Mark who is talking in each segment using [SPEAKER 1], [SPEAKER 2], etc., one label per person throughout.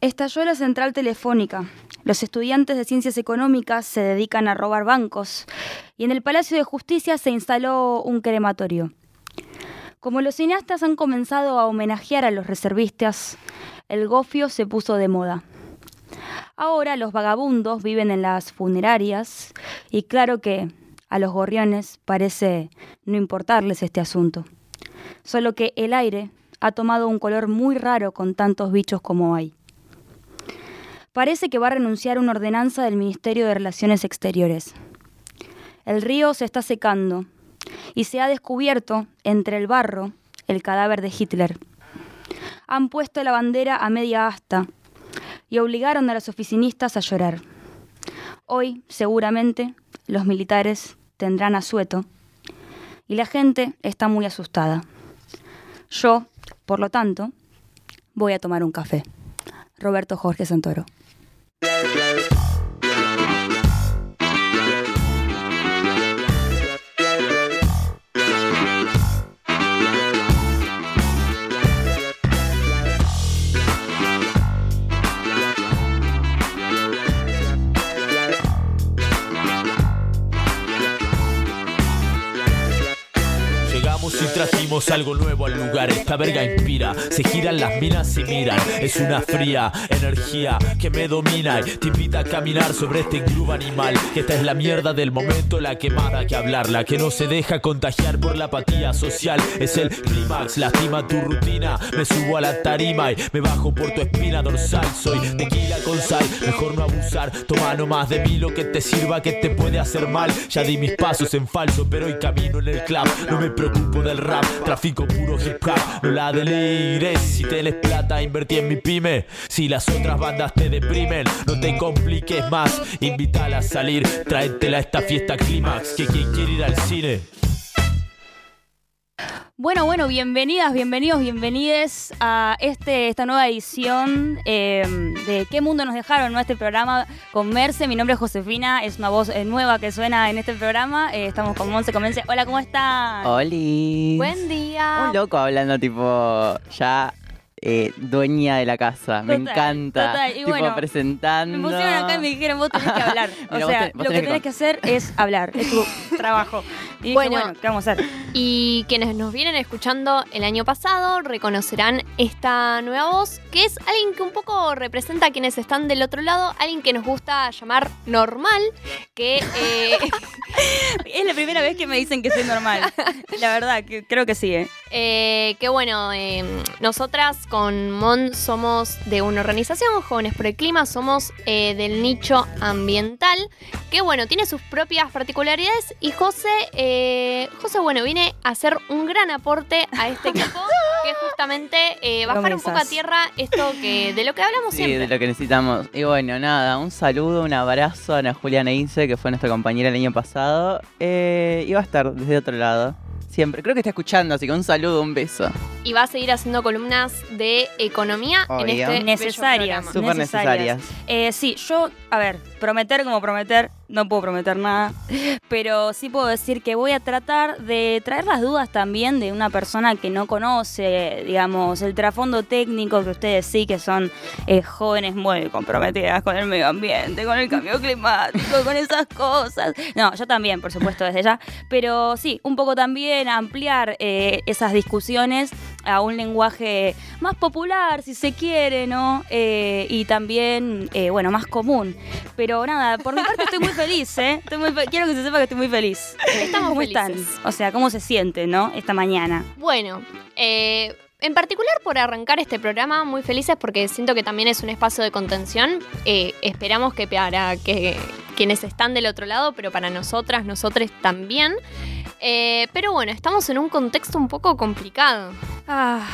[SPEAKER 1] Estalló la central telefónica. Los estudiantes de ciencias económicas se dedican a robar bancos y en el Palacio de Justicia se instaló un crematorio. Como los cineastas han comenzado a homenajear a los reservistas, el gofio se puso de moda. Ahora los vagabundos viven en las funerarias y claro que a los gorriones parece no importarles este asunto. Solo que el aire ha tomado un color muy raro con tantos bichos como hay. Parece que va a renunciar a una ordenanza del Ministerio de Relaciones Exteriores. El río se está secando y se ha descubierto entre el barro el cadáver de Hitler. Han puesto la bandera a media asta y obligaron a los oficinistas a llorar. Hoy, seguramente, los militares tendrán asueto y la gente está muy asustada. Yo, por lo tanto, voy a tomar un café. Roberto Jorge Santoro. Thank you.
[SPEAKER 2] Trajimos algo nuevo al lugar. Esta verga inspira, se giran las minas y miran. Es una fría energía que me domina y te invita a caminar sobre este grupo animal. Que esta es la mierda del momento, la quemada que hablar, la que no se deja contagiar por la apatía social. Es el clímax, lastima tu rutina. Me subo a la tarima y me bajo por tu espina dorsal. Soy tequila con sal, mejor no abusar. Toma no más de mí lo que te sirva, que te puede hacer mal. Ya di mis pasos en falso, pero hoy camino en el club. No me preocupo del rap, tráfico puro hip hop. No la delires, si tenés plata, invertí en mi pyme. Si las otras bandas te deprimen, no te compliques más. Invítala a salir, tráetela a esta fiesta clímax. Que quien quiere ir al cine.
[SPEAKER 1] Bueno, bueno, bienvenidas, bienvenidos, bienvenides a este, esta nueva edición eh, de ¿Qué mundo nos dejaron? ¿no? Este programa con Merce. Mi nombre es Josefina, es una voz eh, nueva que suena en este programa. Eh, estamos con Monse Comense. Hola, ¿cómo están?
[SPEAKER 3] Oli.
[SPEAKER 4] Buen día.
[SPEAKER 3] Un loco hablando tipo ya eh, dueña de la casa. me
[SPEAKER 1] Total,
[SPEAKER 3] encanta.
[SPEAKER 1] total. Y
[SPEAKER 3] tipo
[SPEAKER 1] bueno,
[SPEAKER 3] presentando.
[SPEAKER 1] Me pusieron acá y me dijeron, vos tenés que hablar. O
[SPEAKER 3] Mira, vos
[SPEAKER 1] sea,
[SPEAKER 3] tenés- vos
[SPEAKER 1] lo que
[SPEAKER 3] tenés que
[SPEAKER 1] tenés que hacer es hablar, es tu trabajo. Y dije,
[SPEAKER 4] Bueno.
[SPEAKER 1] bueno, ¿qué vamos a hacer?
[SPEAKER 4] Y quienes nos vienen escuchando el año pasado reconocerán esta nueva voz, que es alguien que un poco representa a quienes están del otro lado, alguien que nos gusta llamar normal, que eh,
[SPEAKER 1] Es la primera vez que me dicen que soy normal. La verdad, que creo que sí, ¿eh?
[SPEAKER 4] Eh, que bueno, eh, nosotras con Mon somos de una organización, Jóvenes por el Clima, somos eh, del nicho ambiental, que bueno, tiene sus propias particularidades y José, eh, José bueno, viene a hacer un gran aporte a este equipo, que es justamente eh, bajar un poco a
[SPEAKER 1] Promesas.
[SPEAKER 4] tierra esto que de lo que hablamos
[SPEAKER 3] Sí,
[SPEAKER 4] siempre.
[SPEAKER 3] de lo que necesitamos. Y bueno, nada, un saludo, un abrazo a Ana Julia Neise, que fue nuestra compañera el año pasado. Eh, y va a estar desde otro lado. Siempre. Creo que está escuchando, así que un saludo, un beso.
[SPEAKER 4] Y va a seguir haciendo columnas de economía en este
[SPEAKER 1] Necesarias.
[SPEAKER 4] programa.
[SPEAKER 3] Súper necesarias.
[SPEAKER 1] Eh, sí, yo, a ver, prometer como prometer, no puedo prometer nada, pero sí puedo decir que voy a tratar de traer las dudas también de una persona que no conoce, digamos, el trasfondo técnico que ustedes sí que son eh, jóvenes muy comprometidas con el medio ambiente, con el cambio climático, con esas cosas. No, yo también, por supuesto, desde ya, pero sí, un poco también ampliar eh, esas discusiones a un lenguaje más popular, si se quiere, ¿no? Eh, y también, eh, bueno, más común. Pero nada, por mi parte estoy muy feliz, ¿eh? Estoy muy fe- Quiero que se sepa que estoy muy feliz.
[SPEAKER 4] Estamos
[SPEAKER 1] ¿Cómo
[SPEAKER 4] felices.
[SPEAKER 1] están? O sea, ¿cómo se siente, no? Esta mañana.
[SPEAKER 4] Bueno, eh, en particular por arrancar este programa, muy felices porque siento que también es un espacio de contención. Eh, esperamos que para que quienes están del otro lado, pero para nosotras, nosotros también. Eh, pero bueno, estamos en un contexto un poco complicado.
[SPEAKER 1] Ah,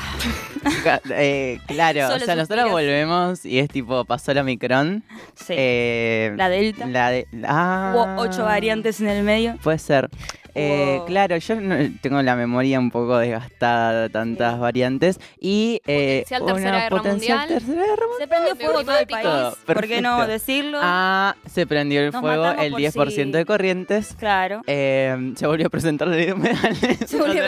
[SPEAKER 3] eh, claro,
[SPEAKER 1] Solo
[SPEAKER 3] o sea, nosotros volvemos y es tipo, pasó la Micron.
[SPEAKER 1] sí.
[SPEAKER 3] eh,
[SPEAKER 1] la Delta.
[SPEAKER 3] la de. Ah,
[SPEAKER 1] Hubo ocho variantes en el medio.
[SPEAKER 3] Puede ser. Eh,
[SPEAKER 1] Wow.
[SPEAKER 3] Claro, yo no- tengo la memoria un poco desgastada de tantas variantes y eh,
[SPEAKER 4] Potencial
[SPEAKER 3] una
[SPEAKER 4] Tercera Guerra
[SPEAKER 3] potencial
[SPEAKER 4] Mundial.
[SPEAKER 3] Tercera Guerra Mundial.
[SPEAKER 1] Se prendió fuego todo el país. ¿Por qué no decirlo?
[SPEAKER 3] Ah, se prendió el
[SPEAKER 1] Nos
[SPEAKER 3] fuego el
[SPEAKER 1] por
[SPEAKER 3] 10%
[SPEAKER 1] sí.
[SPEAKER 3] de corrientes.
[SPEAKER 1] Claro.
[SPEAKER 3] Eh, se volvió a presentar la ley de humedales.
[SPEAKER 1] Se volvió,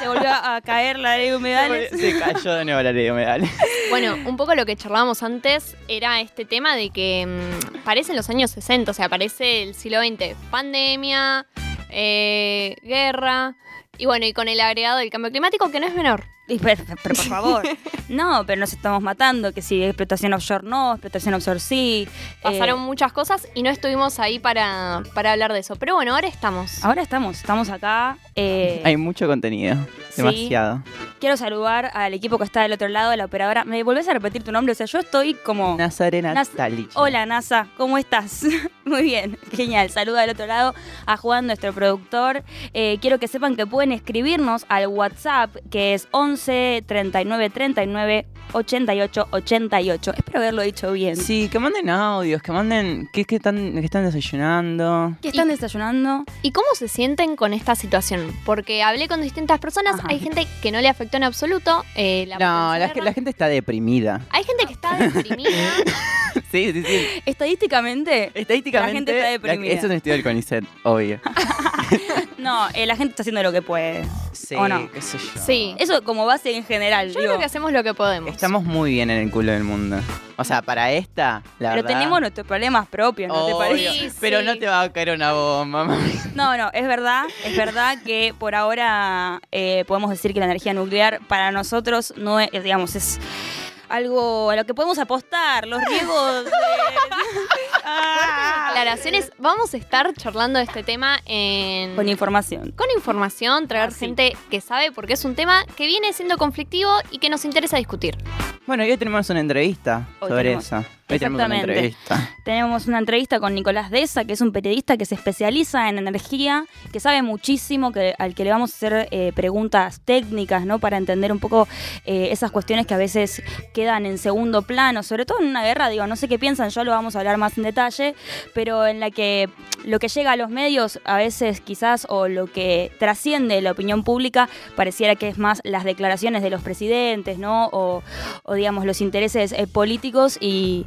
[SPEAKER 1] se volvió a caer la ley de humedales.
[SPEAKER 3] Se cayó de nuevo la ley de humedales.
[SPEAKER 4] Bueno, un poco lo que charlábamos antes era este tema de que mm, parecen los años 60, o sea, parece el siglo XX. Pandemia, eh, guerra, y bueno, y con el agregado del cambio climático, que no es menor.
[SPEAKER 1] Y Pero, pero, por favor. No, pero nos estamos matando. Que si explotación offshore no, explotación offshore sí.
[SPEAKER 4] Pasaron
[SPEAKER 1] Eh,
[SPEAKER 4] muchas cosas y no estuvimos ahí para, para hablar de eso. Pero bueno, ahora estamos.
[SPEAKER 1] ahora estamos, estamos acá. eh,
[SPEAKER 3] Hay mucho contenido. Demasiado.
[SPEAKER 1] Quiero saludar al equipo que está del otro lado, la operadora. ¿Me volvés a repetir tu nombre? O sea, yo estoy como...
[SPEAKER 3] Nazarena
[SPEAKER 1] Nas-
[SPEAKER 3] Talich.
[SPEAKER 1] Hola, NASA, ¿cómo estás? Muy bien, genial. Saluda del otro lado a Juan, nuestro productor. Eh, quiero que sepan que pueden escribirnos al WhatsApp, que es 11 39 39 88 88. Espero haberlo dicho bien.
[SPEAKER 3] Sí, que manden audios, que manden. ¿Qué, qué están, qué están desayunando?
[SPEAKER 1] ¿Qué están desayunando?
[SPEAKER 4] ¿Y cómo se sienten con esta situación? Porque hablé con distintas personas,
[SPEAKER 1] Ajá.
[SPEAKER 4] Hay gente que no le afectó en absoluto. eh, la
[SPEAKER 3] No, la, la gente está deprimida.
[SPEAKER 4] Hay gente que está deprimida.
[SPEAKER 3] Sí, sí, sí.
[SPEAKER 1] Estadísticamente,
[SPEAKER 3] Estadísticamente.
[SPEAKER 1] La gente está deprimida.
[SPEAKER 3] Eso es un estudio del CONICET, obvio.
[SPEAKER 1] no, eh, la gente está haciendo lo que puede.
[SPEAKER 3] Sí,
[SPEAKER 1] ¿O no?
[SPEAKER 3] qué sé yo.
[SPEAKER 4] Sí.
[SPEAKER 1] Eso como base en general.
[SPEAKER 4] Yo
[SPEAKER 1] digo.
[SPEAKER 4] creo que hacemos lo que podemos.
[SPEAKER 3] Estamos muy bien en el culo del mundo. O sea, para esta, la
[SPEAKER 1] Pero
[SPEAKER 3] verdad.
[SPEAKER 1] tenemos nuestros problemas propios, ¿no te
[SPEAKER 3] Obvio,
[SPEAKER 1] parece?
[SPEAKER 4] Sí,
[SPEAKER 3] Pero
[SPEAKER 4] sí.
[SPEAKER 3] no te va a caer una bomba, mami.
[SPEAKER 1] No, no, es verdad, es verdad que por ahora eh, podemos decir que la energía nuclear para nosotros no es, digamos, es algo a lo que podemos apostar, los riesgos de... Ah.
[SPEAKER 4] Aclaraciones, vamos a estar charlando de este tema en...
[SPEAKER 1] Con información.
[SPEAKER 4] con información, traer gente que sabe porque es un tema que viene siendo conflictivo y que nos interesa discutir.
[SPEAKER 3] Bueno, y hoy tenemos una entrevista
[SPEAKER 1] Hoy
[SPEAKER 3] sobre
[SPEAKER 1] tenemos-
[SPEAKER 3] eso. Hoy tenemos una
[SPEAKER 1] Exactamente.
[SPEAKER 3] entrevista.
[SPEAKER 1] Tenemos una entrevista con Nicolás Deza, que es un periodista que se especializa en energía, que sabe muchísimo, que, al que le vamos a hacer eh, preguntas técnicas, ¿no? Para entender un poco eh, esas cuestiones que a veces quedan en segundo plano, sobre todo en una guerra, digo, no sé qué piensan, ya lo vamos a hablar más en detalle, pero en la que lo que llega a los medios a veces quizás o lo que trasciende la opinión pública pareciera que es más las declaraciones de los presidentes, ¿no? O, o, digamos los intereses eh, políticos y,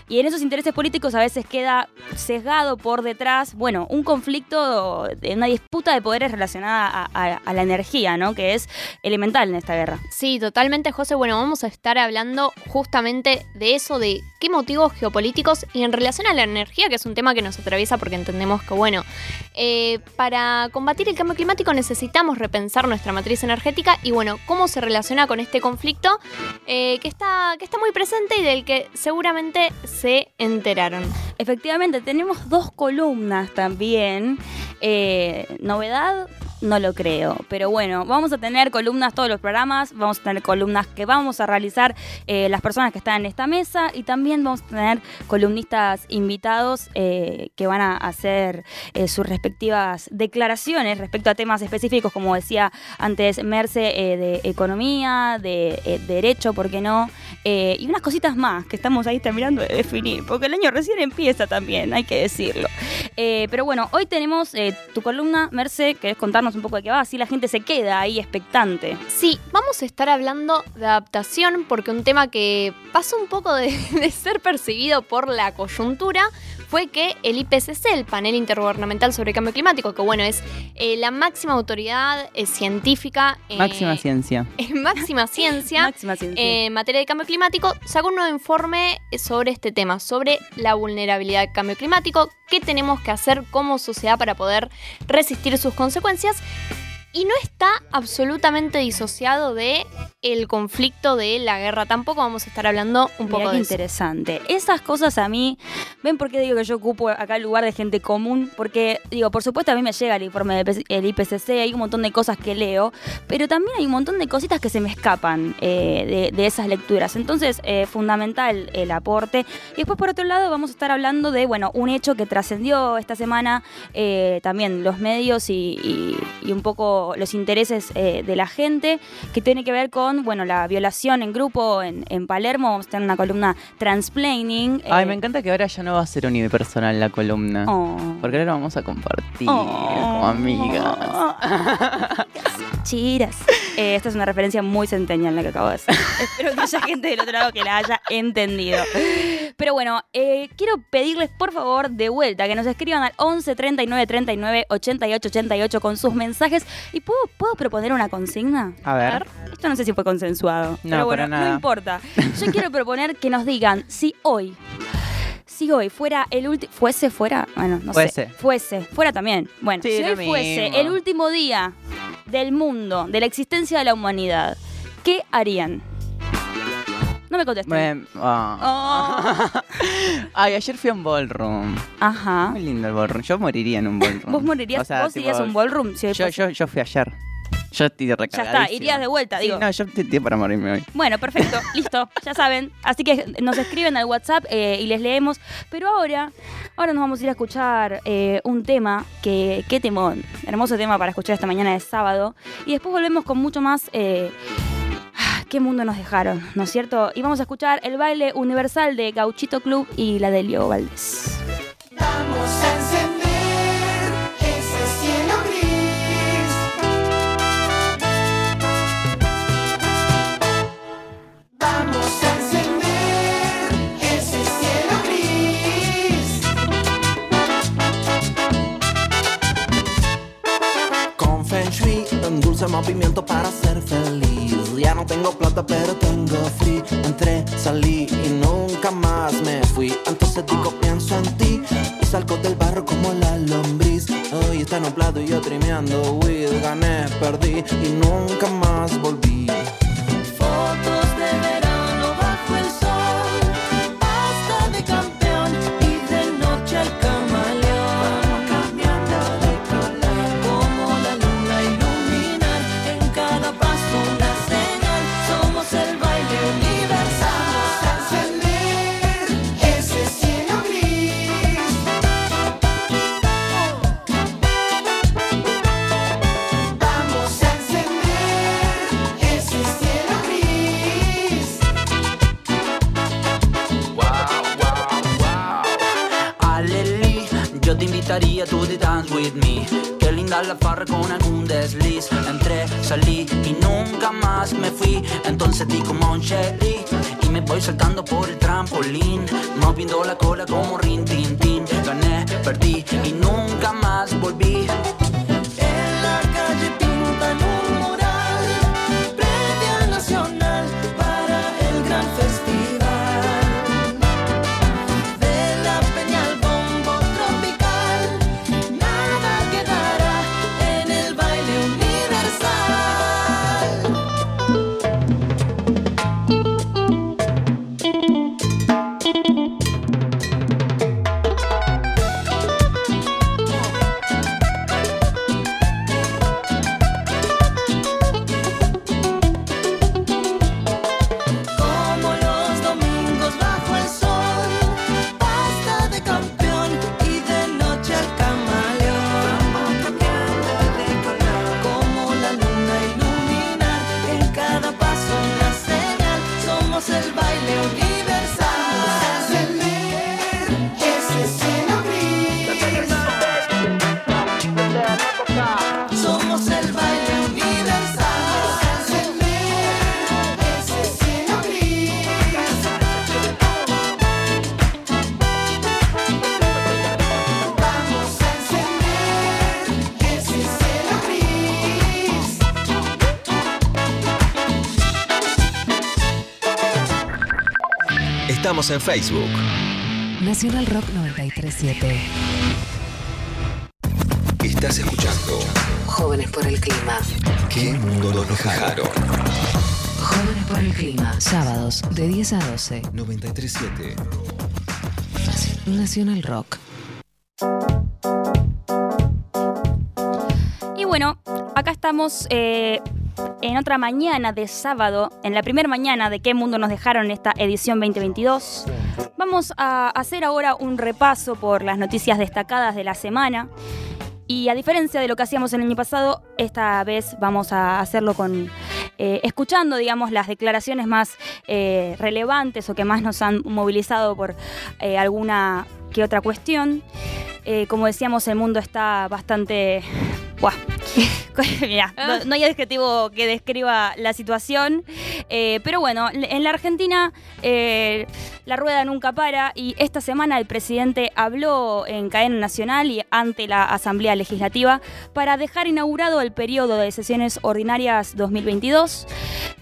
[SPEAKER 1] y en esos intereses políticos a veces queda sesgado por detrás, bueno, un conflicto, una disputa de poderes relacionada a, la energía, ¿no? Que es elemental en esta guerra.
[SPEAKER 4] Sí, totalmente, José. Bueno, vamos a estar hablando justamente de eso, de qué motivos geopolíticos y en relación a la energía, que es un tema que nos atraviesa porque entendemos que, bueno, eh, para combatir el cambio climático necesitamos repensar nuestra matriz energética y, bueno, cómo se relaciona con este conflicto eh, que, está, que está muy presente y del que seguramente se enteraron.
[SPEAKER 1] Efectivamente, tenemos dos columnas también. Eh, ¿Novedad? No lo creo. Pero bueno, vamos a tener columnas todos los programas. Vamos a tener columnas que vamos a realizar eh, las personas que están en esta mesa. Y también vamos a tener columnistas invitados eh, que van a hacer eh, sus respectivas declaraciones respecto a temas específicos, como decía antes Merce, de economía, de derecho, ¿por qué no? Y unas cositas más que estamos ahí terminando de definir, porque el año recién empieza también, hay que decirlo. Pero bueno, hoy tenemos tu columna, Merce, ¿querés contarnos un poco de qué va? Así la gente se queda ahí expectante.
[SPEAKER 4] Sí, vamos a estar hablando de adaptación porque un tema que pasó un poco de, de ser percibido por la coyuntura fue que el IPCC, el Panel Intergubernamental sobre Cambio Climático, que bueno, es eh, la máxima autoridad eh, científica eh,
[SPEAKER 3] Máxima ciencia.
[SPEAKER 4] en máxima ciencia
[SPEAKER 1] Máxima ciencia.
[SPEAKER 4] eh, en materia de cambio climático, sacó un nuevo informe sobre este tema, sobre la vulnerabilidad al cambio climático, qué tenemos que hacer como sociedad para poder resistir sus consecuencias. Y no está absolutamente disociado de el conflicto de la guerra. Tampoco vamos a estar hablando un
[SPEAKER 1] Mirá
[SPEAKER 4] poco de eso.
[SPEAKER 1] interesante. Esas cosas a mí, ¿ven por qué digo que yo ocupo acá el lugar de gente común? Porque, digo, por supuesto a mí me llega el informe del IPCC, hay un montón de cosas que leo, pero también hay un montón de cositas que se me escapan eh, de, de esas lecturas. Entonces, eh, fundamental el aporte. Y después, por otro lado, vamos a estar hablando de, bueno, un hecho que trascendió esta semana, eh, también los medios y, y- y un poco poco los intereses eh, de la gente, que tiene que ver con, bueno, la violación en grupo en, en Palermo. Vamos a tener una columna transplaining.
[SPEAKER 3] Ay,
[SPEAKER 1] eh,
[SPEAKER 3] me encanta que ahora ya no va a ser unipersonal la columna.
[SPEAKER 1] oh.
[SPEAKER 3] Porque ahora vamos a compartir
[SPEAKER 1] Oh.
[SPEAKER 3] como amigas.
[SPEAKER 1] Chiras. Eh, esta es una referencia muy centenial la que acabo de hacer. Espero que haya gente del otro lado que la haya entendido. Pero bueno, eh, quiero pedirles por favor de vuelta que nos escriban al 11 39 39 88 88 con sus mensajes. ¿Y puedo, puedo proponer una consigna?
[SPEAKER 3] A ver.
[SPEAKER 1] Esto no sé si fue consensuado.
[SPEAKER 3] No,
[SPEAKER 1] pero bueno,
[SPEAKER 3] para nada.
[SPEAKER 1] no importa. Yo quiero proponer que nos digan si hoy. Si hoy fuera el último. ¿Fuese fuera? Bueno, no
[SPEAKER 3] Fuese.
[SPEAKER 1] sé. Fuese. Fuera también. Bueno,
[SPEAKER 3] Sí,
[SPEAKER 1] si hoy fuese
[SPEAKER 3] mismo.
[SPEAKER 1] el último día del mundo, de la existencia de la humanidad, ¿qué harían? No me contesten.
[SPEAKER 3] Bueno, ah.
[SPEAKER 1] Oh.
[SPEAKER 3] Ay, ayer fui a un ballroom.
[SPEAKER 1] Ajá.
[SPEAKER 3] Muy lindo el ballroom. Yo moriría en un ballroom.
[SPEAKER 1] ¿Vos morirías?
[SPEAKER 3] O sea,
[SPEAKER 1] ¿Vos
[SPEAKER 3] tipo,
[SPEAKER 1] irías a un ballroom? Si
[SPEAKER 3] Yo, yo, yo fui ayer. Yo estoy
[SPEAKER 1] Ya está, irías de vuelta,
[SPEAKER 3] Sí,
[SPEAKER 1] digo.
[SPEAKER 3] no, yo estoy para morirme hoy.
[SPEAKER 1] Bueno, perfecto, listo, ya saben. Así que nos escriben al WhatsApp eh, y les leemos. Pero ahora, ahora nos vamos a ir a escuchar eh, un tema que, qué temón, hermoso tema para escuchar esta mañana de sábado. Y después volvemos con mucho más. eh, ah, ¿Qué mundo nos dejaron? ¿No es cierto? Y vamos a escuchar el baile universal de Gauchito Club y la de Leo Valdés.
[SPEAKER 5] Vamos a encender
[SPEAKER 6] Estamos en Facebook.
[SPEAKER 7] Nacional Rock 937.
[SPEAKER 6] Estás escuchando
[SPEAKER 7] Jóvenes por el clima.
[SPEAKER 6] ¿Qué mundo nos dejaron?
[SPEAKER 7] Jóvenes por el clima. Sábados de 10 a 12.
[SPEAKER 6] 937.
[SPEAKER 7] Nacional Rock.
[SPEAKER 1] Y bueno, acá estamos eh, en otra mañana de sábado, en la primera mañana de qué mundo nos dejaron esta edición 2022. Vamos a hacer ahora un repaso por las noticias destacadas de la semana. Y a diferencia de lo que hacíamos el año pasado, esta vez vamos a hacerlo con eh, escuchando, digamos, las declaraciones más eh, relevantes o que más nos han movilizado por eh, alguna que otra cuestión. Como decíamos, el mundo está bastante... Buah. Mirá, no, no hay adjetivo que describa la situación, eh, pero bueno, en la Argentina eh, la rueda nunca para y esta semana el presidente habló en cadena nacional y ante la Asamblea Legislativa para dejar inaugurado el periodo de sesiones ordinarias 2022.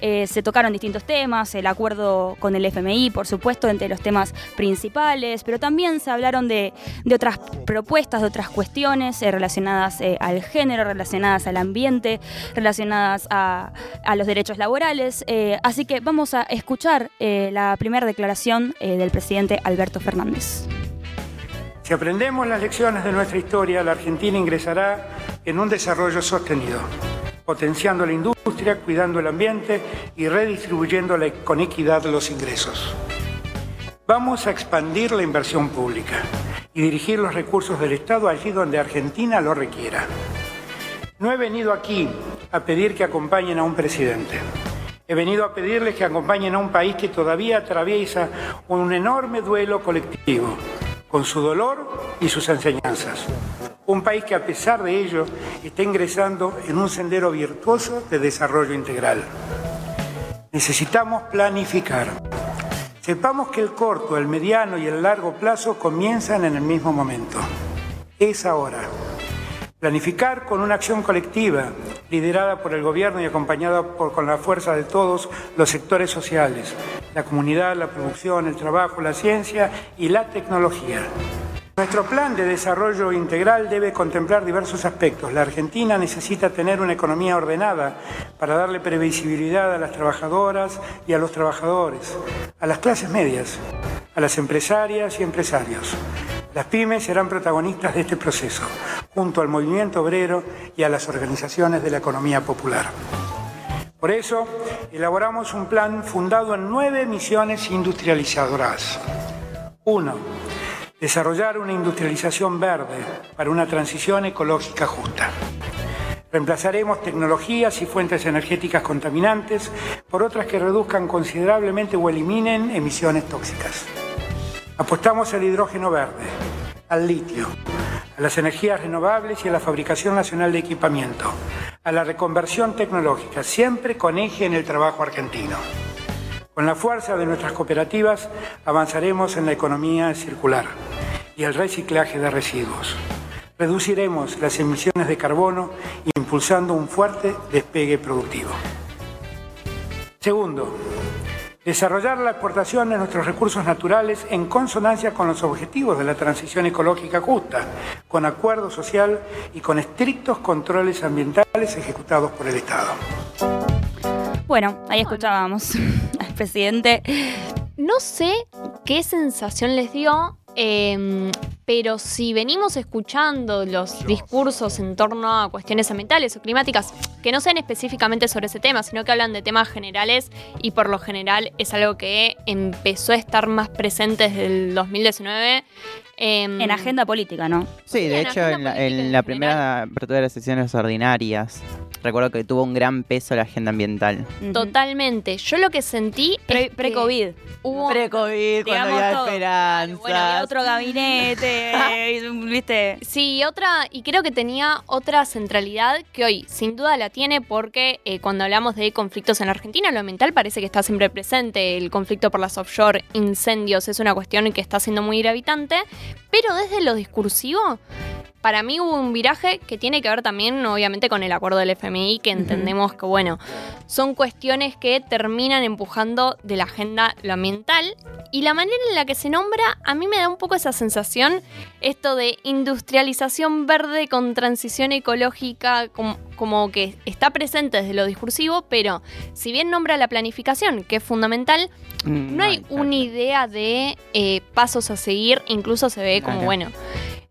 [SPEAKER 1] Eh, se tocaron distintos temas, el acuerdo con el FMI, por supuesto, entre los temas principales, pero también se hablaron de, de otras propuestas, de otras cuestiones eh, relacionadas eh, al género, relacionadas al ambiente, relacionadas a, a los derechos laborales. Eh, así que vamos a escuchar la primera declaración eh, del presidente Alberto Fernández.
[SPEAKER 8] Si aprendemos las lecciones de nuestra historia, la Argentina ingresará en un desarrollo sostenido, potenciando la industria, cuidando el ambiente y redistribuyendo la- con equidad los ingresos. Vamos a expandir la inversión pública y dirigir los recursos del Estado allí donde Argentina lo requiera. No he venido aquí a pedir que acompañen a un presidente. He venido a pedirles que acompañen a un país que todavía atraviesa un enorme duelo colectivo, con su dolor y sus enseñanzas. Un país que a pesar de ello está ingresando en un sendero virtuoso de desarrollo integral. Necesitamos planificar. Sepamos que el corto, el mediano y el largo plazo comienzan en el mismo momento. Es ahora. Planificar con una acción colectiva, liderada por el gobierno y acompañada con la fuerza de todos los sectores sociales, la comunidad, la producción, el trabajo, la ciencia y la tecnología. Nuestro plan de desarrollo integral debe contemplar diversos aspectos. La Argentina necesita tener una economía ordenada para darle previsibilidad a las trabajadoras y a los trabajadores, a las clases medias, a las empresarias y empresarios. Las pymes serán protagonistas de este proceso, junto al movimiento obrero y a las organizaciones de la economía popular. Por eso, elaboramos un plan fundado en nueve misiones industrializadoras. Uno, desarrollar una industrialización verde para una transición ecológica justa. Reemplazaremos tecnologías y fuentes energéticas contaminantes por otras que reduzcan considerablemente o eliminen emisiones tóxicas. Apostamos al hidrógeno verde, al litio, a las energías renovables y a la fabricación nacional de equipamiento, a la reconversión tecnológica, siempre con eje en el trabajo argentino. Con la fuerza de nuestras cooperativas avanzaremos en la economía circular y el reciclaje de residuos. Reduciremos las emisiones de carbono impulsando un fuerte despegue productivo. Segundo, desarrollar la exportación de nuestros recursos naturales en consonancia con los objetivos de la transición ecológica justa, con acuerdo social y con estrictos controles ambientales ejecutados por el Estado.
[SPEAKER 1] Bueno, ahí escuchábamos al presidente.
[SPEAKER 4] No sé qué sensación les dio, eh, pero si venimos escuchando los discursos en torno a cuestiones ambientales o climáticas, que no sean específicamente sobre ese tema, sino que hablan de temas generales y por lo general es algo que empezó a estar más presente desde el 2019. em,
[SPEAKER 1] En agenda política, ¿no?
[SPEAKER 3] Sí, de
[SPEAKER 4] en
[SPEAKER 3] hecho, en la,
[SPEAKER 4] política
[SPEAKER 3] en
[SPEAKER 4] en
[SPEAKER 3] la
[SPEAKER 4] general.
[SPEAKER 3] primera apertura de las sesiones ordinarias, recuerdo que tuvo un gran peso la agenda ambiental.
[SPEAKER 4] Totalmente. Yo lo que sentí
[SPEAKER 1] Pre- Pre-COVID.
[SPEAKER 4] hubo
[SPEAKER 3] Pre-COVID, cuando había
[SPEAKER 1] todo.
[SPEAKER 3] esperanza.
[SPEAKER 1] Bueno, había otro gabinete, ¿viste?
[SPEAKER 4] Sí, y otra, y creo que tenía otra centralidad que hoy sin duda la tiene porque eh, cuando hablamos de conflictos en la Argentina, lo ambiental parece que está siempre presente. El conflicto por las offshore, incendios, es una cuestión que está siendo muy gravitante. Pero desde lo discursivo, para mí hubo un viraje que tiene que ver también, obviamente, con el acuerdo del FMI, que entendemos que, bueno, son cuestiones que terminan empujando de la agenda lo ambiental. Y la manera en la que se nombra, a mí me da un poco esa sensación, esto de industrialización verde con transición ecológica, como, como que está presente desde lo discursivo, pero si bien nombra la planificación, que es fundamental,
[SPEAKER 3] Mm,
[SPEAKER 4] no hay una idea de eh, pasos a seguir, incluso se ve como,
[SPEAKER 3] Claro.
[SPEAKER 4] bueno,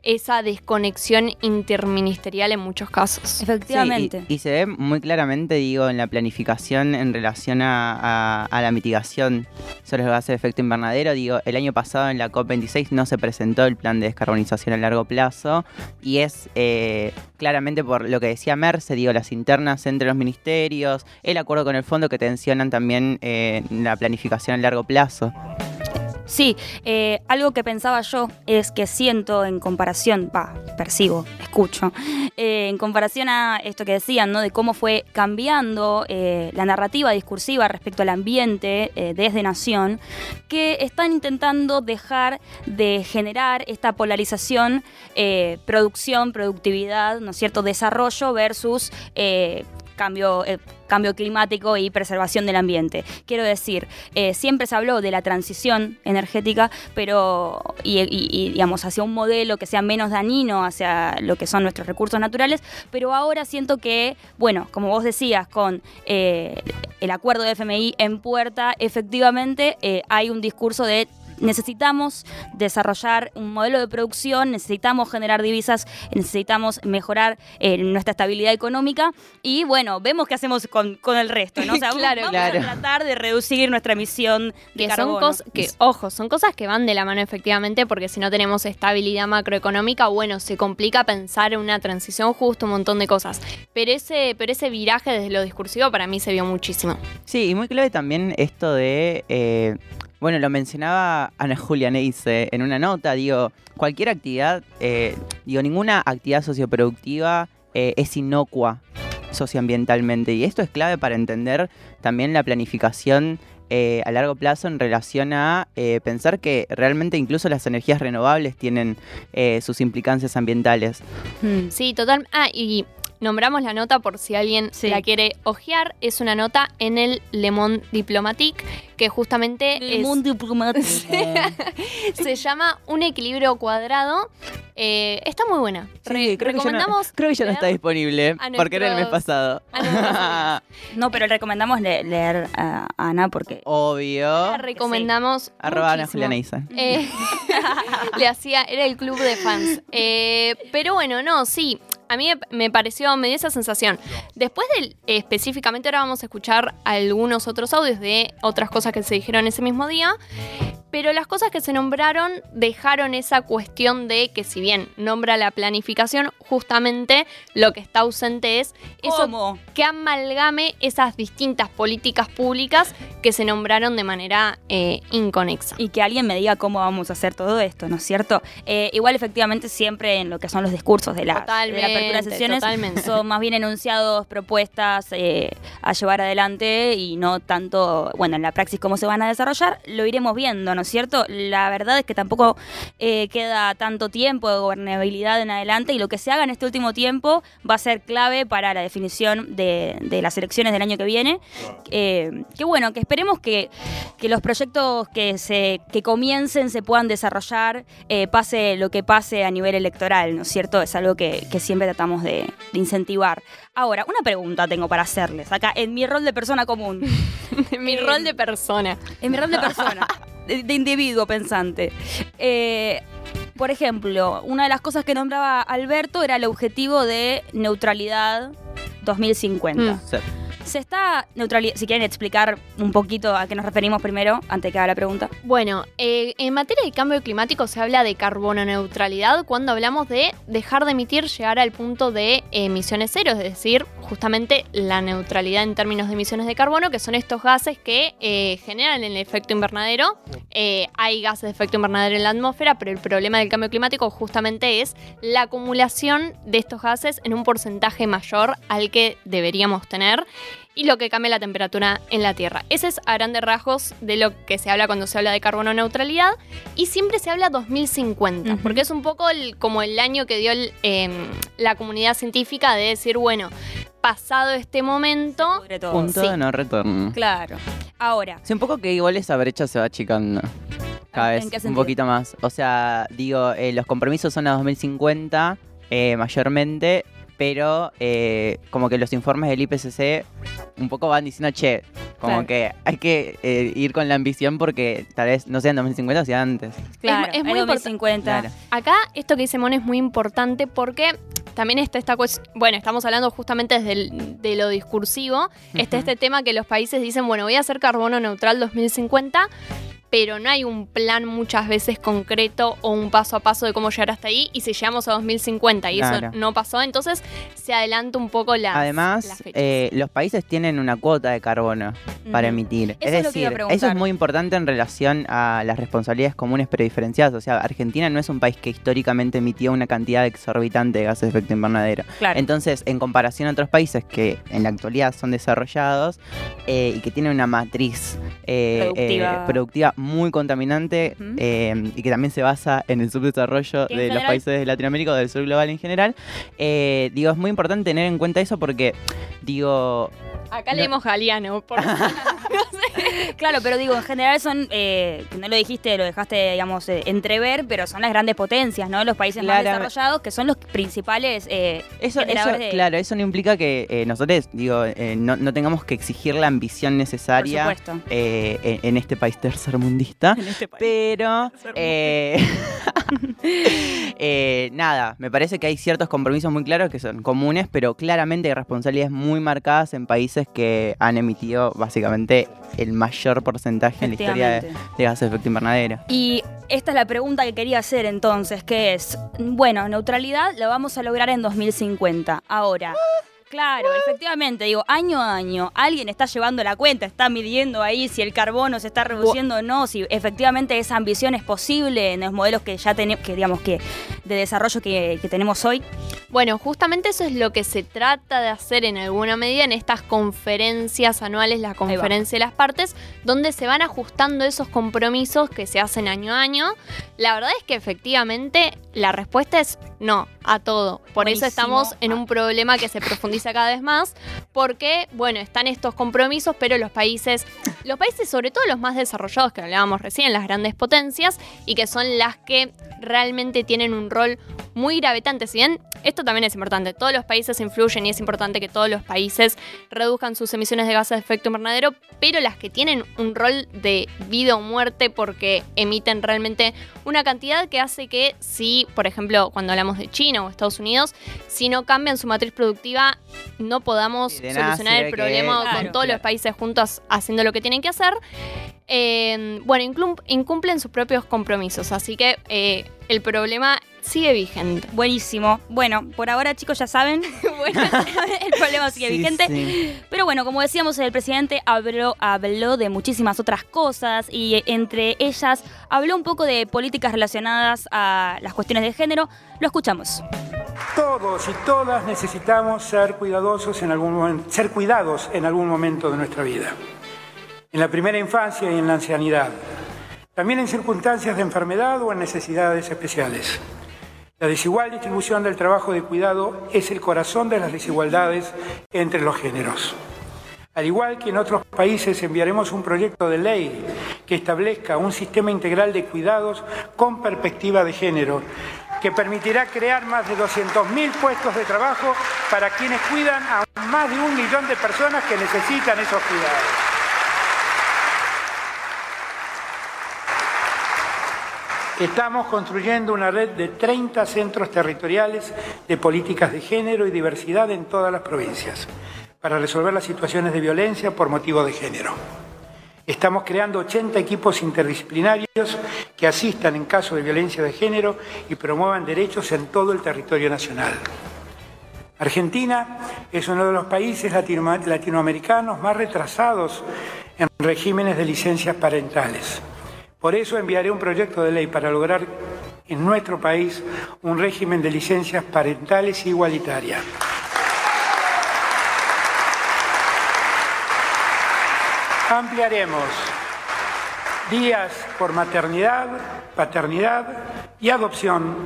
[SPEAKER 4] esa desconexión interministerial en muchos casos.
[SPEAKER 1] Efectivamente.
[SPEAKER 3] Sí, y, y se ve muy claramente, digo, en la planificación en relación a, a- a la mitigación sobre los gases de efecto invernadero. Digo, el año pasado en la COP26 no se presentó el plan de descarbonización a largo plazo y es eh, claramente por lo que decía Merce, digo, las internas entre los ministerios, el acuerdo con el fondo que tensionan también eh, la planificación a largo plazo.
[SPEAKER 1] Sí, eh, algo que pensaba yo es que siento en comparación, va, percibo, escucho, eh, en comparación a esto que decían, ¿no? De cómo fue cambiando eh, la narrativa discursiva respecto al ambiente eh, desde Nación, que están intentando dejar de generar esta polarización, eh, producción, productividad, ¿no es cierto?, desarrollo versus... cambio, eh, cambio climático y preservación del ambiente. Quiero decir, eh, siempre se habló de la transición energética, pero y, digamos hacia un modelo que sea menos dañino hacia lo que son nuestros recursos naturales, pero ahora siento que, bueno, como vos decías, con eh, el acuerdo de FMI en puerta, efectivamente hay un discurso de necesitamos desarrollar un modelo de producción, necesitamos generar divisas, necesitamos mejorar eh, nuestra estabilidad económica y bueno, vemos qué hacemos con, con el resto, ¿no? O sea,
[SPEAKER 4] Claro,
[SPEAKER 1] vamos
[SPEAKER 3] claro.
[SPEAKER 1] a tratar de reducir nuestra emisión de
[SPEAKER 4] que son cosas que ojo son cosas que van de la mano efectivamente porque si no tenemos estabilidad macroeconómica bueno se complica pensar en una transición justo un montón de cosas pero ese pero ese viraje desde lo discursivo para mí se vio muchísimo
[SPEAKER 3] Sí, y muy clave también esto de. eh, bueno, lo mencionaba Ana Julia Neise en una nota, digo, cualquier actividad, eh, digo, ninguna actividad socioproductiva eh, es inocua socioambientalmente. Y esto es clave para entender también la planificación eh, a largo plazo en relación a eh, pensar que realmente incluso las energías renovables tienen eh, sus implicancias ambientales.
[SPEAKER 1] Mm.
[SPEAKER 4] sí total ah y nombramos la nota por si alguien
[SPEAKER 1] Sí.
[SPEAKER 4] la quiere ojear es una nota en el Le Monde Diplomatique que justamente
[SPEAKER 1] El
[SPEAKER 4] es-
[SPEAKER 1] mundo diplomático.
[SPEAKER 4] se llama Un equilibrio cuadrado Eh, está muy buena Re-
[SPEAKER 3] creo que ya no-
[SPEAKER 4] recomendamos
[SPEAKER 3] creo que ya no está disponible, porque era el mes pasado.
[SPEAKER 1] No, pero recomendamos le- leer a Ana porque
[SPEAKER 3] Obvio.
[SPEAKER 4] La recomendamos.
[SPEAKER 3] Arroba Ana
[SPEAKER 4] muchísimo.
[SPEAKER 3] Julia Neisa.
[SPEAKER 4] Eh, le hacía, era el club de fans. Eh, pero bueno, no, sí. A mí me- pareció, me dio esa sensación. Después del, específicamente ahora vamos a escuchar algunos otros audios de otras cosas que se dijeron ese mismo día. Pero las cosas que se nombraron dejaron esa cuestión de que si bien nombra la planificación, justamente lo que está ausente es eso
[SPEAKER 1] ¿Cómo?
[SPEAKER 4] que amalgame esas distintas políticas públicas que se nombraron de manera eh, inconexa.
[SPEAKER 1] y que alguien me diga cómo vamos a hacer todo esto, ¿no es cierto? Eh, igual efectivamente siempre en lo que son los discursos de la, de la apertura de sesiones
[SPEAKER 4] totalmente.
[SPEAKER 1] son más bien enunciados, propuestas eh, a llevar adelante y no tanto, bueno, en la praxis cómo se van a desarrollar, lo iremos viendo, ¿no es cierto? La verdad es que tampoco eh, queda tanto tiempo de gobernabilidad en adelante y lo que se haga en este último tiempo va a ser clave para la definición de, las elecciones del año que viene. Eh, que bueno, que esperemos que, los proyectos que se que comiencen se puedan desarrollar, eh, pase lo que pase a nivel electoral, ¿no es cierto? Es algo que, siempre tratamos de incentivar. Ahora, una pregunta tengo para hacerles acá, en mi rol de persona común,
[SPEAKER 4] Mi rol de persona.
[SPEAKER 1] en mi rol de persona, de, de individuo pensante. Eh, por ejemplo, una de las cosas que nombraba Alberto era el objetivo de neutralidad 2050.
[SPEAKER 4] Mm.
[SPEAKER 1] Se está neutralizando. Si quieren explicar un poquito a qué nos referimos primero, antes que haga la pregunta.
[SPEAKER 4] Bueno, eh, en materia de cambio climático se habla de carbono neutralidad cuando hablamos de dejar de emitir, llegar al punto de emisiones cero, es decir, justamente la neutralidad en términos de emisiones de carbono, que son estos gases que eh, generan el efecto invernadero. Eh, hay gases de efecto invernadero en la atmósfera, pero el problema del cambio climático justamente es la acumulación de estos gases en un porcentaje mayor al que deberíamos tener y lo que cambia la temperatura en la Tierra. Ese es a grandes rasgos de lo que se habla cuando se habla de carbono neutralidad y siempre se habla 2050,
[SPEAKER 1] Ujú.
[SPEAKER 4] porque es un poco el- como el año que dio el, em, la comunidad científica de decir, bueno, pasado este momento,
[SPEAKER 1] Sobre todo.
[SPEAKER 3] Punto
[SPEAKER 1] Sí,
[SPEAKER 3] de no retorno.
[SPEAKER 1] Claro. Ahora,
[SPEAKER 3] Sí, un poco que igual esa brecha se va achicando. Cada
[SPEAKER 1] ¿En
[SPEAKER 3] vez un poquito más. O sea, digo, eh, los compromisos son a 2050 eh, mayormente, pero eh, como que los informes del IPCC un poco van diciendo, che, como
[SPEAKER 1] Claro.
[SPEAKER 3] que hay que eh, ir con la ambición porque tal vez no sea en 2050, sea antes.
[SPEAKER 1] Claro,
[SPEAKER 4] es muy
[SPEAKER 1] en 2050.
[SPEAKER 3] Claro.
[SPEAKER 4] Acá esto que dice Mon es muy importante porque también está esta cuestión, bueno, estamos hablando justamente desde el- de lo discursivo, está este tema que los países dicen, bueno, voy a hacer carbono neutral 2050, pero no hay un plan muchas veces concreto o un paso a paso de cómo llegar hasta ahí y si llegamos a 2050 y
[SPEAKER 3] Claro.
[SPEAKER 4] eso no pasó, entonces se adelanta un poco las
[SPEAKER 3] Además,
[SPEAKER 4] fechas.
[SPEAKER 3] eh, los países tienen una cuota de carbono para emitir.
[SPEAKER 1] Eso es lo que iba a
[SPEAKER 3] decir, eso es muy importante en relación a las responsabilidades comunes pero diferenciadas. O sea, Argentina no es un país que históricamente emitió una cantidad exorbitante de gases de efecto invernadero.
[SPEAKER 1] Claro.
[SPEAKER 3] Entonces, en comparación a otros países que en la actualidad son desarrollados eh, y que tienen una matriz eh,
[SPEAKER 1] Productiva.
[SPEAKER 3] eh, productiva muy contaminante eh, y que también se basa en el subdesarrollo de los países de Latinoamérica o del sur global en general, eh, digo, es muy importante tener en cuenta eso porque, digo,
[SPEAKER 4] Acá
[SPEAKER 3] no-
[SPEAKER 4] leemos Galeano, por
[SPEAKER 1] Claro, pero digo, en general son, eh, no lo dijiste, lo dejaste, digamos, eh, entrever, pero son las grandes potencias, ¿no? Los países más desarrollados, que son los principales eh,
[SPEAKER 3] Eso, eso,
[SPEAKER 1] de-
[SPEAKER 3] claro, eso no implica que eh, nosotros, digo, eh, no, no tengamos que exigir la ambición necesaria
[SPEAKER 1] Por supuesto.
[SPEAKER 3] eh, en, en este país tercermundista.
[SPEAKER 1] En este país.
[SPEAKER 3] Pero, eh, eh, nada, me parece que hay ciertos compromisos muy claros que son comunes, pero claramente hay responsabilidades muy marcadas en países que han emitido básicamente el mayor porcentaje en la historia de, de gases de efecto invernadero.
[SPEAKER 1] Y esta es la pregunta que quería hacer entonces, que es, bueno, neutralidad la vamos a lograr en 2050. Ahora, claro, efectivamente, digo, año a año, alguien está llevando la cuenta, está midiendo ahí si el carbono se está reduciendo o no, si efectivamente esa ambición es posible en los modelos que ya tenemos, que digamos que de desarrollo que, que tenemos hoy.
[SPEAKER 4] Bueno, justamente eso es lo que se trata de hacer en alguna medida en estas conferencias anuales, la conferencia de las partes, donde se van ajustando esos compromisos que se hacen año a año. La verdad es que efectivamente la respuesta es no a todo. Por
[SPEAKER 1] Buenísimo.
[SPEAKER 4] eso estamos en un problema que se profundiza cada vez más, porque, bueno, están estos compromisos, pero los países, los países sobre todo los más desarrollados que hablábamos recién, las grandes potencias, y que son las que realmente tienen un rol muy gravitante. Si bien esto también es importante, todos los países influyen y es importante que todos los países reduzcan sus emisiones de gases de efecto invernadero, pero las que tienen un rol de vida o muerte porque emiten realmente una cantidad que hace que si, por ejemplo, cuando hablamos de China o Estados Unidos, si no cambian su matriz productiva, no podamos solucionar el
[SPEAKER 3] que-
[SPEAKER 4] problema
[SPEAKER 1] Claro.
[SPEAKER 4] con todos los países juntos haciendo lo que tienen que hacer. Eh, bueno, incumplen sus propios compromisos, así que eh, el problema sigue vigente.
[SPEAKER 1] Buenísimo. Bueno, por ahora chicos ya saben,
[SPEAKER 4] Bueno,
[SPEAKER 1] el problema sigue
[SPEAKER 3] Sí,
[SPEAKER 1] vigente.
[SPEAKER 3] sí.
[SPEAKER 1] Pero bueno, como decíamos, el presidente habló, habló de muchísimas otras cosas y entre ellas habló un poco de políticas relacionadas a las cuestiones de género. Lo escuchamos.
[SPEAKER 8] Todos y todas necesitamos ser cuidadosos en algún momento, ser cuidados en algún momento de nuestra vida. En la primera infancia y en la ancianidad. También en circunstancias de enfermedad o en necesidades especiales. La desigual distribución del trabajo de cuidado es el corazón de las desigualdades entre los géneros. Al igual que en otros países, enviaremos un proyecto de ley que establezca un sistema integral de cuidados con perspectiva de género, que permitirá crear más de 200.000 puestos de trabajo para quienes cuidan a más de un millón de personas que necesitan esos cuidados. Estamos construyendo una red de 30 centros territoriales de políticas de género y diversidad en todas las provincias para resolver las situaciones de violencia por motivo de género. Estamos creando 80 equipos interdisciplinarios que asistan en caso de violencia de género y promuevan derechos en todo el territorio nacional. Argentina es uno de los países latino- latinoamericanos más retrasados en regímenes de licencias parentales. Por eso enviaré un proyecto de ley para lograr en nuestro país un régimen de licencias parentales igualitaria. Ampliaremos días por maternidad, paternidad y adopción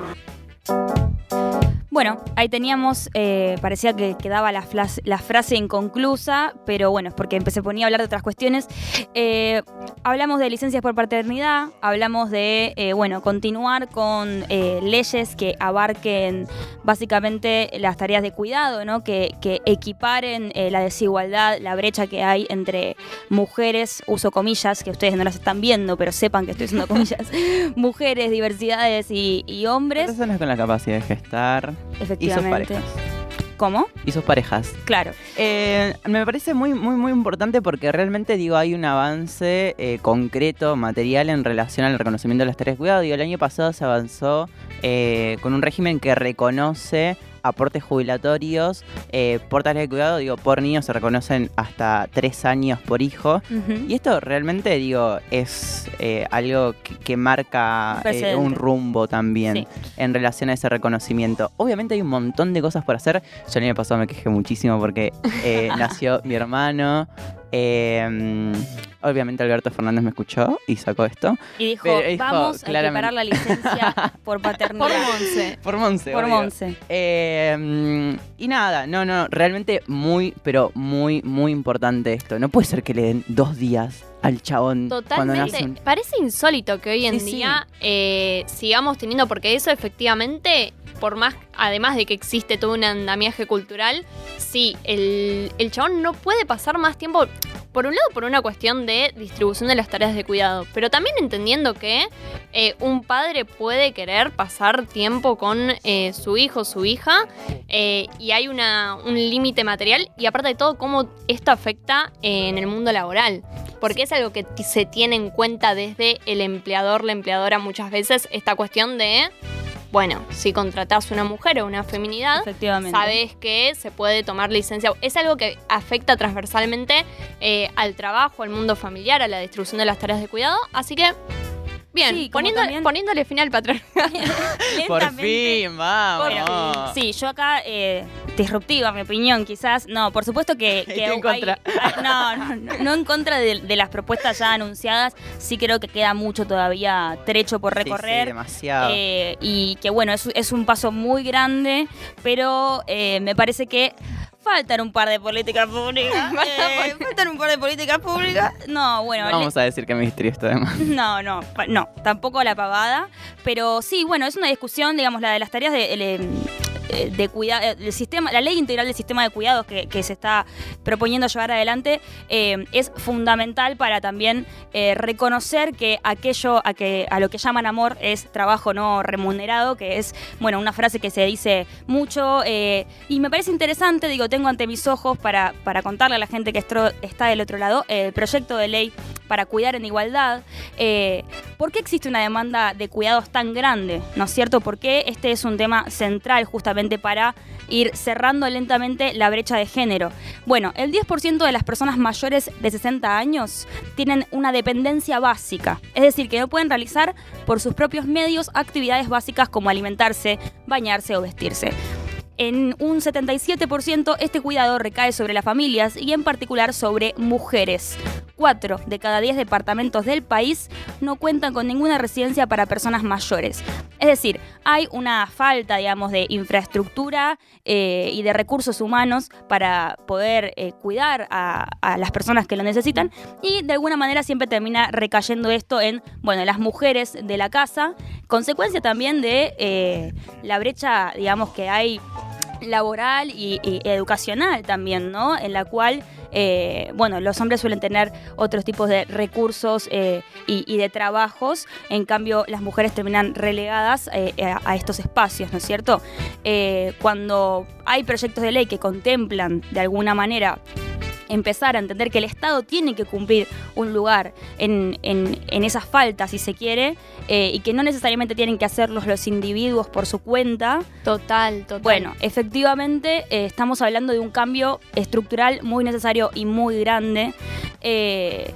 [SPEAKER 1] Bueno, ahí teníamos, eh, parecía que quedaba la, frase inconclusa, pero bueno, es porque empecé ponía a hablar de otras cuestiones. Eh, hablamos de licencias por paternidad, hablamos de, eh, bueno, continuar con eh, leyes que abarquen básicamente las tareas de cuidado, ¿no? Que, que equiparen eh, la desigualdad, la brecha que hay entre mujeres, uso comillas, que ustedes no las están viendo, pero sepan que estoy usando comillas, mujeres, diversidades y, y hombres.
[SPEAKER 3] Personas con la capacidad de gestar y sus
[SPEAKER 1] Efectivamente.
[SPEAKER 3] parejas.
[SPEAKER 1] ¿Cómo?
[SPEAKER 3] Y sus parejas.
[SPEAKER 1] Claro.
[SPEAKER 3] Eh, me parece muy, muy, muy importante porque realmente digo, hay un avance eh, concreto, material en relación al reconocimiento de las tareas de cuidado. Digo, el año pasado se avanzó eh, con un régimen que reconoce aportes jubilatorios eh, por tareas de cuidado. Digo, por niño se reconocen hasta tres años por hijo. Y esto realmente, digo, es eh, algo que, que marca eh, un rumbo también
[SPEAKER 1] Sí.
[SPEAKER 3] en relación a ese reconocimiento. Obviamente hay un montón de cosas por hacer. Yo el año pasado me quejé muchísimo porque eh, nació mi hermano. Eh, mm, obviamente Alberto Fernández me escuchó y sacó esto.
[SPEAKER 1] Y dijo,
[SPEAKER 3] Pero dijo,
[SPEAKER 1] vamos a
[SPEAKER 3] claramente-
[SPEAKER 1] equiparar la licencia por paternidad.
[SPEAKER 4] Por Monse.
[SPEAKER 3] Por Monse.
[SPEAKER 1] Por. Monse.
[SPEAKER 3] Eh, mm, y nada, no, no, realmente muy, pero muy, muy importante esto. No puede ser que le den dos días al chabón
[SPEAKER 4] Totalmente. Parece insólito que hoy en
[SPEAKER 3] Sí, sí.
[SPEAKER 4] día eh, sigamos teniendo, porque eso efectivamente, por más, además de que existe todo un andamiaje cultural, sí, el, el chabón no puede pasar más tiempo. Por un lado, por una cuestión de distribución de las tareas de cuidado, pero también entendiendo que eh, un padre puede querer pasar tiempo con eh, su hijo, su hija, eh, y hay una, un límite material, y aparte de todo, cómo esto afecta eh, en el mundo laboral. Porque algo que se tiene en cuenta desde el empleador, la empleadora muchas veces, esta cuestión de, bueno, si contratás una mujer o una feminidad, sabes que se puede tomar licencia. Es algo que afecta transversalmente eh, al trabajo, al mundo familiar, a la distribución de las tareas de cuidado. Así que, bien,
[SPEAKER 1] Sí,
[SPEAKER 4] poniendo-
[SPEAKER 1] también-
[SPEAKER 4] poniéndole fin al patrón.
[SPEAKER 3] Por fin, vamos.
[SPEAKER 1] Sí, yo acá, eh, disruptiva, mi opinión, quizás. No, por supuesto que. que
[SPEAKER 3] en
[SPEAKER 1] hay-
[SPEAKER 3] contra.
[SPEAKER 1] hay- no, no, no, no en contra de, de las propuestas ya anunciadas. Sí creo que queda mucho todavía trecho por
[SPEAKER 3] Sí, sí,
[SPEAKER 1] recorrer.
[SPEAKER 3] demasiado.
[SPEAKER 1] Eh, y que bueno, es, es un paso muy grande, pero eh, me parece que faltan un par de políticas públicas. Eh, faltan un par de políticas públicas. No, bueno,
[SPEAKER 3] No
[SPEAKER 1] le-
[SPEAKER 3] vamos a decir que ministerio esto además.
[SPEAKER 1] no, no, no, tampoco la pavada, pero sí, bueno, es una discusión, digamos, la de las tareas de, eh, de cuidado, el sistema, la ley integral del sistema de cuidados que, se está proponiendo llevar adelante eh, es fundamental para también eh, reconocer que aquello a que a lo que llaman amor es trabajo no remunerado, que es bueno una frase que se dice mucho eh, y me parece interesante, digo, tengo ante mis ojos para, para contarle a la gente que está del otro lado el proyecto de ley para cuidar en igualdad. Eh, ¿Por qué existe una demanda de cuidados tan grande? ¿No es cierto? Porque este es un tema central justamente para ir cerrando lentamente la brecha de género. Bueno, el 10% de las personas mayores de 60 años tienen una dependencia básica, es decir, que no pueden realizar por sus propios medios actividades básicas como alimentarse, bañarse o vestirse. En un 77% este cuidado recae sobre las familias y en particular sobre mujeres. 4 de cada 10 departamentos del país no cuentan con ninguna residencia para personas mayores. Es decir, hay una falta, digamos, de infraestructura eh, y de recursos humanos para poder eh, cuidar a, las personas que lo necesitan y de alguna manera siempre termina recayendo esto en, bueno, las mujeres de la casa, consecuencia también de eh, la brecha, digamos, que hay laboral y, educacional también, ¿no? En la cual, eh, bueno, los hombres suelen tener otros tipos de recursos eh, y, y de trabajos, en cambio las mujeres terminan relegadas eh, a, a estos espacios, ¿no es cierto? Eh, cuando hay proyectos de ley que contemplan de alguna manera empezar a entender que el Estado tiene que cumplir un lugar en, en- en esas faltas, si se quiere, eh, y que no necesariamente tienen que hacerlos los individuos por su cuenta.
[SPEAKER 4] Total, total.
[SPEAKER 1] Bueno, efectivamente eh, estamos hablando de un cambio estructural muy necesario y muy grande. Eh,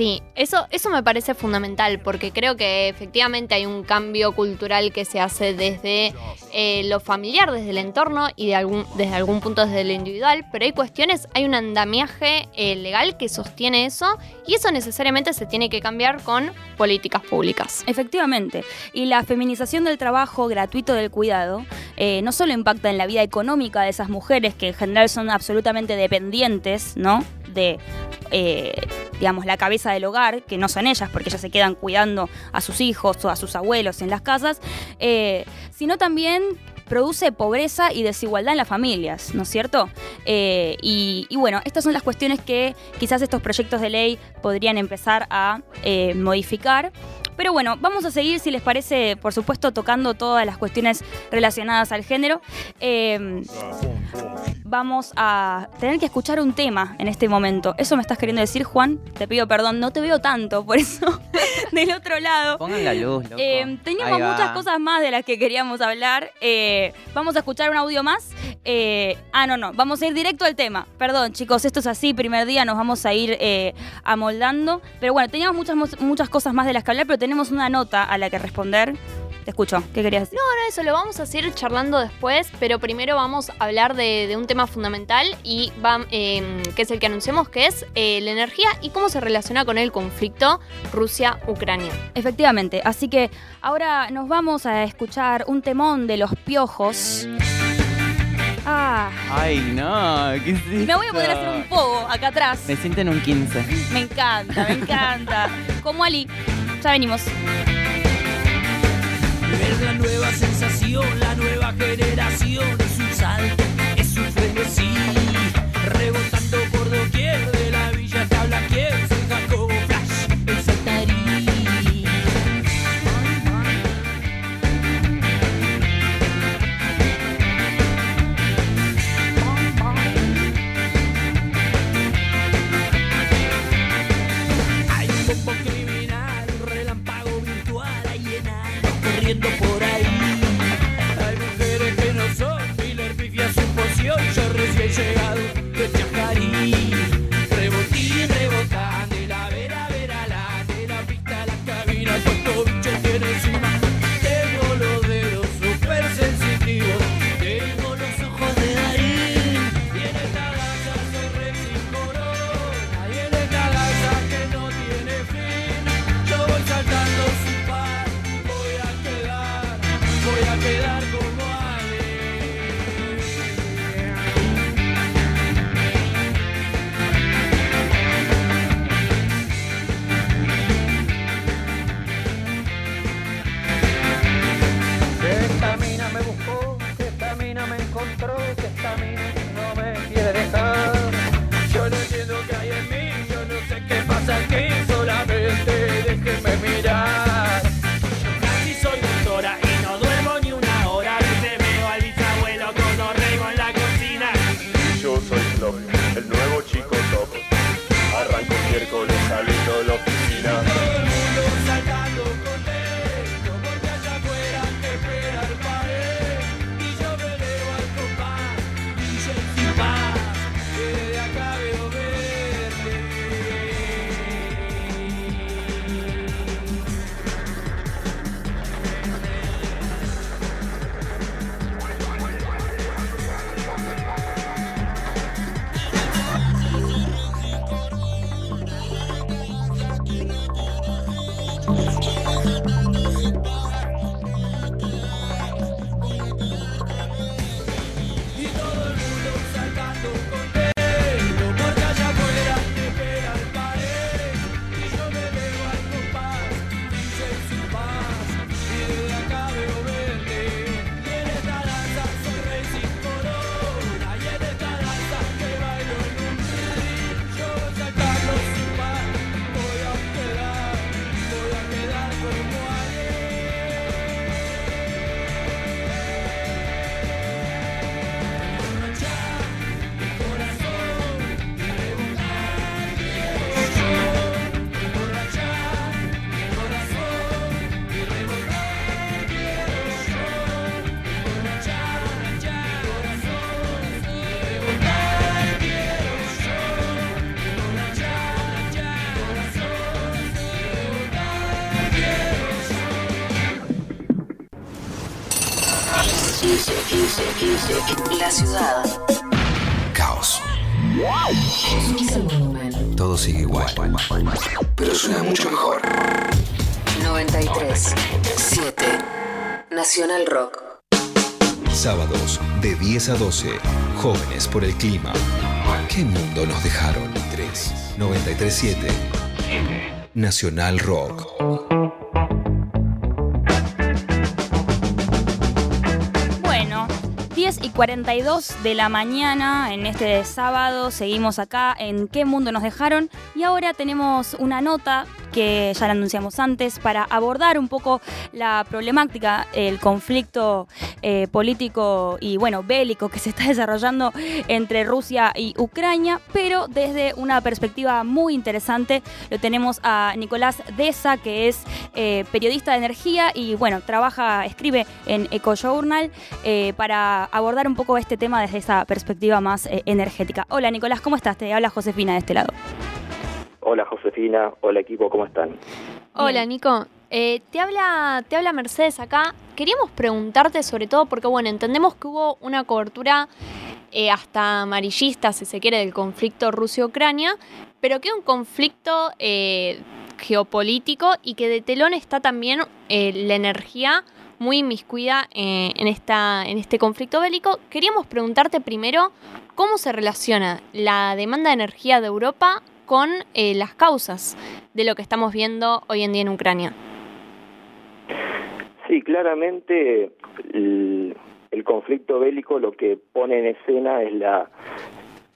[SPEAKER 4] Sí, eso, eso me parece fundamental porque creo que efectivamente hay un cambio cultural que se hace desde eh, lo familiar, desde el entorno y de algún, desde algún punto desde lo individual, pero hay cuestiones, hay un andamiaje eh, legal que sostiene eso y eso necesariamente se tiene que cambiar con políticas públicas.
[SPEAKER 1] Efectivamente. Y la feminización del trabajo gratuito del cuidado eh, no solo impacta en la vida económica de esas mujeres que en general son absolutamente dependientes, ¿no? De, eh, digamos, la cabeza del hogar, que no son ellas, porque ellas se quedan cuidando a sus hijos o a sus abuelos en las casas, eh, sino también produce pobreza y desigualdad en las familias, ¿no es cierto? Eh, y, bueno, estas son las cuestiones que quizás estos proyectos de ley podrían empezar a modificar. Pero bueno, vamos a seguir, si les parece, por supuesto, tocando todas las cuestiones relacionadas al género. Eh, vamos a tener que escuchar un tema en este momento. ¿Eso me estás queriendo decir, Juan? Te pido perdón, no te veo tanto, por eso, del otro lado.
[SPEAKER 3] Pongan la luz, loco.
[SPEAKER 1] Eh, teníamos muchas cosas más de las que queríamos hablar. Eh, vamos a escuchar un audio más. Eh, ah, no, no. Vamos a ir directo al tema. Perdón, chicos, esto es así. Primer día nos vamos a ir eh, amoldando. Pero bueno, teníamos muchas, mu- muchas cosas más de las que hablar, pero tenemos una nota a la que responder. Te escucho. ¿Qué querías decir?
[SPEAKER 4] No, no, eso lo vamos a seguir charlando después, pero primero vamos a hablar de, de un tema fundamental y va, eh, que es el que anunciamos, que es eh, la energía y cómo se relaciona con el conflicto Rusia-Ucrania.
[SPEAKER 1] Efectivamente. Así que ahora nos vamos a escuchar un temón de los piojos. Ah.
[SPEAKER 3] Ay, no, ¿qué es
[SPEAKER 1] Y me voy a poder hacer un pogo acá atrás.
[SPEAKER 3] Me siento en un 15.
[SPEAKER 1] Me encanta, me encanta. Como Ali. Ya venimos.
[SPEAKER 5] Es la nueva sensación, la nueva generación. Es un salto, en corriendo por a
[SPEAKER 6] 12. Jóvenes por el clima. ¿Qué mundo nos dejaron? 3. 937. Nacional Rock.
[SPEAKER 1] Bueno, 10 y 42 de la mañana en este sábado seguimos acá en ¿Qué mundo nos dejaron? Y ahora tenemos una nota que ya la anunciamos antes para abordar un poco la problemática, el conflicto eh, político y bueno, bélico que se está desarrollando entre Rusia y Ucrania, pero desde una perspectiva muy interesante. Lo tenemos a Nicolás Deza, que es eh, periodista de energía y bueno, trabaja, escribe en EcoJournal eh, para abordar un poco este tema desde esa perspectiva más eh, energética. Hola Nicolás, ¿cómo estás? Te habla Josefina de este lado.
[SPEAKER 9] Hola Josefina, hola equipo, ¿cómo están?
[SPEAKER 4] Hola Nico, Eh, te, habla, te habla Mercedes acá. Queríamos preguntarte sobre todo porque, bueno, entendemos que hubo una cobertura eh, hasta amarillista, si se quiere, del conflicto Rusia-Ucrania, pero que un conflicto eh, geopolítico y que de telón está también la energía muy inmiscuida en, esta, en este conflicto bélico. Queríamos preguntarte primero cómo se relaciona la demanda de energía de Europa con las causas de lo que estamos viendo hoy en día en Ucrania.
[SPEAKER 9] Sí, claramente el, el conflicto bélico lo que pone en escena es la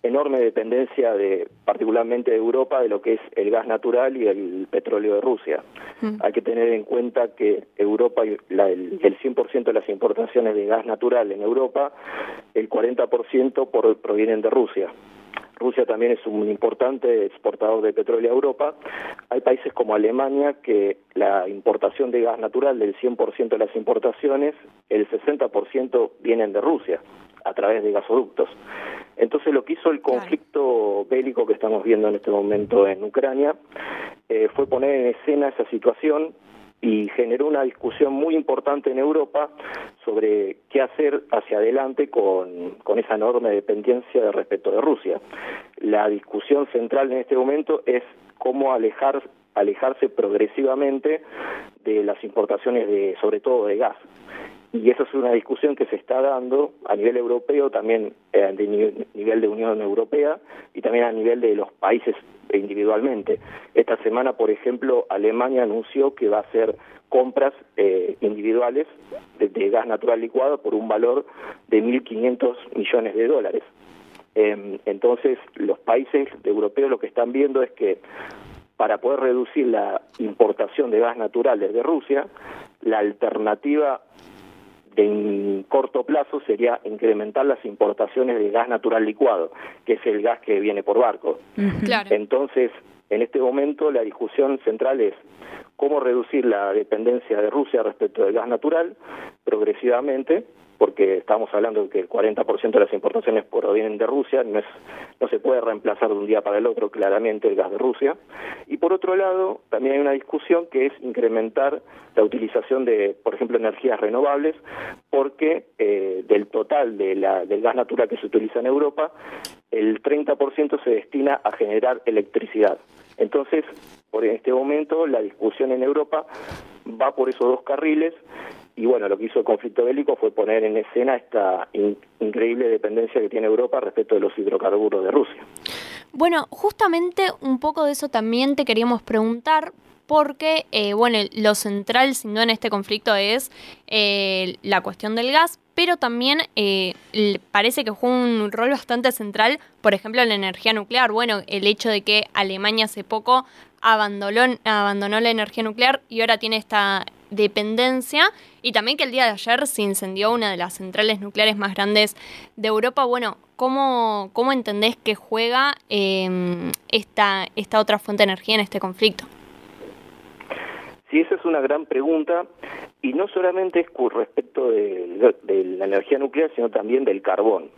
[SPEAKER 9] enorme dependencia de particularmente de Europa de lo que es el gas natural y el petróleo de Rusia. Hay que tener en cuenta que Europa, la- el, el 100% de las importaciones de gas natural en Europa, el 40% por, provienen de Rusia. Rusia también es un importante exportador de petróleo a Europa. Hay países como Alemania que la importación de gas natural del 100% de las importaciones, el 60% vienen de Rusia a través de gasoductos. Entonces lo que hizo el conflicto bélico que estamos viendo en este momento en Ucrania eh, fue poner en escena esa situación y generó una discusión muy importante en Europa sobre qué hacer hacia adelante con, con esa enorme dependencia de respecto de Rusia. La discusión central en este momento es cómo alejar, alejarse progresivamente de las importaciones de, sobre todo de gas. Y esa es una discusión que se está dando a nivel europeo, también eh, de nivel, de Unión Europea y también a nivel de los países individualmente. Esta semana, por ejemplo, Alemania anunció que va a hacer compras eh, individuales de, gas natural licuado por un valor de 1.500 millones de dólares. Eh, entonces, los países europeos lo que están viendo es que para poder reducir la importación de gas natural desde Rusia, la alternativa en corto plazo sería incrementar las importaciones de gas natural licuado, que es el gas que viene por barco.
[SPEAKER 4] Claro.
[SPEAKER 9] Entonces, en este momento la discusión central es cómo reducir la dependencia de Rusia respecto del gas natural progresivamente, porque estamos hablando de que el 40% de las importaciones provienen de Rusia, no, es, no se puede reemplazar de un día para el otro claramente el gas de Rusia. Y por otro lado, también hay una discusión que es incrementar la utilización de, por ejemplo, energías renovables, porque eh, del total de la, del gas natural que se utiliza en Europa, el 30% se destina a generar electricidad. Entonces, por este momento, la discusión en Europa va por esos dos carriles y bueno, lo que hizo el conflicto bélico fue poner en escena esta in- increíble dependencia que tiene Europa respecto de los hidrocarburos de Rusia.
[SPEAKER 4] Bueno, justamente un poco de eso también te queríamos preguntar, porque, eh, bueno, lo central sin duda en este conflicto es eh, la cuestión del gas, pero también eh, parece que juega un rol bastante central, por ejemplo, la energía nuclear. Bueno, el hecho de que Alemania hace poco abandonó, abandonó la energía nuclear y ahora tiene esta dependencia y también que el día de ayer se incendió una de las centrales nucleares más grandes de Europa. Bueno, ¿cómo, cómo entendés que juega eh, esta, esta otra fuente de energía en este conflicto?
[SPEAKER 9] Sí, esa es una gran pregunta y no solamente es con respecto de, la energía nuclear, sino también del carbón.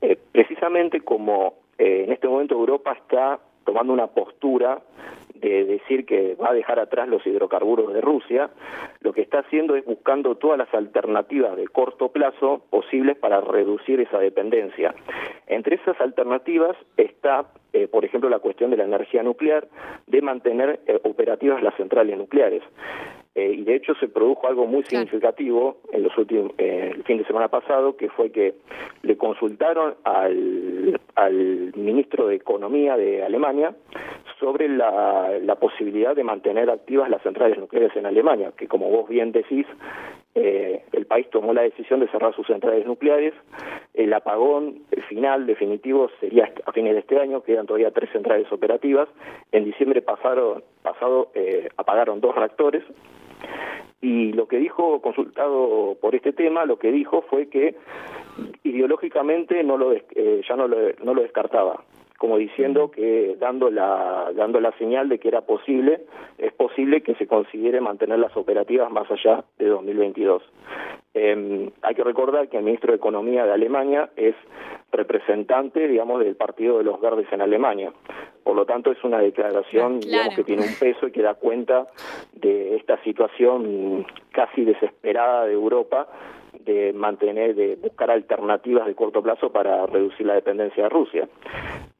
[SPEAKER 9] Eh, precisamente como eh, en este momento Europa está tomando una postura de decir que va a dejar atrás los hidrocarburos de Rusia, lo que está haciendo es buscando todas las alternativas de corto plazo posibles para reducir esa dependencia. Entre esas alternativas está, eh, por ejemplo, la cuestión de la energía nuclear, de mantener eh, operativas las centrales nucleares. Eh, y de hecho se produjo algo muy significativo en los últimos, eh, el fin de semana pasado, que fue que le consultaron al, al ministro de Economía de Alemania sobre la, posibilidad de mantener activas las centrales nucleares en Alemania, que como vos bien decís, eh, el país tomó la decisión de cerrar sus centrales nucleares. El apagón final definitivo sería a fines de este año, quedan todavía tres centrales operativas. En diciembre pasaron, pasado eh, apagaron dos reactores. Y lo que dijo, consultado por este tema, lo que dijo fue que ideológicamente no lo eh, ya no lo, no lo descartaba como diciendo que dando la dando la señal de que era posible es posible que se considere mantener las operativas más allá de 2022 Eh, hay que recordar que el ministro de economía de Alemania es representante digamos del partido de los verdes en Alemania por lo tanto es una declaración digamos que tiene un peso y que da cuenta de esta situación casi desesperada de Europa de mantener, de buscar alternativas de corto plazo para reducir la dependencia de Rusia.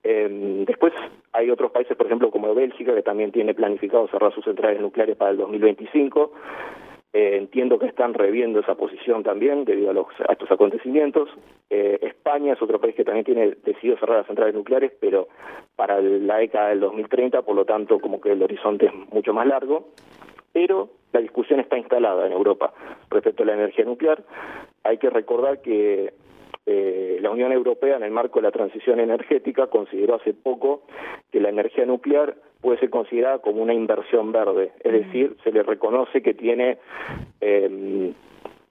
[SPEAKER 9] Eh, después hay otros países, por ejemplo, como Bélgica, que también tiene planificado cerrar sus centrales nucleares para el 2025. Eh, entiendo que están reviendo esa posición también debido a, los, a estos acontecimientos. Eh, España es otro país que también tiene decidido cerrar las centrales nucleares, pero para la década del 2030, por lo tanto, como que el horizonte es mucho más largo. Pero la discusión está instalada en Europa respecto a la energía nuclear. Hay que recordar que eh, la Unión Europea, en el marco de la transición energética, consideró hace poco que la energía nuclear puede ser considerada como una inversión verde, es decir, se le reconoce que tiene eh,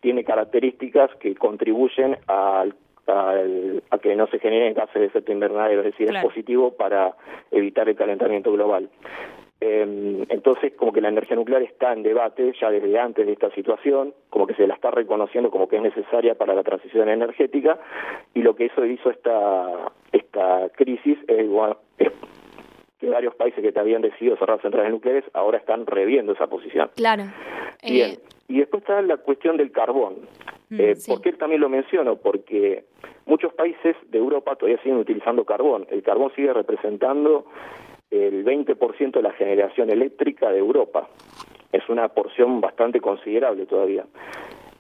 [SPEAKER 9] tiene características que contribuyen al a que no se generen gases de efecto invernadero, es decir,
[SPEAKER 10] Claro.
[SPEAKER 9] es positivo para evitar el calentamiento global. Eh, entonces, como que la energía nuclear está en debate ya desde antes de esta situación, como que se la está reconociendo como que es necesaria para la transición energética, y lo que eso hizo esta esta crisis es, igual- es que varios países que habían decidido cerrar centrales nucleares ahora están reviendo esa posición.
[SPEAKER 4] Claro.
[SPEAKER 9] Bien.
[SPEAKER 4] Eh,
[SPEAKER 9] Y después está la cuestión del carbón.
[SPEAKER 4] Mm,
[SPEAKER 9] Eh,
[SPEAKER 4] sí.
[SPEAKER 9] ¿Por qué también lo menciono? Porque muchos países de Europa todavía siguen utilizando carbón. El carbón sigue representando el 20% de la generación eléctrica de Europa. Es una porción bastante considerable todavía.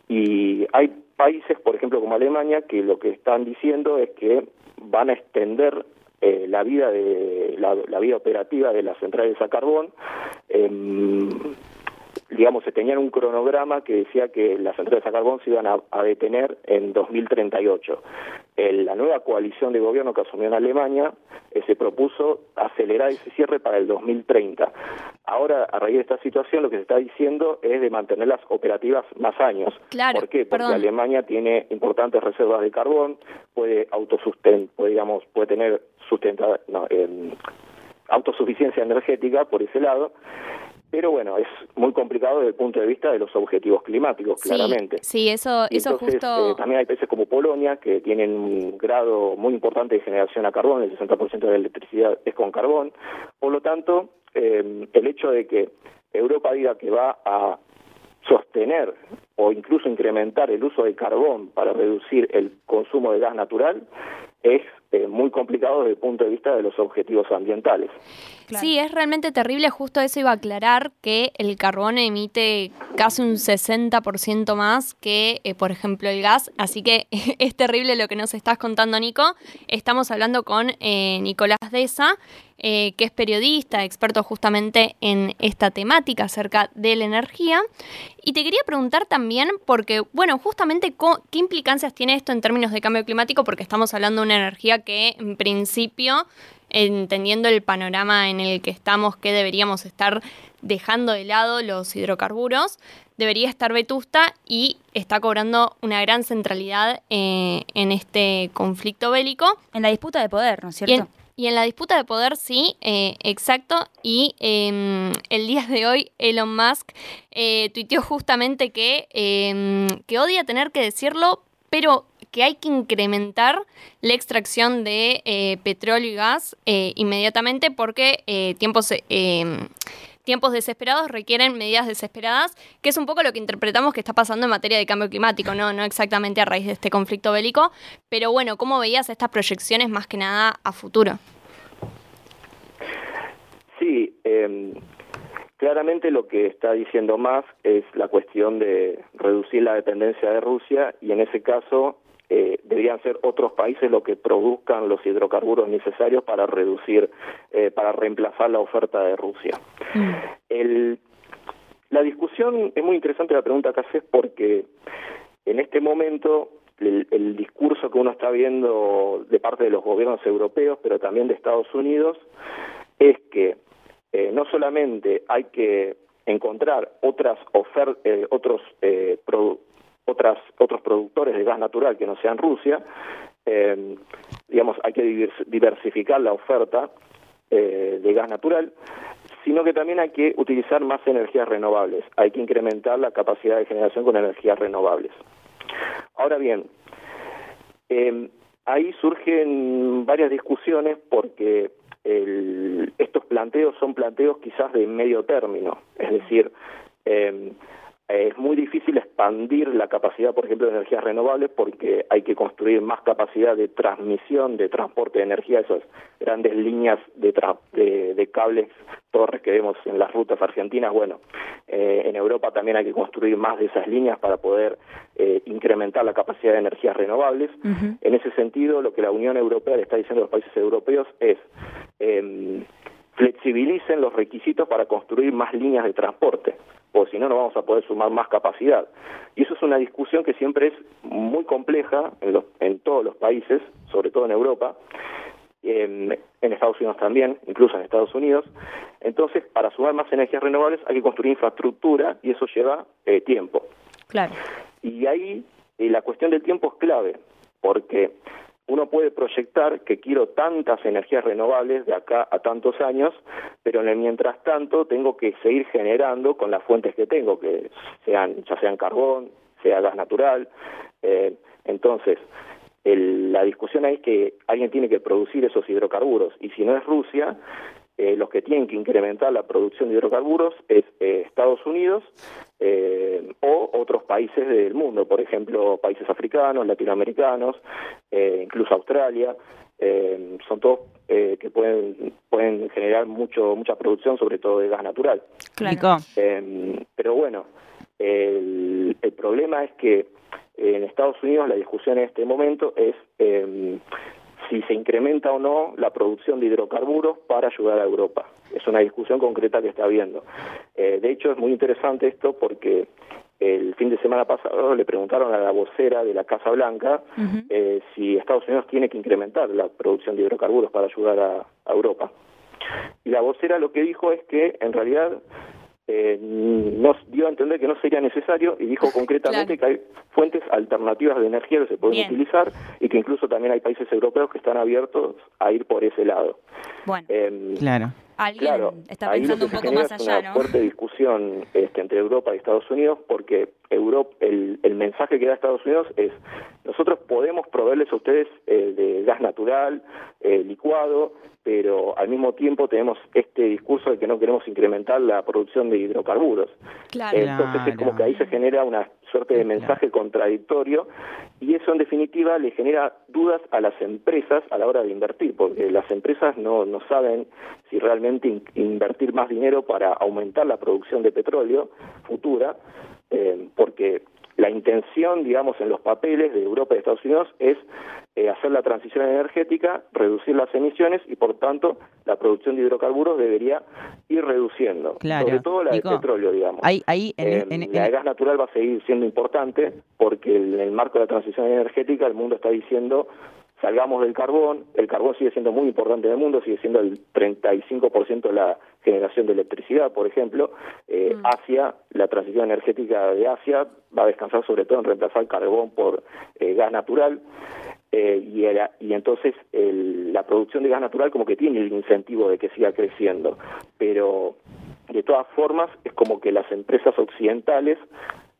[SPEAKER 9] Y hay países, por ejemplo, como Alemania, que lo que están diciendo es que van a extender eh, la vida de la, la vida operativa de las centrales a carbón. Digamos, se tenían un cronograma que decía que las centrales a carbón se iban a, a detener en 2038. El- la nueva coalición de gobierno que asumió en Alemania eh, se propuso acelerar ese cierre para el 2030. Ahora, a raíz de esta situación, lo que se está diciendo es de mantenerlas operativas más años.
[SPEAKER 4] Claro,
[SPEAKER 9] ¿Por qué? Porque
[SPEAKER 4] perdón.
[SPEAKER 9] Alemania tiene importantes reservas de carbón, puede autosusten, puede, digamos, puede tener sustenta, no, em, autosuficiencia energética por ese lado, pero bueno, es muy complicado desde el punto de vista de los objetivos climáticos,
[SPEAKER 4] sí,
[SPEAKER 9] claramente.
[SPEAKER 4] Sí, eso,
[SPEAKER 9] Y
[SPEAKER 4] eso
[SPEAKER 9] entonces,
[SPEAKER 4] justo.
[SPEAKER 9] eh, también hay países como Polonia que tienen un grado muy importante de generación a carbón, el 60% de la electricidad es con carbón. Por lo tanto, eh, el hecho de que Europa diga que va a sostener o incluso incrementar el uso de carbón para reducir el consumo de gas natural es eh, muy complicado desde el punto de vista de los objetivos ambientales.
[SPEAKER 4] Sí, es realmente terrible. Justo eso iba a aclarar que el carbón emite casi un 60% más que, eh, por ejemplo, el gas. Así que es terrible lo que nos estás contando, Nico. Estamos hablando con eh, Nicolás Deza, eh, que es periodista, experto justamente en esta temática acerca de la energía. Y te quería preguntar también, porque, bueno, justamente qué implicancias tiene esto en términos de cambio climático, porque estamos hablando de una energía que en principio entendiendo el panorama en el que estamos, que deberíamos estar dejando de lado los hidrocarburos, debería estar vetusta y está cobrando una gran centralidad eh, en este conflicto bélico.
[SPEAKER 1] En la disputa de poder, ¿no es cierto?
[SPEAKER 4] en, y en la disputa de poder, sí, eh, exacto. Y eh, el día de hoy Elon Musk eh, tuiteó justamente que, eh, que odia tener que decirlo, pero que hay que incrementar la extracción de eh, petróleo y gas eh, inmediatamente porque tiempos, eh, tiempos desesperados requieren medidas desesperadas, que es un poco lo que interpretamos que está pasando en materia de cambio climático, no, no exactamente a raíz de este conflicto bélico, pero bueno, ¿cómo veías estas proyecciones más que nada a futuro?
[SPEAKER 9] Sí, eh, claramente lo que está diciendo más es la cuestión de reducir la dependencia de Rusia y en ese caso eh, deberían ser otros países los que produzcan los hidrocarburos necesarios para reducir, eh, para reemplazar la oferta de Rusia. El, la discusión es muy interesante la pregunta que haces porque en este momento el, el discurso que uno está viendo de parte de los gobiernos europeos, pero también de Estados Unidos, es que eh, no solamente hay que encontrar otras ofer eh, otros eh, produ- otras otros productores de gas natural que no sean Rusia, eh, digamos hay que divers- diversificar la oferta eh, de gas natural, sino que también hay que utilizar más energías renovables, hay que incrementar la capacidad de generación con energías renovables. Ahora bien, eh, ahí surgen varias discusiones porque el- estos planteos son planteos quizás de medio término, es decir, eh, es muy difícil expandir la capacidad, por ejemplo, de energías renovables porque hay que construir más capacidad de transmisión, de transporte de energía, esas grandes líneas de, tra- de, de cables, torres que vemos en las rutas argentinas. Bueno, eh, en Europa también hay que construir más de esas líneas para poder eh, incrementar la capacidad de energías renovables. En ese sentido, lo que la Unión Europea le está diciendo a los países europeos es eh, flexibilicen los requisitos para construir más líneas de transporte, porque si no, no vamos a poder sumar más capacidad. Y eso es una discusión que siempre es muy compleja en, los, en todos los países, sobre todo en Europa, en, en Estados Unidos también, incluso en Estados Unidos. Entonces, para sumar más energías renovables hay que construir infraestructura y eso lleva eh, tiempo.
[SPEAKER 1] Claro.
[SPEAKER 9] Y ahí eh, la cuestión del tiempo es clave, porque uno puede proyectar que quiero tantas energías renovables de acá a tantos años, pero en el mientras tanto tengo que seguir generando con las fuentes que tengo, que sean ya sean carbón, sea gas natural. Eh, entonces, el- la discusión ahí es que alguien tiene que producir esos hidrocarburos y si no es Rusia, eh, los que tienen que incrementar la producción de hidrocarburos es eh, Estados Unidos eh, o otros países del mundo, por ejemplo, países africanos, latinoamericanos, eh, incluso Australia. eh, son todos eh, que pueden pueden generar mucho mucha producción, sobre todo de gas natural.
[SPEAKER 3] Nico,
[SPEAKER 9] Eh, pero bueno, el, el problema es que en Estados Unidos la discusión en este momento es eh, si se incrementa o no la producción de hidrocarburos para ayudar a Europa. Es una discusión concreta que está habiendo. Eh, de hecho, es muy interesante esto porque el fin de semana pasado le preguntaron a la vocera de la Casa Blanca eh, si Estados Unidos tiene que incrementar la producción de hidrocarburos para ayudar a, a Europa. Y la vocera lo que dijo es que en realidad eh, nos dio a entender que no sería necesario y dijo concretamente que hay fuentes alternativas de energía que se pueden
[SPEAKER 1] Bien.
[SPEAKER 9] utilizar y que incluso también hay países europeos que están abiertos a ir por ese lado.
[SPEAKER 1] Bueno,
[SPEAKER 9] Eh,
[SPEAKER 3] claro.
[SPEAKER 1] Alguien
[SPEAKER 9] Claro,
[SPEAKER 1] está
[SPEAKER 9] ahí lo
[SPEAKER 1] pensando
[SPEAKER 9] que
[SPEAKER 1] un poco más
[SPEAKER 9] es
[SPEAKER 1] allá,
[SPEAKER 9] una
[SPEAKER 1] ¿no?
[SPEAKER 9] fuerte discusión este, entre Europa y Estados Unidos porque Europa, el, el mensaje que da Estados Unidos es nosotros podemos proveerles a ustedes eh, de gas natural, eh, licuado, pero al mismo tiempo tenemos este discurso de que no queremos incrementar la producción de hidrocarburos.
[SPEAKER 1] Claro.
[SPEAKER 9] Entonces es como que ahí se genera una suerte de mensaje contradictorio y eso en definitiva le genera dudas a las empresas a la hora de invertir, porque las empresas no, no saben si realmente in- invertir más dinero para aumentar la producción de petróleo futura, eh, porque la intención, digamos, en los papeles de Europa y de Estados Unidos es eh, hacer la transición energética, reducir las emisiones y, por tanto, la producción de hidrocarburos debería ir reduciendo.
[SPEAKER 3] Claro.
[SPEAKER 9] Sobre todo la
[SPEAKER 3] Nico,
[SPEAKER 9] de petróleo, digamos.
[SPEAKER 3] Ahí, ahí en,
[SPEAKER 9] Eh,
[SPEAKER 3] en-
[SPEAKER 9] la de gas natural va a seguir siendo importante porque en el marco de la transición energética el mundo está diciendo salgamos del carbón, el carbón sigue siendo muy importante en el mundo, sigue siendo el 35% de la generación de electricidad, por ejemplo. Eh, Asia, la transición energética de Asia va a descansar sobre todo en reemplazar carbón por eh, gas natural. Eh, y, era- y entonces el- la producción de gas natural como que tiene el incentivo de que siga creciendo, pero de todas formas es como que las empresas occidentales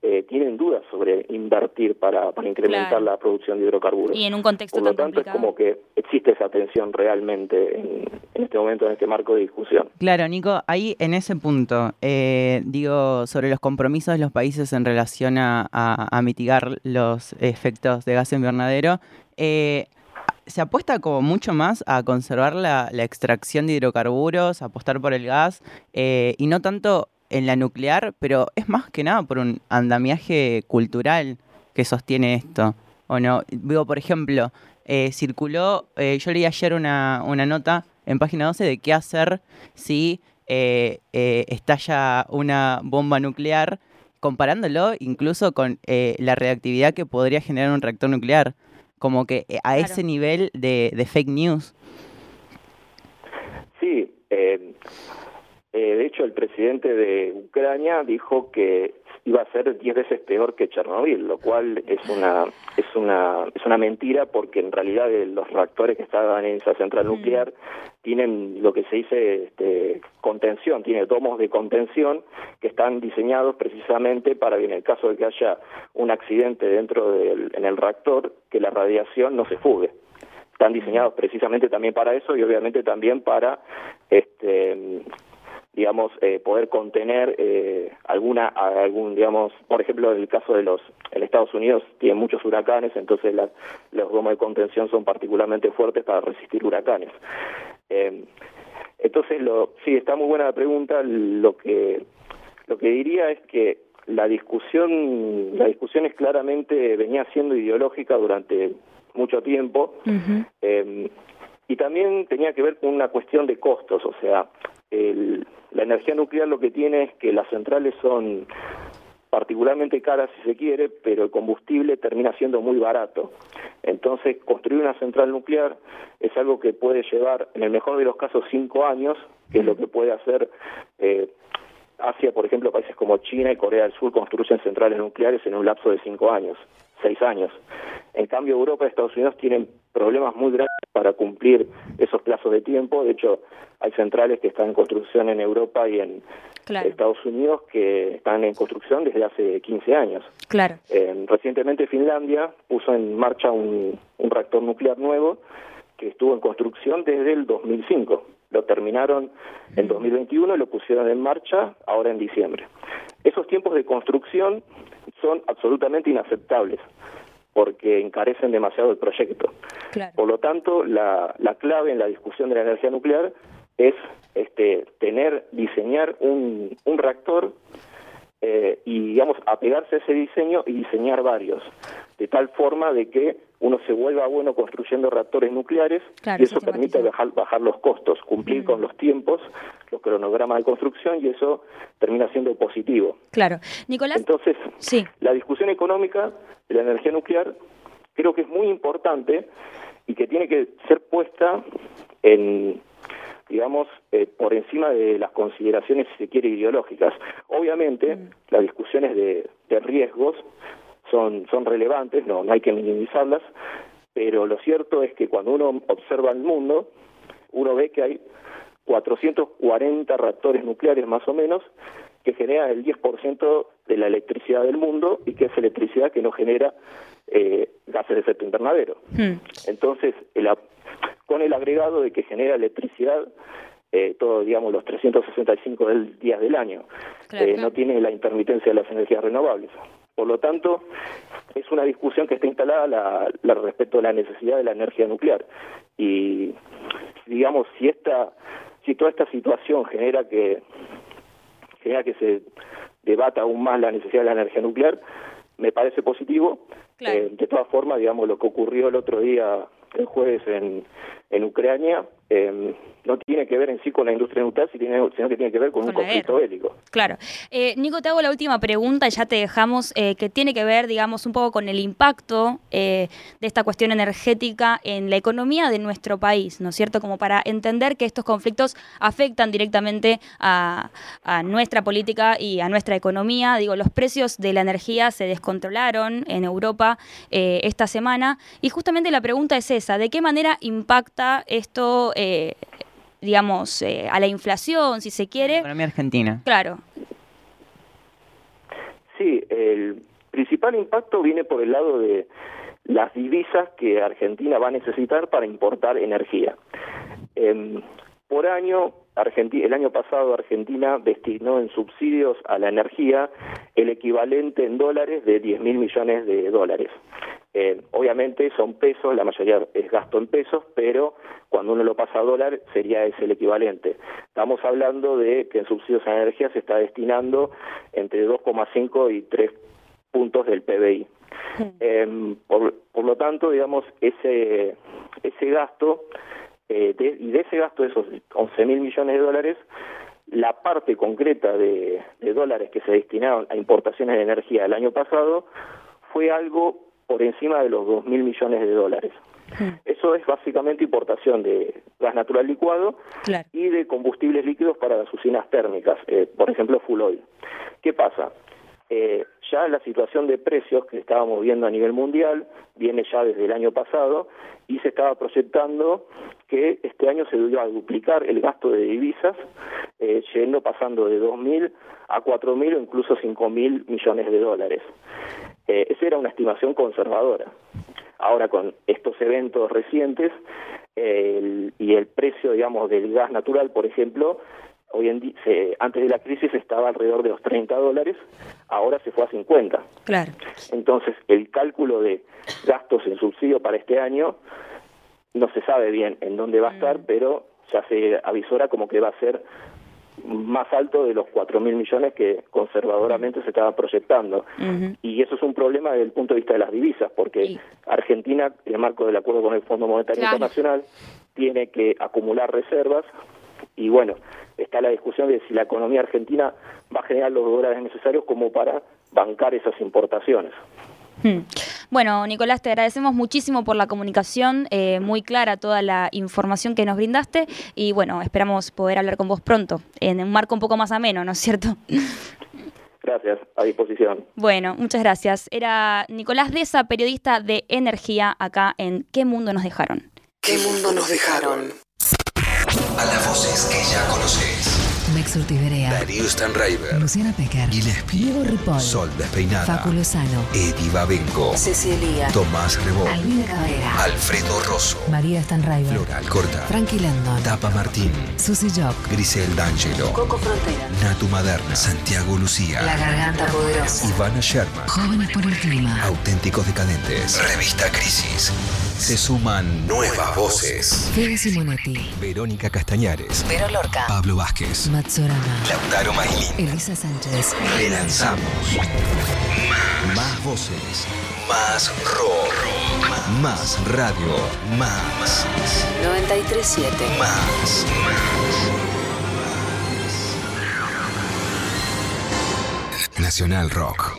[SPEAKER 9] eh, tienen dudas sobre invertir para, para incrementar
[SPEAKER 1] Claro.
[SPEAKER 9] la producción de hidrocarburos.
[SPEAKER 1] Y en un contexto
[SPEAKER 9] Por lo
[SPEAKER 1] tan
[SPEAKER 9] tanto, es
[SPEAKER 1] complicado.
[SPEAKER 9] como que existe esa tensión realmente en, en este momento, en este marco de discusión.
[SPEAKER 3] Claro, Nico, ahí en ese punto, eh, digo, sobre los compromisos de los países en relación a, a- a mitigar los efectos de gas invernadero, eh, se apuesta como mucho más a conservar la, la extracción de hidrocarburos, apostar por el gas, eh, y no tanto en la nuclear, pero es más que nada por un andamiaje cultural que sostiene esto, ¿o no? Digo, por ejemplo, eh, circuló, eh, yo leí ayer una, una nota en página 12 de qué hacer si eh, eh, estalla una bomba nuclear, comparándolo incluso con eh, la reactividad que podría generar un reactor nuclear, como que eh, a
[SPEAKER 1] Claro.
[SPEAKER 3] ese nivel de, de fake news.
[SPEAKER 9] Sí, eh, de hecho el presidente de Ucrania dijo que iba a ser 10 veces peor que Chernobyl, lo cual es una es una es una mentira porque en realidad eh, los reactores que estaban en esa central nuclear tienen lo que se dice este, contención, tiene domos de contención que están diseñados precisamente para que en el caso de que haya un accidente dentro del en el reactor que la radiación no se fugue. Están diseñados precisamente también para eso y obviamente también para este digamos eh, poder contener eh, alguna algún digamos por ejemplo en el caso de los en Estados Unidos tiene muchos huracanes entonces la- los de contención son particularmente fuertes para resistir huracanes. Eh, entonces lo sí está muy buena la pregunta. Lo que lo que diría es que la discusión la discusión es claramente venía siendo ideológica durante mucho tiempo. Eh, y también tenía que ver con una cuestión de costos, o sea, el- la energía nuclear lo que tiene es que las centrales son particularmente caras si se quiere, pero el combustible termina siendo muy barato. Entonces, construir una central nuclear es algo que puede llevar, en el mejor de los casos, cinco años, que es lo que puede hacer eh, Asia, por ejemplo, países como China y Corea del Sur construyen centrales nucleares en un lapso de cinco años, seis años. En cambio, Europa y Estados Unidos tienen problemas muy grandes para cumplir esos plazos de tiempo. De hecho, hay centrales que están en construcción en Europa y en
[SPEAKER 1] Claro.
[SPEAKER 9] Estados Unidos que están en construcción desde hace 15 años.
[SPEAKER 1] Claro.
[SPEAKER 9] Eh, recientemente Finlandia puso en marcha un, un reactor nuclear nuevo que estuvo en construcción desde el 2005. Lo terminaron en 2021 y lo pusieron en marcha ahora en diciembre. Esos tiempos de construcción son absolutamente inaceptables porque encarecen demasiado el proyecto.
[SPEAKER 1] Claro.
[SPEAKER 9] Por lo tanto, la, la clave en la discusión de la energía nuclear es este, tener, diseñar un, un reactor eh, y, digamos, apegarse a ese diseño y diseñar varios, de tal forma de que uno se vuelva bueno construyendo reactores nucleares
[SPEAKER 1] Claro,
[SPEAKER 9] y eso permite bajar, bajar los costos, cumplir con los tiempos, los cronogramas de construcción y eso termina siendo positivo.
[SPEAKER 1] Claro. Nicolás,
[SPEAKER 9] Entonces,
[SPEAKER 1] sí.
[SPEAKER 9] la discusión económica de la energía nuclear creo que es muy importante y que tiene que ser puesta en digamos, eh, por encima de las consideraciones, si se quiere, ideológicas. Obviamente, las discusiones de, de riesgos son, son relevantes, no, no hay que minimizarlas, pero lo cierto es que cuando uno observa el mundo, uno ve que hay 440 reactores nucleares más o menos que generan el 10% de la electricidad del mundo y que es electricidad que no genera eh, gases de efecto invernadero.
[SPEAKER 1] Hmm.
[SPEAKER 9] Entonces, el con el agregado de que genera electricidad eh, todos, digamos, los 365 del- días del año.
[SPEAKER 1] Claro.
[SPEAKER 9] Eh, no tiene la intermitencia de las energías renovables. Por lo tanto, es una discusión que está instalada la, la respecto a la necesidad de la energía nuclear. Y, digamos, si esta, si toda esta situación genera que genera que se debata aún más la necesidad de la energía nuclear, me parece positivo. Eh, de todas formas, digamos, lo que ocurrió el otro día, el jueves en, en Ucrania, eh, no tiene que ver en sí con la industria nuclear, sino sino que tiene que ver con, un
[SPEAKER 1] Con
[SPEAKER 9] conflicto bélico.
[SPEAKER 1] Claro. Eh, Nico, te hago la última pregunta y ya te dejamos, eh, que tiene que ver, digamos, un poco con el impacto eh, de esta cuestión energética en la economía de nuestro país, ¿no es cierto? Como para entender que estos conflictos afectan directamente a, a nuestra política y a nuestra economía. Digo, los precios de la energía se descontrolaron en Europa eh, esta semana y justamente la pregunta es esa, ¿de qué manera impacta esto? Eh, digamos, eh, a la inflación, si se quiere.
[SPEAKER 3] Economía argentina.
[SPEAKER 1] Claro,
[SPEAKER 9] Sí, el principal impacto viene por el lado de las divisas que Argentina va a necesitar para importar energía. Em, por año, el año pasado Argentina destinó en subsidios a la energía el equivalente en dólares de 10 mil millones de dólares. Eh, obviamente son pesos, la mayoría es gasto en pesos, pero cuando uno lo pasa a dólar sería ese el equivalente. Estamos hablando de que en subsidios a energía se está destinando entre 2,5 y 3 puntos del PBI. Em, por, por lo tanto, digamos, ese, ese gasto, eh, de- y de ese gasto de esos 11 mil millones de dólares, la parte concreta de, de dólares que se destinaron a importaciones de energía el año pasado fue algo por encima de los 2 mil millones de dólares. Eso es básicamente importación de gas natural licuado
[SPEAKER 1] Claro.
[SPEAKER 9] y de combustibles líquidos para las usinas térmicas, eh, por ejemplo, full oil. ¿Qué pasa? Eh, ya la situación de precios que estábamos viendo a nivel mundial viene ya desde el año pasado y se estaba proyectando que este año se iba a duplicar el gasto de divisas, eh, yendo pasando de 2.000 a 4.000 o incluso 5.000 millones de dólares. Eh, esa era una estimación conservadora. Ahora con estos eventos recientes el- y el precio, digamos, del gas natural, por ejemplo, hoy en día, se- antes de la crisis estaba alrededor de los 30 dólares, ahora se fue a 50.
[SPEAKER 1] Claro.
[SPEAKER 9] Entonces, el cálculo de gastos en subsidio para este año no se sabe bien en dónde va a estar, pero ya se avisora como que va a ser más alto de los 4 mil millones que conservadoramente se estaba proyectando. Y eso es un problema desde el punto de vista de las divisas, porque Argentina, en el marco del acuerdo con el Fondo Monetario
[SPEAKER 4] Claro.
[SPEAKER 9] Internacional, tiene que acumular reservas y bueno, está la discusión de si la economía argentina va a generar los dólares necesarios como para bancar esas importaciones.
[SPEAKER 1] Hmm. Bueno, Nicolás, te agradecemos muchísimo por la comunicación, eh, muy clara toda la información que nos brindaste y bueno, esperamos poder hablar con vos pronto, en un marco un poco más ameno, ¿no es cierto?
[SPEAKER 9] Gracias, a disposición.
[SPEAKER 1] Bueno, muchas gracias. Era Nicolás Deza, periodista de energía acá en ¿Qué mundo nos dejaron?
[SPEAKER 6] ¿Qué mundo nos dejaron? A las voces que ya conoces.
[SPEAKER 7] Mex Urtiberea.
[SPEAKER 6] Darío Stanraiver.
[SPEAKER 7] Luciana Pecker.
[SPEAKER 6] Gillespie.
[SPEAKER 7] Diego Ripoll.
[SPEAKER 6] Sol Despeinada.
[SPEAKER 7] Facu Lozano.
[SPEAKER 6] Eddie Babenco.
[SPEAKER 7] Cecilia.
[SPEAKER 6] Tomás Rebón.
[SPEAKER 7] Albina Cabrera.
[SPEAKER 6] Alfredo Rosso.
[SPEAKER 7] María Stanraiver.
[SPEAKER 6] Flora Alcorta.
[SPEAKER 7] Frankie Landon.
[SPEAKER 6] Tapa Martín.
[SPEAKER 7] Susy Jock.
[SPEAKER 6] Grisel D'Angelo.
[SPEAKER 7] Coco Frontera.
[SPEAKER 6] Natu Maderna. Santiago Lucía.
[SPEAKER 7] La Garganta Poderosa.
[SPEAKER 6] Ivana Sherman.
[SPEAKER 7] Jóvenes por el Clima.
[SPEAKER 6] Auténticos Decadentes. Revista Crisis. Se suman nuevas voces.
[SPEAKER 7] Fede Simonetti.
[SPEAKER 6] Verónica Castañares.
[SPEAKER 7] Vero Lorca.
[SPEAKER 6] Pablo Vázquez.
[SPEAKER 7] Matsorama.
[SPEAKER 6] Lautaro Mailín.
[SPEAKER 7] Elisa Sánchez.
[SPEAKER 6] Relanzamos. Más, más voces. Más rock. Más radio. Más.
[SPEAKER 7] 937.
[SPEAKER 6] Más. Nacional Rock.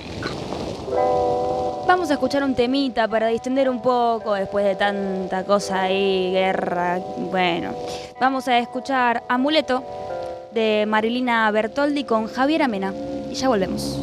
[SPEAKER 1] Vamos a escuchar un temita para distender un poco después de tanta cosa ahí, guerra. Bueno, vamos a escuchar Amuleto de Marilina Bertoldi con Javier Amena. Y ya volvemos.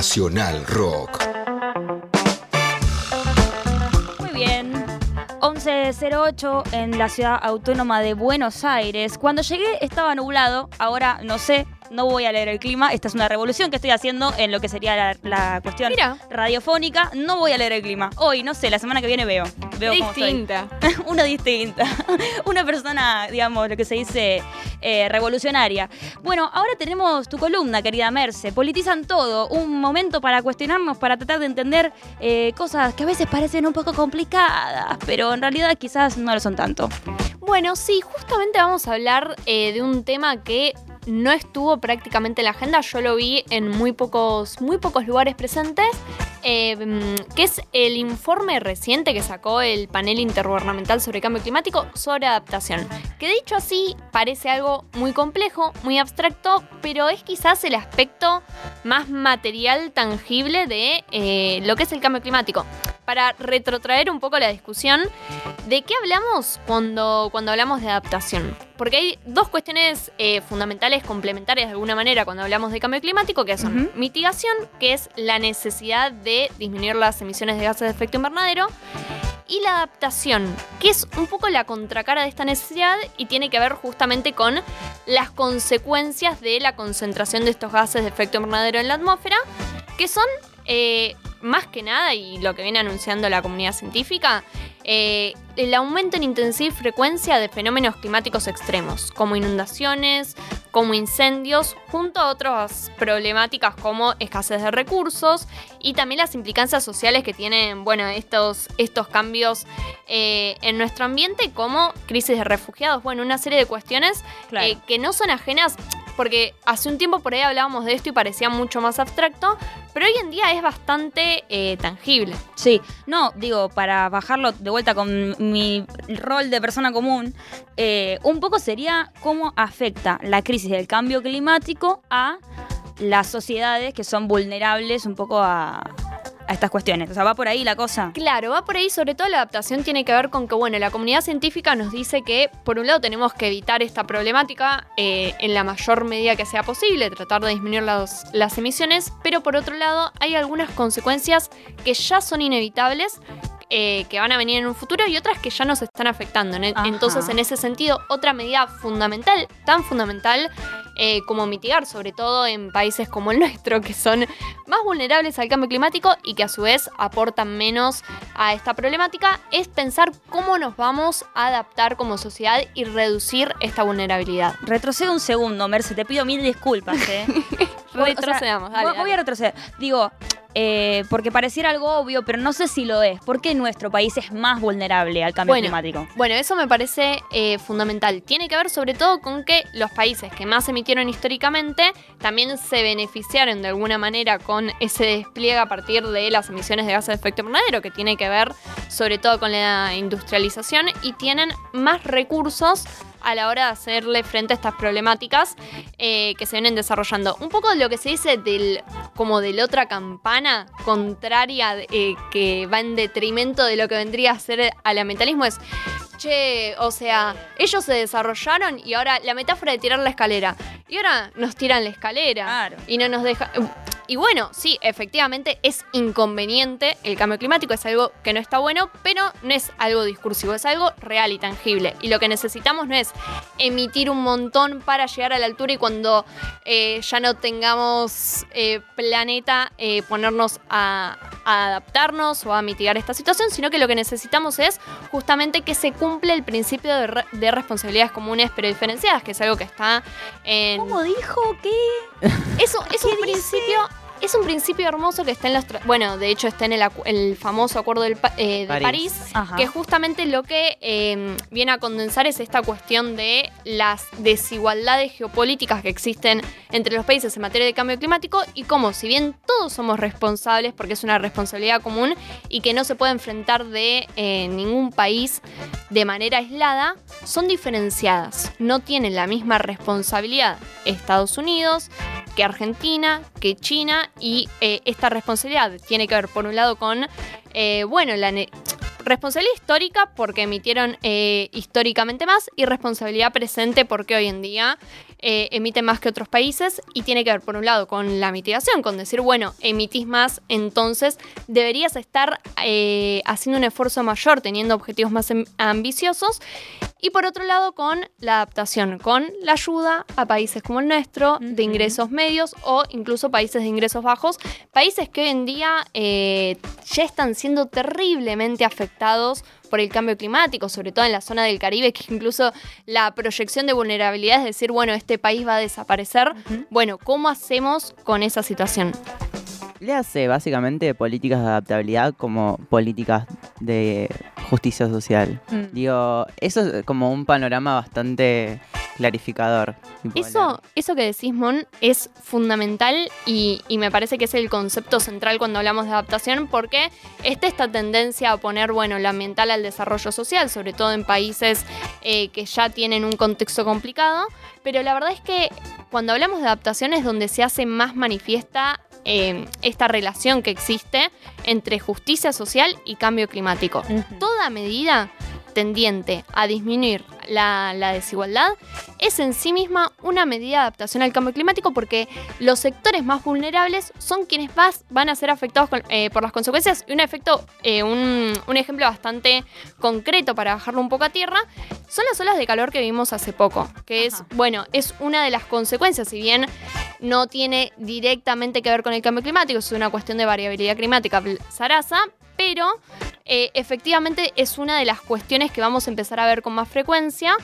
[SPEAKER 6] Nacional Rock.
[SPEAKER 1] Muy bien. 11.08 en la ciudad autónoma de Buenos Aires. Cuando llegué estaba nublado, ahora no sé, no voy a leer el clima. Esta es una revolución que estoy haciendo en lo que sería la, la cuestión
[SPEAKER 4] Mira.
[SPEAKER 1] radiofónica. No voy a leer el clima. Hoy, no sé, la semana que viene veo. Veo cómo estoy.
[SPEAKER 4] Distinta.
[SPEAKER 1] una distinta. una persona, digamos, lo que se dice eh, revolucionaria. Bueno, ahora tenemos tu columna, querida Merce. Politizan todo. Un momento para cuestionarnos, para tratar de entender eh, cosas que a veces parecen un poco complicadas, pero en realidad quizás no lo son tanto.
[SPEAKER 4] Bueno, sí, justamente vamos a hablar eh, de un tema que no estuvo prácticamente en la agenda. Yo lo vi en muy pocos, muy pocos lugares presentes. Eh, mm, que es el informe reciente que sacó el panel intergubernamental sobre cambio climático sobre adaptación. Que dicho así parece algo muy complejo, muy abstracto, pero es quizás el aspecto más material, tangible de eh, lo que es el cambio climático. Para retrotraer un poco la discusión, ¿de qué hablamos cuando, cuando hablamos de adaptación? Porque hay dos cuestiones eh, fundamentales, complementarias de alguna manera cuando hablamos de cambio climático, que son mitigación, que es la necesidad de disminuir las emisiones de gases de efecto invernadero, y la adaptación, que es un poco la contracara de esta necesidad y tiene que ver justamente con las consecuencias de la concentración de estos gases de efecto invernadero en la atmósfera, que son eh, más que nada, y lo que viene anunciando la comunidad científica, eh, el aumento en intensidad y frecuencia de fenómenos climáticos extremos, como inundaciones, como incendios, junto a otras problemáticas como escasez de recursos y también las implicancias sociales que tienen, bueno, estos, estos cambios eh, en nuestro ambiente, como crisis de refugiados, bueno, una serie de cuestiones
[SPEAKER 1] Claro.
[SPEAKER 4] eh, que no son ajenas, porque hace un tiempo por ahí hablábamos de esto y parecía mucho más abstracto, pero hoy en día es bastante tangible.
[SPEAKER 1] Sí, no, digo, para bajarlo de vuelta con mi rol de persona común, eh, un poco sería cómo afecta la crisis del cambio climático a las sociedades que son vulnerables un poco a, estas cuestiones. O sea, va por ahí la cosa.
[SPEAKER 4] Claro, va por ahí, sobre todo la adaptación tiene que ver con que, bueno, la comunidad científica nos dice que, por un lado, tenemos que evitar esta problemática eh, en la mayor medida que sea posible, tratar de disminuir las emisiones, pero por otro lado, hay algunas consecuencias que ya son inevitables. Eh, que van a venir en un futuro y otras que ya nos están afectando.
[SPEAKER 1] Ajá.
[SPEAKER 4] Entonces, en ese sentido, otra medida fundamental, tan fundamental eh, como mitigar, sobre todo en países como el nuestro, que son más vulnerables al cambio climático y que a su vez aportan menos a esta problemática, es pensar cómo nos vamos a adaptar como sociedad y reducir esta vulnerabilidad.
[SPEAKER 1] Retrocedo un segundo, Merce, te pido mil disculpas, ¿eh? O sea,
[SPEAKER 4] Retrocedamos, dale,
[SPEAKER 1] voy, voy
[SPEAKER 4] dale.
[SPEAKER 1] a retroceder. Digo, eh, porque pareciera algo obvio, pero no sé si lo es. ¿Por qué nuestro país es más vulnerable al cambio
[SPEAKER 4] Bueno,
[SPEAKER 1] climático?
[SPEAKER 4] Bueno, eso me parece eh, fundamental. Tiene que ver sobre todo con que los países que más emitieron históricamente también se beneficiaron de alguna manera con ese despliegue a partir de las emisiones de gases de efecto invernadero, que tiene que ver sobre todo con la industrialización y tienen más recursos a la hora de hacerle frente a estas problemáticas eh, que se vienen desarrollando. Un poco lo que se dice del como de la otra campana contraria eh, que va en detrimento de lo que vendría a ser al ambientalismo es Che, o sea, ellos se desarrollaron y ahora la metáfora de tirar la escalera. Y ahora nos tiran la escalera.
[SPEAKER 1] Claro.
[SPEAKER 4] Y no nos deja. Y bueno, sí, efectivamente es inconveniente. El cambio climático es algo que no está bueno, pero no es algo discursivo, es algo real y tangible. Y lo que necesitamos no es emitir un montón para llegar a la altura y cuando eh, ya no tengamos eh, planeta, eh, ponernos a, a adaptarnos o a mitigar esta situación, sino que lo que necesitamos es justamente que se cumple el principio de, re- de responsabilidades comunes pero diferenciadas, que es algo que está en...
[SPEAKER 1] ¿Cómo dijo que?
[SPEAKER 4] Eso es un principio. Es un principio hermoso que está en los. Bueno, de hecho, está en el, acu- el famoso acuerdo del Pa- eh, de
[SPEAKER 3] París.
[SPEAKER 4] París, que justamente lo que eh, viene a condensar es esta cuestión de las desigualdades geopolíticas que existen entre los países en materia de cambio climático y cómo, si bien todos somos responsables, porque es una responsabilidad común y que no se puede enfrentar de eh, ningún país de manera aislada, son diferenciadas. No tienen la misma responsabilidad Estados Unidos, que Argentina, que China y eh, esta responsabilidad tiene que ver por un lado con, eh, bueno, la responsabilidad histórica porque emitieron eh, históricamente más y responsabilidad presente porque hoy en día eh, emiten más que otros países y tiene que ver por un lado con la mitigación, con decir, bueno, emitís más, entonces deberías estar eh, haciendo un esfuerzo mayor, teniendo objetivos más ambiciosos. Y por otro lado, con la adaptación, con la ayuda a países como el nuestro, de ingresos medios o incluso países de ingresos bajos, países que hoy en día eh, ya están siendo terriblemente afectados por el cambio climático, sobre todo en la zona del Caribe, que incluso la proyección de vulnerabilidad es decir, bueno, este país va a desaparecer. Bueno, ¿cómo hacemos con esa situación?
[SPEAKER 3] Le hace básicamente políticas de adaptabilidad como políticas de justicia social.
[SPEAKER 4] Mm.
[SPEAKER 3] Digo, eso es como un panorama bastante clarificador.
[SPEAKER 4] Eso, eso que decís, Mon, es fundamental y, y me parece que es el concepto central cuando hablamos de adaptación, porque está esta tendencia a poner, bueno, lo ambiental al desarrollo social, sobre todo en países eh, que ya tienen un contexto complicado, pero la verdad es que cuando hablamos de adaptación es donde se hace más manifiesta eh, esta relación que existe entre justicia social y cambio climático. Toda medida tendiente a disminuir la, la desigualdad es en sí misma una medida de adaptación al cambio climático porque los sectores más vulnerables son quienes más van a ser afectados con- eh, por las consecuencias. Y un efecto, eh, un, un ejemplo bastante concreto para bajarlo un poco a tierra son las olas de calor que vimos hace poco, que es, bueno, es una de las consecuencias, si bien no tiene directamente que ver con el cambio climático, es una cuestión de variabilidad climática, Sarasa, pero eh, efectivamente es una de las cuestiones que vamos a empezar a ver con más frecuencia.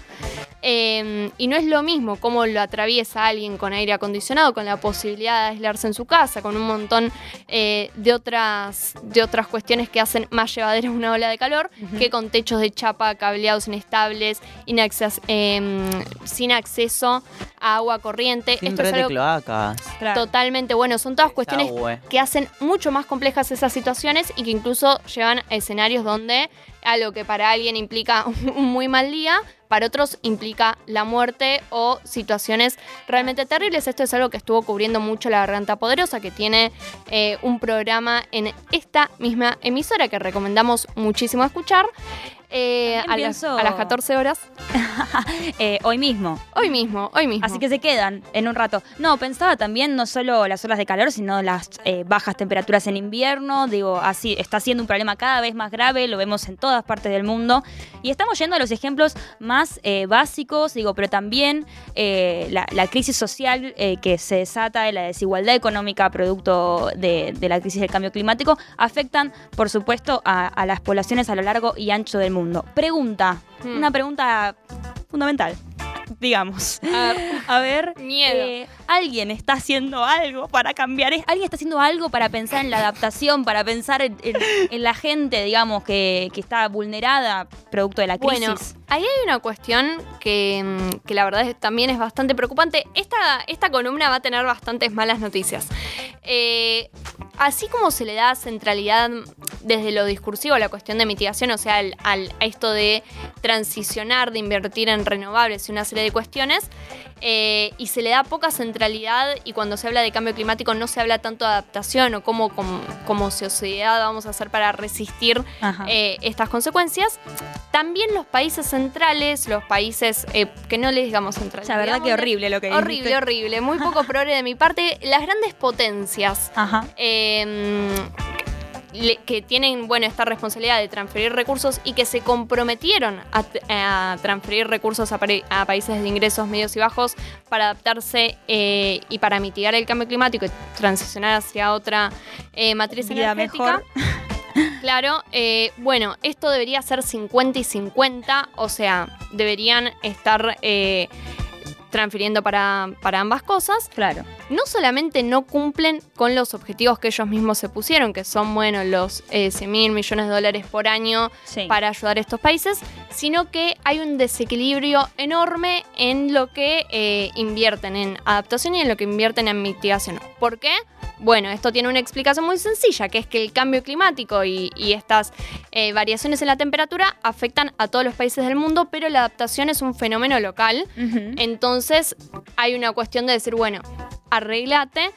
[SPEAKER 4] eh, y no es lo mismo cómo lo atraviesa alguien con aire acondicionado, con la posibilidad de aislarse en su casa, con un montón eh, de, otras, de otras cuestiones que hacen más llevadera una ola de calor, que con techos de chapa, cableados inestables, eh, sin acceso a agua corriente.
[SPEAKER 3] Sin
[SPEAKER 4] Esto es
[SPEAKER 3] red de cloacas.
[SPEAKER 4] Totalmente, bueno, son todas cuestiones
[SPEAKER 3] Desagüe.
[SPEAKER 4] que hacen mucho más complejas esas situaciones y que incluso llevan a escenarios donde algo que para alguien implica un muy mal día, para otros implica la muerte o situaciones realmente terribles. Esto es algo que estuvo cubriendo mucho la Garganta Poderosa, que tiene eh, un programa en esta misma emisora que recomendamos muchísimo escuchar. Eh, a, las, a las 14 horas.
[SPEAKER 1] Eh, hoy mismo.
[SPEAKER 4] Hoy mismo, hoy mismo.
[SPEAKER 1] Así que se quedan en un rato. No, pensaba también no solo las olas de calor, sino las eh, bajas temperaturas en invierno. Digo, así está siendo un problema cada vez más grave, lo vemos en todas partes del mundo. Y estamos yendo a los ejemplos más eh, básicos, digo, pero también la, la crisis social que se desata de la desigualdad económica producto de, de la crisis del cambio climático afectan, por supuesto, a, a las poblaciones a lo largo y ancho del mundo. Pregunta,
[SPEAKER 4] Hmm.
[SPEAKER 1] una pregunta fundamental, digamos. A ver,
[SPEAKER 4] Miedo.
[SPEAKER 1] eh, alguien está haciendo algo para cambiar, es- alguien está haciendo algo para pensar en la adaptación, para pensar en, en- en la gente, digamos, que, que está vulnerada producto de la crisis.
[SPEAKER 4] Bueno, ahí hay una cuestión que, mm, que la verdad es- también es bastante preocupante. Esta, esta columna va a tener bastantes malas noticias. Eh, así como se le da centralidad desde lo discursivo a la cuestión de mitigación, o sea, al, al- a esto de transicionar, de invertir en renovables y una serie de cuestiones, eh, y se le da poca centralidad y cuando se habla de cambio climático no se habla tanto de adaptación o cómo como, como sociedad vamos a hacer para resistir eh, estas consecuencias. También los países centrales, los países que no les digamos centrales.
[SPEAKER 1] La verdad que
[SPEAKER 4] digámosle-
[SPEAKER 1] horrible lo que
[SPEAKER 4] Horrible,
[SPEAKER 1] dijiste.
[SPEAKER 4] horrible. Muy poco progre de mi parte. Las grandes potencias
[SPEAKER 1] Ajá.
[SPEAKER 4] Le- que tienen bueno esta responsabilidad de transferir recursos y que se comprometieron a, transferir recursos a países de ingresos medios y bajos para adaptarse eh, y para mitigar el cambio climático y transicionar hacia otra eh, matriz
[SPEAKER 1] Vida
[SPEAKER 4] energética.
[SPEAKER 1] mejor.
[SPEAKER 4] Claro, eh, bueno, esto debería ser 50 y 50, o sea, deberían estar eh, transfiriendo para, para ambas cosas.
[SPEAKER 1] Claro.
[SPEAKER 4] No solamente no cumplen con los objetivos que ellos mismos se pusieron, que son, bueno, los eh, 100 mil millones de dólares por año
[SPEAKER 1] Sí.
[SPEAKER 4] para ayudar a estos países, sino que hay un desequilibrio enorme en lo que eh, invierten en adaptación y en lo que invierten en mitigación. ¿Por qué? Bueno, esto tiene una explicación muy sencilla, que es que el cambio climático y, y estas eh, variaciones en la temperatura afectan a todos los países del mundo, pero la adaptación es un fenómeno local. Entonces hay una cuestión de decir, bueno, arreglate.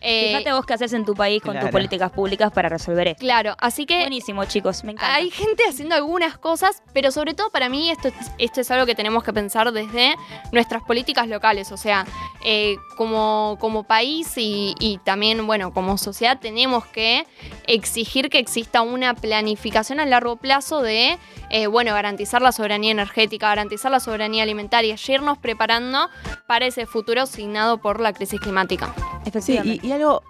[SPEAKER 4] Eh,
[SPEAKER 1] Fíjate vos qué haces en tu país con tus políticas públicas para resolver esto.
[SPEAKER 4] Claro, así que
[SPEAKER 1] Buenísimo, chicos, me encanta.
[SPEAKER 4] hay gente haciendo algunas cosas, pero sobre todo para mí esto, esto es algo que tenemos que pensar desde nuestras políticas locales. O sea, eh, como, como país y, y también, bueno, como sociedad tenemos que exigir que exista una planificación a largo plazo de, eh, bueno, garantizar la soberanía energética, garantizar la soberanía alimentaria y irnos preparando para ese futuro asignado por la crisis climática.
[SPEAKER 3] Sí,
[SPEAKER 1] Efectivamente.
[SPEAKER 3] y, y algo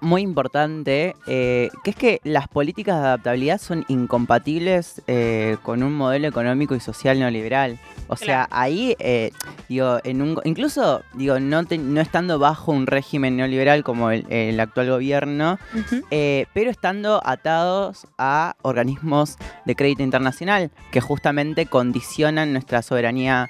[SPEAKER 3] muy importante, eh, que es que las políticas de adaptabilidad son incompatibles eh, con un modelo económico y social neoliberal. O sea, ahí, eh, digo, en un, incluso, digo, no, te- no estando bajo un régimen neoliberal como el, el actual gobierno, pero estando atados a organismos de crédito internacional que justamente condicionan nuestra soberanía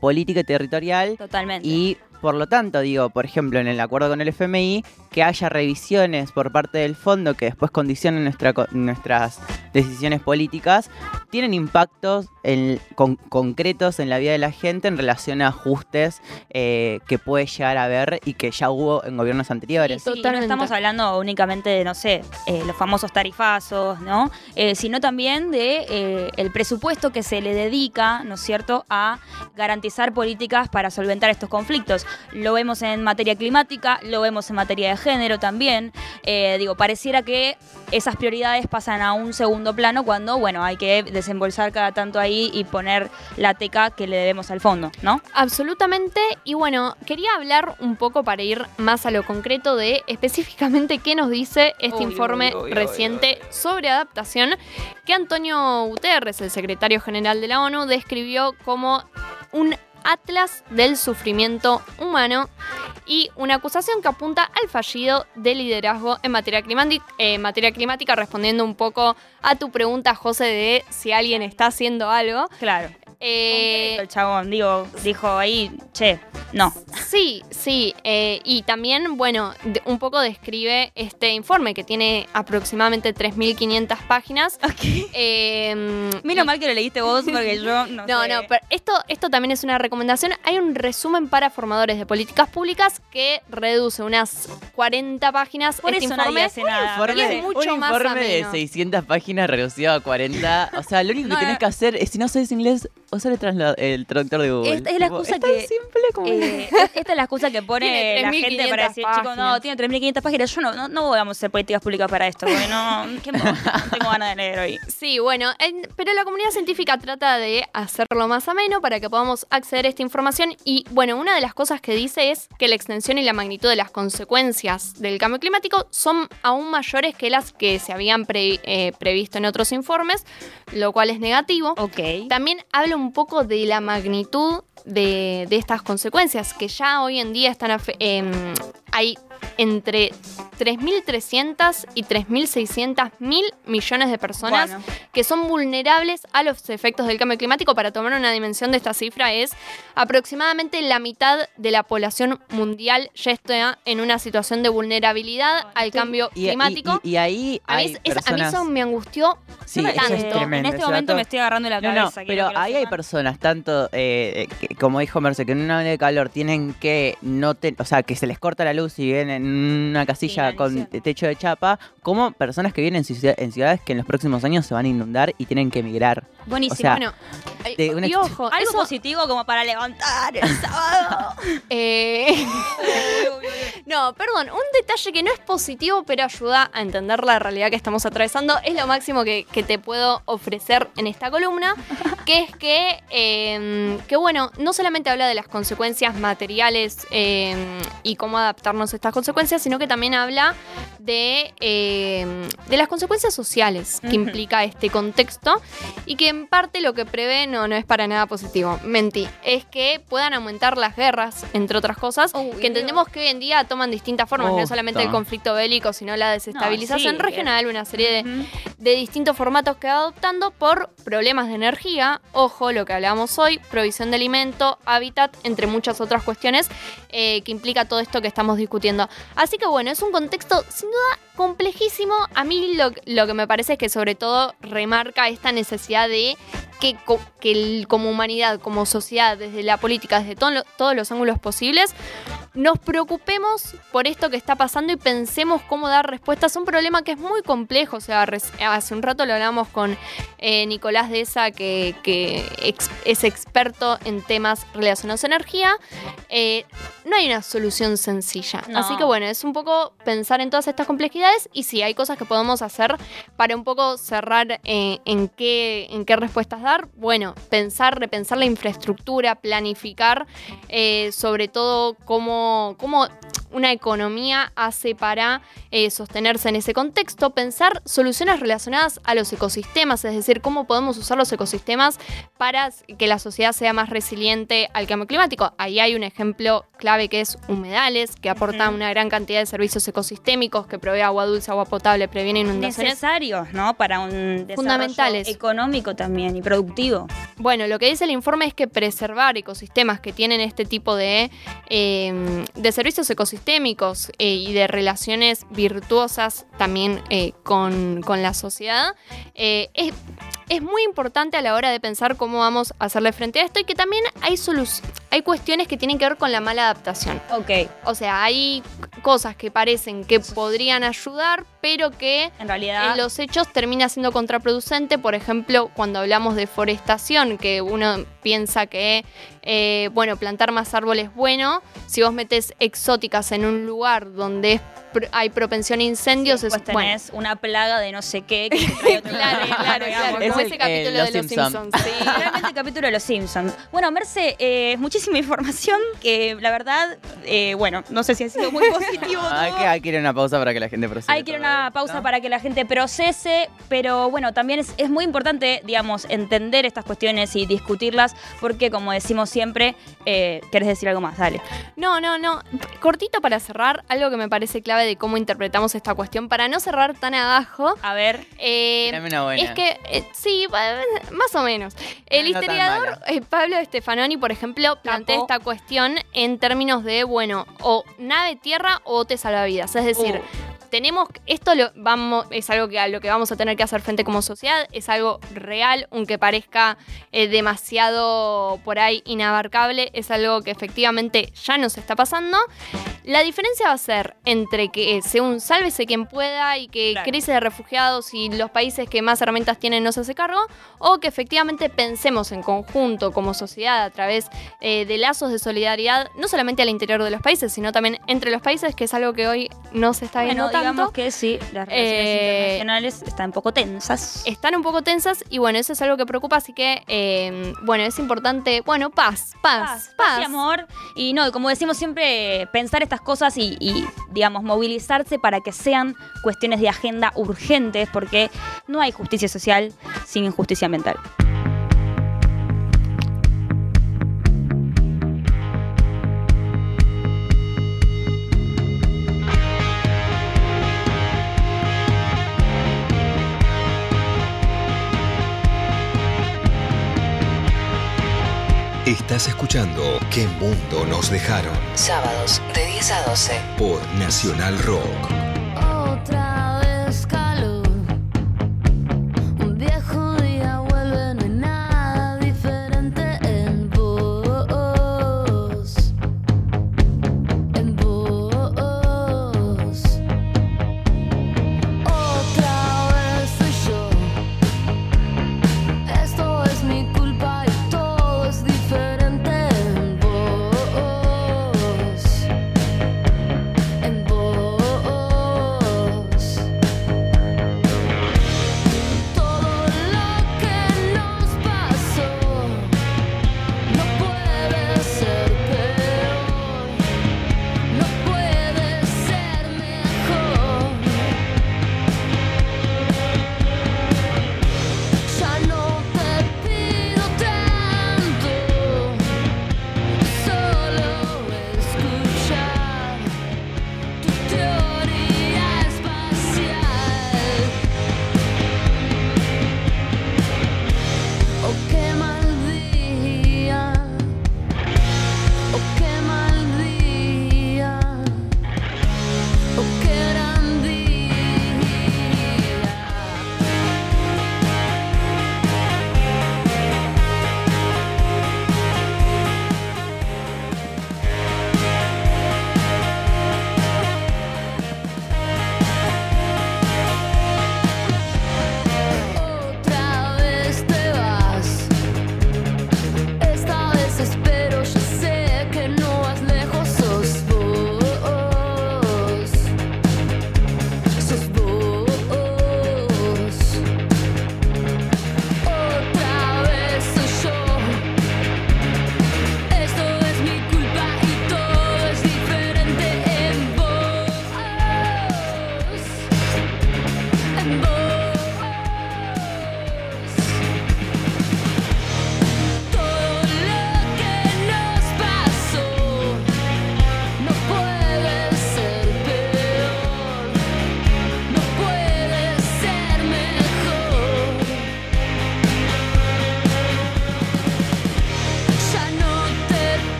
[SPEAKER 3] política y territorial
[SPEAKER 1] Totalmente.
[SPEAKER 3] y por lo tanto, digo, por ejemplo, en el acuerdo con el FMI, que haya revisiones por parte del fondo que después condicionen nuestra co- nuestras decisiones políticas, tienen impactos en- con- concretos en la vida de la gente en relación a ajustes eh, que puede llegar a haber y que ya hubo en gobiernos anteriores.
[SPEAKER 1] Sí, no estamos hablando únicamente de, no sé, eh, los famosos tarifazos, ¿no? Eh, sino también de eh, el presupuesto que se le dedica, ¿no es cierto?, a garantizar políticas para solventar estos conflictos. Lo vemos en materia climática, lo vemos en materia de género también. Eh, digo, pareciera que esas prioridades pasan a un segundo plano cuando, bueno, hay que desembolsar cada tanto ahí y poner la teca que le debemos al fondo, ¿no?
[SPEAKER 4] Absolutamente. Y bueno, quería hablar un poco para ir más a lo concreto de específicamente qué nos dice este informe reciente sobre adaptación que Antonio Guterres, el secretario general de la ONU, describió como un atlas del sufrimiento humano y una acusación que apunta al fallido de liderazgo en materia, eh, materia climática, respondiendo un poco a tu pregunta, José, de si alguien está haciendo algo.
[SPEAKER 1] Claro.
[SPEAKER 4] Eh,
[SPEAKER 1] el chabón, digo, dijo ahí, che, no.
[SPEAKER 4] Sí, sí, eh, y también, bueno, un poco describe este informe que tiene aproximadamente 3.500 páginas. Eh,
[SPEAKER 1] Menos mal que lo leíste vos porque yo no
[SPEAKER 4] no,
[SPEAKER 1] sé.
[SPEAKER 4] no, pero esto, esto también es una recomendación. Hay un resumen para formadores de políticas públicas que reduce unas 40 páginas.
[SPEAKER 1] Por
[SPEAKER 4] este
[SPEAKER 1] eso
[SPEAKER 4] informe.
[SPEAKER 1] nadie hace nada.
[SPEAKER 3] informe,
[SPEAKER 4] y es mucho
[SPEAKER 3] un
[SPEAKER 4] más
[SPEAKER 3] informe de
[SPEAKER 4] ameno.
[SPEAKER 3] 600 páginas reducido a 40. O sea, lo único
[SPEAKER 1] No,
[SPEAKER 3] que tenés
[SPEAKER 1] no.
[SPEAKER 3] que hacer es, si no sabes inglés, usar el, el traductor de Google.
[SPEAKER 1] Esta es la
[SPEAKER 3] Tipo,
[SPEAKER 1] excusa
[SPEAKER 3] es tan
[SPEAKER 1] que-
[SPEAKER 3] simple como...
[SPEAKER 1] Eh, esta es la excusa que pone la gente para
[SPEAKER 4] 3.500
[SPEAKER 1] decir, chicos, no, tiene 3.500 páginas. Yo no, no, no vamos a hacer políticas públicas para esto, porque no, ¿qué no tengo ganas de leer hoy.
[SPEAKER 4] Sí, bueno, en- pero la comunidad científica trata de hacerlo más ameno para que podamos acceder esta información y bueno, una de las cosas que dice es que la extensión y la magnitud de las consecuencias del cambio climático son aún mayores que las que se habían pre- eh, previsto en otros informes, lo cual es negativo.
[SPEAKER 1] Ok.
[SPEAKER 4] También habla un poco de la magnitud de, de estas consecuencias, que ya hoy en día están em, hay entre 3.300 y 3.600 mil millones de personas
[SPEAKER 1] Bueno.
[SPEAKER 4] que son vulnerables a los efectos del cambio climático. Para tomar una dimensión de esta cifra es aproximadamente la mitad de la población mundial ya está en una situación de vulnerabilidad al cambio
[SPEAKER 3] Y-
[SPEAKER 4] climático.
[SPEAKER 3] Y, y ahí
[SPEAKER 4] a, mí,
[SPEAKER 3] hay
[SPEAKER 4] es- a mí eso me angustió
[SPEAKER 3] Sí, eso es
[SPEAKER 1] eh,
[SPEAKER 3] tremendo.
[SPEAKER 1] En este momento
[SPEAKER 3] dato.
[SPEAKER 1] me estoy agarrando la cabeza.
[SPEAKER 3] no, pero ahí hay personas, tanto, eh, que- como dijo Merce, que en una ola de calor tienen que no te, o sea, que se les corta la luz y viven en una casilla con techo de chapa, como personas que viven en, ciudad- en ciudades que en los próximos años se van a inundar y tienen que emigrar.
[SPEAKER 1] Buenísimo.
[SPEAKER 3] O sea,
[SPEAKER 4] bueno,
[SPEAKER 3] de una
[SPEAKER 4] y ojo,
[SPEAKER 1] Algo
[SPEAKER 4] eso,
[SPEAKER 1] positivo como para levantar el sábado.
[SPEAKER 4] eh, no, perdón, un detalle que no es positivo, pero ayuda a entender la realidad que estamos atravesando, es lo máximo que, que te puedo ofrecer en esta columna, que es que, eh, que bueno, no solamente habla de las consecuencias materiales eh, y cómo adaptarnos a estas consecuencias, sino que también habla de, eh, de las consecuencias sociales que
[SPEAKER 1] Ujú.
[SPEAKER 4] implica este contexto y que en parte lo que prevé no, no es para nada positivo. Mentí. Es que puedan aumentar las guerras, entre otras cosas,
[SPEAKER 1] Uy,
[SPEAKER 4] que entendemos que hoy en día toman distintas formas, no
[SPEAKER 3] Oh,
[SPEAKER 4] solamente el conflicto bélico, sino la desestabilización
[SPEAKER 1] sí,
[SPEAKER 4] regional, una serie de, de distintos formatos que va adoptando por problemas de energía, ojo, lo que hablábamos hoy, provisión de alimento, hábitat, entre muchas otras cuestiones eh, que implica todo esto que estamos discutiendo. Así que bueno, es un contexto sin duda complejísimo. A mí lo, que me parece es que sobre todo remarca esta necesidad de que, como humanidad, como sociedad, desde la política, desde todos los ángulos posibles, nos preocupemos por esto que está pasando y pensemos cómo dar respuestas a un problema que es muy complejo. O sea, hace un rato lo hablamos con eh, Nicolás de esa, que, que es experto en temas relacionados a energía. Eh, no hay una solución sencilla.
[SPEAKER 1] No.
[SPEAKER 4] Así que bueno, es un poco pensar en todas estas complejidades y sí, hay cosas que podemos hacer para un poco cerrar eh, en, qué, en qué respuestas dar. Bueno, pensar, repensar la infraestructura, planificar eh, sobre todo cómo, cómo una economía hace para eh, sostenerse en ese contexto, pensar soluciones relacionadas a los ecosistemas, es decir, cómo podemos usar los ecosistemas para que la sociedad sea más resiliente al cambio climático. Ahí hay un ejemplo clave que es humedales, que aportan una gran cantidad de servicios ecosistémicos, que provee agua dulce, agua potable, previene inundaciones.
[SPEAKER 1] Necesarios, ¿no? Para un desarrollo
[SPEAKER 4] Fundamentales.
[SPEAKER 1] económico también y productivo.
[SPEAKER 4] Bueno, lo que dice el informe es que preservar ecosistemas que tienen este tipo de, eh, de servicios ecosistémicos eh, y de relaciones virtuosas también eh, con, con la sociedad eh, es, es muy importante a la hora de pensar cómo vamos a hacerle frente a esto y que también hay, hay cuestiones que tienen que ver con la mala adaptación.
[SPEAKER 1] Ok.
[SPEAKER 4] O sea, hay cosas que parecen que podrían ayudar, pero que
[SPEAKER 1] En realidad.
[SPEAKER 4] en los hechos termina siendo contraproducente, por ejemplo, cuando hablamos de forestación, que uno piensa que, eh, bueno, plantar más árboles es bueno, si vos metes exóticas en un lugar donde es hay propensión a incendios, es
[SPEAKER 1] Pues
[SPEAKER 4] bueno.
[SPEAKER 1] tenés una plaga de no sé qué. Que
[SPEAKER 4] Claro, claro, claro,
[SPEAKER 1] ¿no?
[SPEAKER 4] como
[SPEAKER 3] Es
[SPEAKER 4] ese capítulo
[SPEAKER 3] eh,
[SPEAKER 4] de
[SPEAKER 3] Los
[SPEAKER 4] Los
[SPEAKER 3] Simpson.
[SPEAKER 4] Simpsons. sí.
[SPEAKER 1] Realmente el capítulo de los Simpsons. Bueno, Merce, eh, muchísima información que la verdad, eh, bueno, no sé si ha sido muy positivo.
[SPEAKER 3] Hay
[SPEAKER 1] todo.
[SPEAKER 3] que, hay que ir a una pausa para que la gente procese.
[SPEAKER 1] Hay que ir a
[SPEAKER 3] todo
[SPEAKER 1] una pausa para que la gente procese, pero bueno, también es, es muy importante, digamos, entender estas cuestiones y discutirlas, porque como decimos siempre, eh, ¿querés decir algo más? Dale.
[SPEAKER 4] No, no, no. Cortito para cerrar, algo que me parece clave de cómo interpretamos esta cuestión, para no cerrar tan abajo.
[SPEAKER 1] A ver.
[SPEAKER 4] eh,
[SPEAKER 3] Dame una buena.
[SPEAKER 4] Es que, eh, sí, más o menos. El
[SPEAKER 3] No
[SPEAKER 4] historiador eh, Pablo Stefanoni, por ejemplo, plantea esta cuestión en términos de, bueno, o nave tierra o bote salvavidas. Es decir,
[SPEAKER 1] Uh.
[SPEAKER 4] Tenemos, esto lo vamos, es algo que a lo que vamos a tener que hacer frente como sociedad, es algo real, aunque parezca eh, demasiado por ahí inabarcable, es algo que efectivamente ya nos está pasando. La diferencia va a ser entre que eh, sea un sálvese quien pueda y que
[SPEAKER 1] Claro.
[SPEAKER 4] crisis de refugiados y los países que más herramientas tienen no se hace cargo, o que efectivamente pensemos en conjunto como sociedad a través eh, de lazos de solidaridad, no solamente al interior de los países, sino también entre los países, que es algo que hoy no se está viendo
[SPEAKER 1] Bueno, digamos que sí, las relaciones
[SPEAKER 4] Eh,
[SPEAKER 1] internacionales están un poco tensas.
[SPEAKER 4] Están un poco tensas y bueno, eso es algo que preocupa, así que eh, bueno, es importante, bueno, paz, paz, paz.
[SPEAKER 1] y amor. Y no, como decimos siempre, pensar estas cosas y, y, digamos, movilizarse para que sean cuestiones de agenda urgentes, porque no hay justicia social sin injusticia ambiental.
[SPEAKER 6] Estás escuchando ¿Qué mundo nos dejaron?
[SPEAKER 7] Sábados de 10 a 12.
[SPEAKER 6] Por Nacional Rock.
[SPEAKER 10] Otra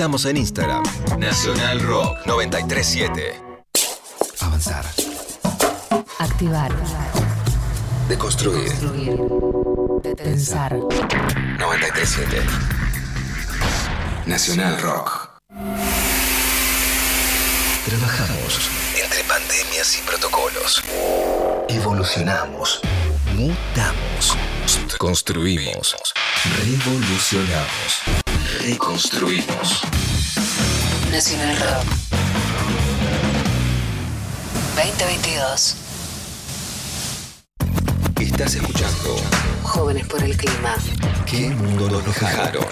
[SPEAKER 6] Estamos en Instagram. Nacional Rock 937. Avanzar.
[SPEAKER 7] Activar.
[SPEAKER 6] Deconstruir.
[SPEAKER 7] Construir. Pensar.
[SPEAKER 6] 937. Nacional Rock. Trabajamos entre pandemias y protocolos. Evolucionamos. Mutamos. Construimos. Revolucionamos. Reconstruimos.
[SPEAKER 7] Nacional Rock. 2022.
[SPEAKER 6] Estás escuchando
[SPEAKER 7] Jóvenes por el clima.
[SPEAKER 6] ¿Qué mundo nos dejaron?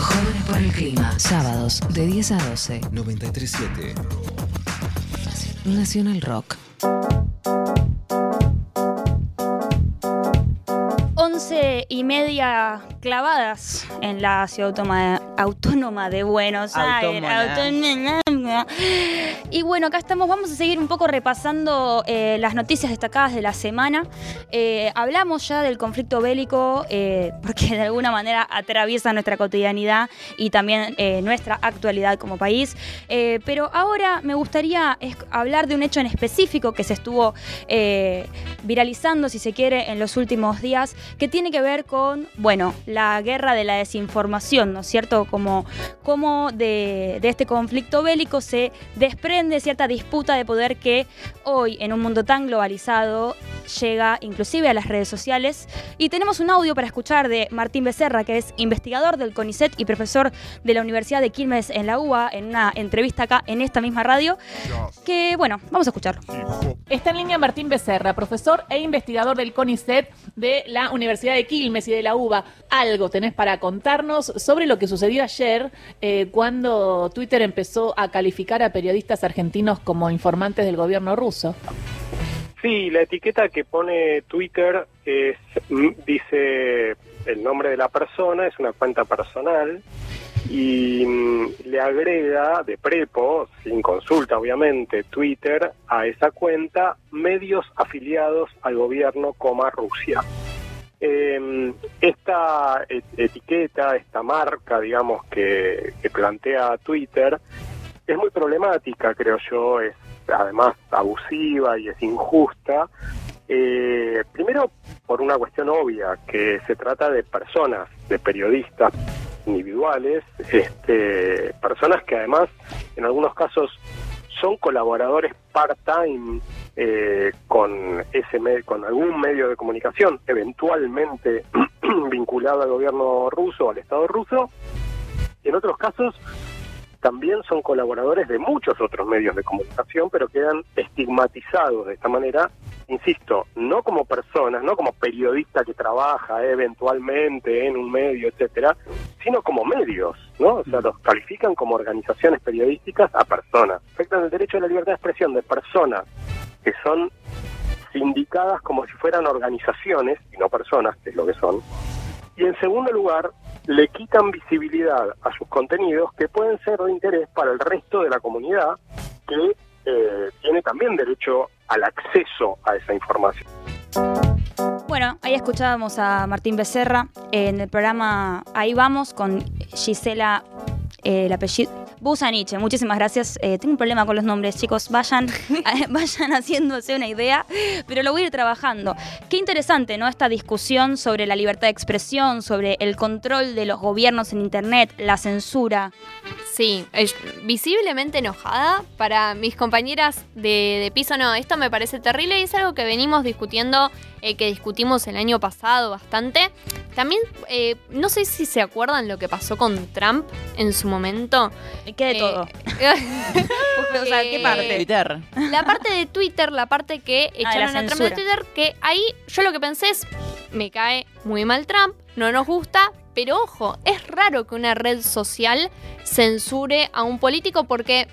[SPEAKER 7] Jóvenes por el clima. Sábados de 10 a 12.
[SPEAKER 6] 937.
[SPEAKER 7] Nacional Rock.
[SPEAKER 1] Y media clavadas en la ciudad autónoma, autónoma de Buenos Aires. Y bueno, acá estamos, vamos a seguir un poco repasando eh, las noticias destacadas de la semana. Eh, hablamos ya del conflicto bélico eh, porque de alguna manera atraviesa nuestra cotidianidad y también nuestra actualidad como país. Pero ahora me gustaría hablar de un hecho en específico que se estuvo viralizando, si se quiere, en los últimos días, que tiene que ver con, bueno, la guerra de la desinformación, ¿no es cierto? Como, como de, de este conflicto bélico se desprende cierta disputa de poder que hoy, en un mundo tan globalizado, llega inclusive a las redes sociales. Y tenemos un audio para escuchar de Martín Becerra, que es investigador del CONICET y profesor de la Universidad de Quilmes en la UBA, en una entrevista acá en esta misma radio, que, bueno, vamos a escucharlo.
[SPEAKER 11] Está en línea Martín Becerra, profesor e investigador del CONICET de la Universidad de Quilmes y de la UBA. Algo tenés para contarnos sobre lo que sucedió ayer eh, cuando Twitter empezó a calificar a periodistas argentinos como informantes del gobierno ruso.
[SPEAKER 12] Sí, la etiqueta que pone Twitter es, mm, dice el nombre de la persona, es una cuenta personal y mm, le agrega de prepo, sin consulta obviamente, Twitter a esa cuenta medios afiliados al gobierno, coma Rusia. Eh, esta et- etiqueta, esta marca, digamos, que plantea Twitter, es muy problemática, creo yo, es además abusiva y es injusta. Eh, primero, por una cuestión obvia, que se trata de personas, de periodistas individuales, este, personas que además, en algunos casos, son colaboradores part-time eh, con ese con algún medio de comunicación, eventualmente vinculado al gobierno ruso, al Estado ruso, en otros casos también son colaboradores de muchos otros medios de comunicación, pero quedan estigmatizados de esta manera, insisto, no como personas, no como periodista que trabaja eventualmente en un medio, etcétera, sino como medios, ¿no? O sea, los califican como organizaciones periodísticas a personas. Afectan el derecho a la libertad de expresión de personas que son sindicadas como si fueran organizaciones y no personas, que es lo que son. Y en segundo lugar, le quitan visibilidad a sus contenidos que pueden ser de interés para el resto de la comunidad que eh, tiene también derecho al acceso a esa información.
[SPEAKER 1] Bueno, ahí escuchábamos a Martín Becerra en el programa Ahí vamos con Gisela, eh, el apellido. Busaniche, muchísimas gracias. Eh, tengo un problema con los nombres, chicos. Vayan, vayan haciéndose una idea, pero lo voy a ir trabajando. Qué interesante, ¿no? Esta discusión sobre la libertad de expresión, sobre el control de los gobiernos en Internet, la censura.
[SPEAKER 4] Sí, es visiblemente enojada para mis compañeras de, de piso. No, esto me parece terrible y es algo que venimos discutiendo, eh, que discutimos el año pasado bastante. También, eh, no sé si se acuerdan lo que pasó con Trump en su momento.
[SPEAKER 1] ¿Qué de todo?
[SPEAKER 4] o sea, ¿qué parte?
[SPEAKER 3] Twitter.
[SPEAKER 4] La parte de Twitter, la parte que
[SPEAKER 1] Ah,
[SPEAKER 4] echaron a Trump de. Twitter, que ahí yo lo que pensé es, me cae muy mal Trump, no nos gusta, pero ojo, es raro que una red social censure a un político porque,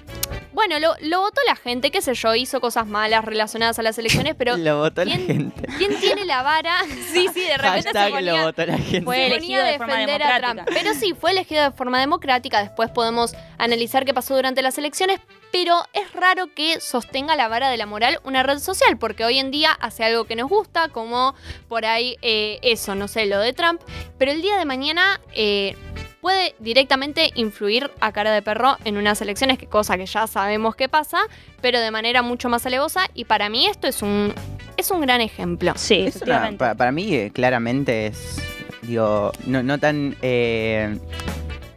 [SPEAKER 4] bueno, lo, lo votó la gente, qué sé yo, hizo cosas malas relacionadas a las elecciones, pero
[SPEAKER 3] Lo votó la
[SPEAKER 4] ¿quién-
[SPEAKER 3] gente.
[SPEAKER 4] ¿quién tiene la vara? Sí, sí, de repente se
[SPEAKER 3] Hashtag
[SPEAKER 4] ponía,
[SPEAKER 3] lo votó la gente.
[SPEAKER 1] Fue
[SPEAKER 4] se
[SPEAKER 1] elegido forma
[SPEAKER 4] defender a Trump.
[SPEAKER 1] democrática.
[SPEAKER 4] Pero sí, fue elegido de forma democrática. Después podemos analizar qué pasó durante las elecciones. Pero es raro que sostenga la vara de la moral una red social, porque hoy en día hace algo que nos gusta, como por ahí eh, eso, no sé, lo de Trump. Pero el día de mañana eh, puede directamente influir a cara de perro en unas elecciones, que cosa que ya sabemos que pasa, pero de manera mucho más alevosa. Y para mí esto es un, es un gran ejemplo.
[SPEAKER 1] Sí,
[SPEAKER 3] Es una- pa- para mí, eh, claramente es. Digo, no, no tan. eh,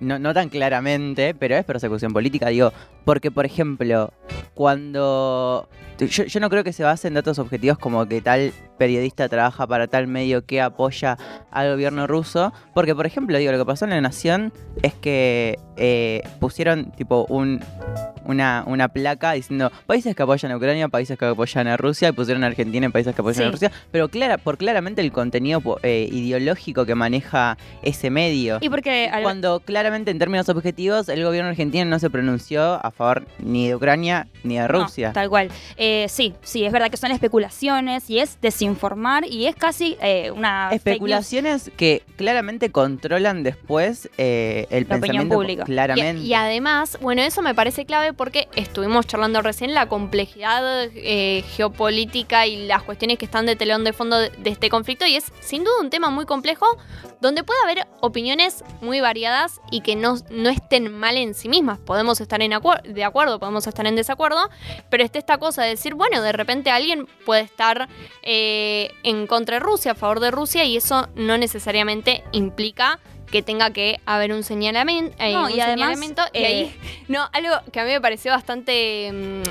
[SPEAKER 3] no, no tan claramente, pero es persecución política, digo, porque por ejemplo, cuando... Yo, yo no creo que se base en datos objetivos como que tal periodista trabaja para tal medio que apoya al gobierno ruso, porque por ejemplo, digo, lo que pasó en La Nación es que eh, pusieron tipo un, una, una placa diciendo países que apoyan a Ucrania, países que apoyan a Rusia, y pusieron a Argentina en países que apoyan a. Rusia, pero clara, por claramente el contenido eh, ideológico que maneja ese medio.
[SPEAKER 1] Y porque al-
[SPEAKER 3] Cuando claramente en términos objetivos el gobierno argentino no se pronunció a favor ni de Ucrania ni de
[SPEAKER 1] No,
[SPEAKER 3] Rusia.
[SPEAKER 1] tal cual. Eh, sí, sí, es verdad que son especulaciones y es desinformar y es casi eh, una.
[SPEAKER 3] Especulaciones que claramente controlan después eh, el
[SPEAKER 1] La opinión
[SPEAKER 3] pensamiento
[SPEAKER 1] pública.
[SPEAKER 3] Claramente.
[SPEAKER 4] Y, y además, bueno, eso me parece clave porque estuvimos charlando recién la complejidad eh, geopolítica y las cuestiones que están de telón de fondo de, de este conflicto y es sin duda un tema muy complejo donde puede haber opiniones muy variadas y que no, no estén mal en sí mismas. Podemos estar en acuer- de acuerdo, podemos estar en desacuerdo, pero está esta cosa de decir, bueno, de repente alguien puede estar eh, en contra de Rusia, a favor de Rusia y eso no necesariamente implica que tenga que haber un señalamiento.
[SPEAKER 1] No, y además,
[SPEAKER 4] señalamiento y
[SPEAKER 1] eh,
[SPEAKER 4] ahí, no, algo que a mí me pareció bastante. mm,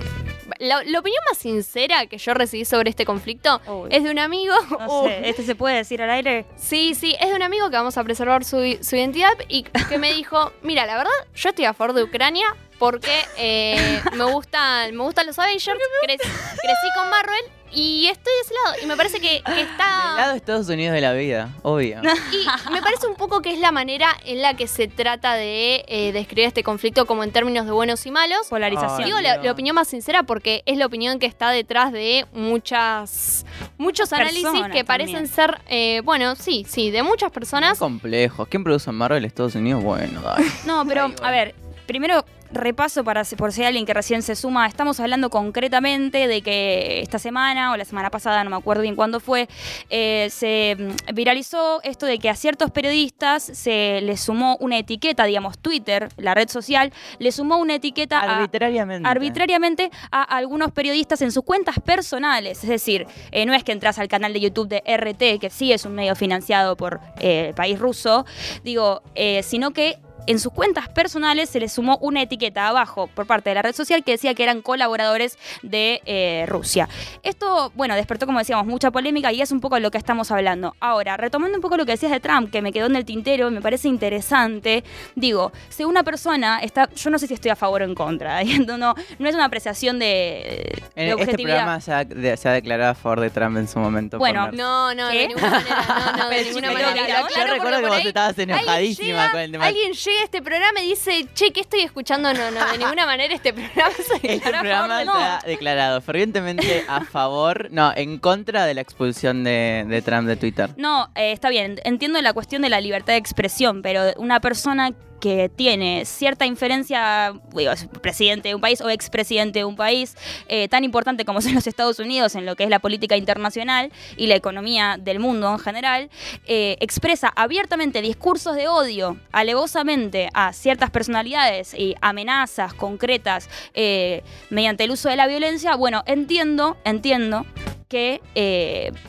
[SPEAKER 4] la, la opinión más sincera que yo recibí sobre este conflicto es de un amigo.
[SPEAKER 1] No sé, ¿este se puede decir al aire?
[SPEAKER 4] Sí, sí, es de un amigo que vamos a preservar su, su identidad y que me dijo, mira, la verdad, yo estoy a favor de Ucrania porque eh, me, gustan, me gustan los Avengers, crec- crecí con Marvel y estoy de ese lado. Y me parece que, que está...
[SPEAKER 3] Del lado de Estados Unidos de la vida, obvio.
[SPEAKER 4] Y me parece un poco que es la manera en la que se trata de eh, describir este conflicto como en términos de buenos y malos.
[SPEAKER 1] Polarización.
[SPEAKER 4] Digo la, la opinión más sincera porque es la opinión que está detrás de muchas muchos análisis
[SPEAKER 1] Personas
[SPEAKER 4] que parecen
[SPEAKER 1] también.
[SPEAKER 4] ser, eh, bueno, sí, sí, de muchas personas.
[SPEAKER 3] Complejos. ¿Quién produce en Marvel Estados Unidos? Bueno, dale.
[SPEAKER 1] No, pero a ver, primero repaso para por si hay alguien que recién se suma. Estamos hablando concretamente de que esta semana o la semana pasada, no me acuerdo bien cuándo fue, eh, se mm, viralizó esto de que a ciertos periodistas se les sumó una etiqueta, digamos Twitter, la red social, le sumó una etiqueta a-
[SPEAKER 3] Arbitrariamente.
[SPEAKER 1] arbitrariamente a algunos periodistas en sus cuentas personales. Es decir, eh, no es que entras al canal de YouTube de RT, que sí es un medio financiado por eh, el país ruso, digo, sino que en sus cuentas personales se les sumó una etiqueta abajo por parte de la red social que decía que eran colaboradores de eh, Rusia. Esto, bueno, despertó, como decíamos, mucha polémica y es un poco de lo que estamos hablando. Ahora, retomando un poco lo que decías de Trump, que me quedó en el tintero, me parece interesante, digo, si una persona está, yo no sé si estoy a favor o en contra, no, no, no es una apreciación de, de
[SPEAKER 3] En este programa se ha, de- se ha declarado a favor de Trump en su momento.
[SPEAKER 1] Bueno,
[SPEAKER 4] No, no,
[SPEAKER 1] ¿Qué?
[SPEAKER 4] de ninguna manera, no, no, de
[SPEAKER 1] Pero
[SPEAKER 4] ninguna manera.
[SPEAKER 1] yo
[SPEAKER 3] recuerdo que vos
[SPEAKER 4] ahí
[SPEAKER 3] estabas enojadísima
[SPEAKER 4] llega-
[SPEAKER 3] con el tema.
[SPEAKER 4] Alguien llega a este programa y dice, che, ¿qué estoy escuchando? No, no, de ninguna manera este programa se
[SPEAKER 3] Este
[SPEAKER 4] a
[SPEAKER 3] programa
[SPEAKER 4] favor
[SPEAKER 3] ha declarado fervientemente a favor, no, en contra de la expulsión de, de Trump de Twitter.
[SPEAKER 1] No, eh, está bien, entiendo la cuestión de la libertad de expresión, pero una persona que tiene cierta inferencia, digo, es presidente de un país o expresidente de un país eh, tan importante como son los Estados Unidos en lo que es la política internacional y la economía del mundo en general, eh, expresa abiertamente discursos de odio alevosamente a ciertas personalidades y amenazas concretas eh, mediante el uso de la violencia, bueno, entiendo, entiendo que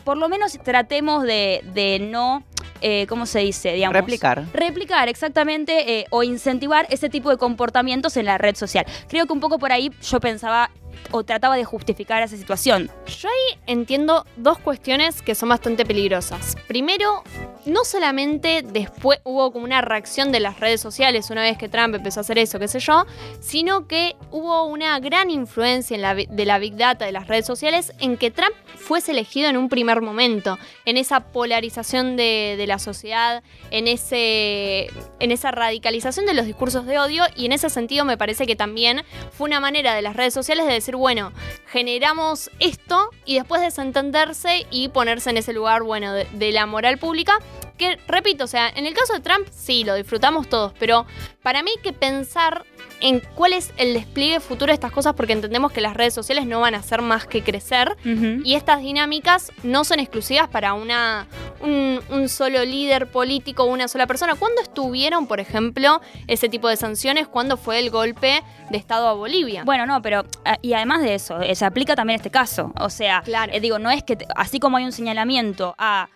[SPEAKER 1] por lo menos tratemos de no, eh, ¿cómo se dice? Digamos,
[SPEAKER 3] Replicar.
[SPEAKER 1] Replicar, exactamente, eh, o incentivar ese tipo de comportamientos en la red social. Creo que un poco por ahí yo pensaba o trataba de justificar esa situación.
[SPEAKER 4] Yo ahí entiendo dos cuestiones que son bastante peligrosas. Primero, no solamente después hubo como una reacción de las redes sociales una vez que Trump empezó a hacer eso, qué sé yo, sino que hubo una gran influencia de la Big Data de las redes sociales en que Trump fuese elegido en un primer momento, en esa polarización de, de la sociedad, en, ese, en esa radicalización de los discursos de odio y en ese sentido me parece que también fue una manera de las redes sociales de decir, bueno, generamos esto y después desentenderse y ponerse en ese lugar, bueno, de, de la moral pública. Que, repito, o sea, en el caso de Trump sí, lo disfrutamos todos, pero para mí hay que pensar en cuál es el despliegue futuro de estas cosas porque entendemos que las redes sociales no van a hacer más que crecer y estas dinámicas no son exclusivas para una, un, un solo líder político, una sola persona. ¿Cuándo estuvieron, por ejemplo, ese tipo de sanciones? ¿Cuándo fue el golpe de Estado a Bolivia?
[SPEAKER 1] Bueno, no, pero ah, y además de eso, se aplica también este caso. O sea, eh, digo, no es que te- así como hay un señalamiento a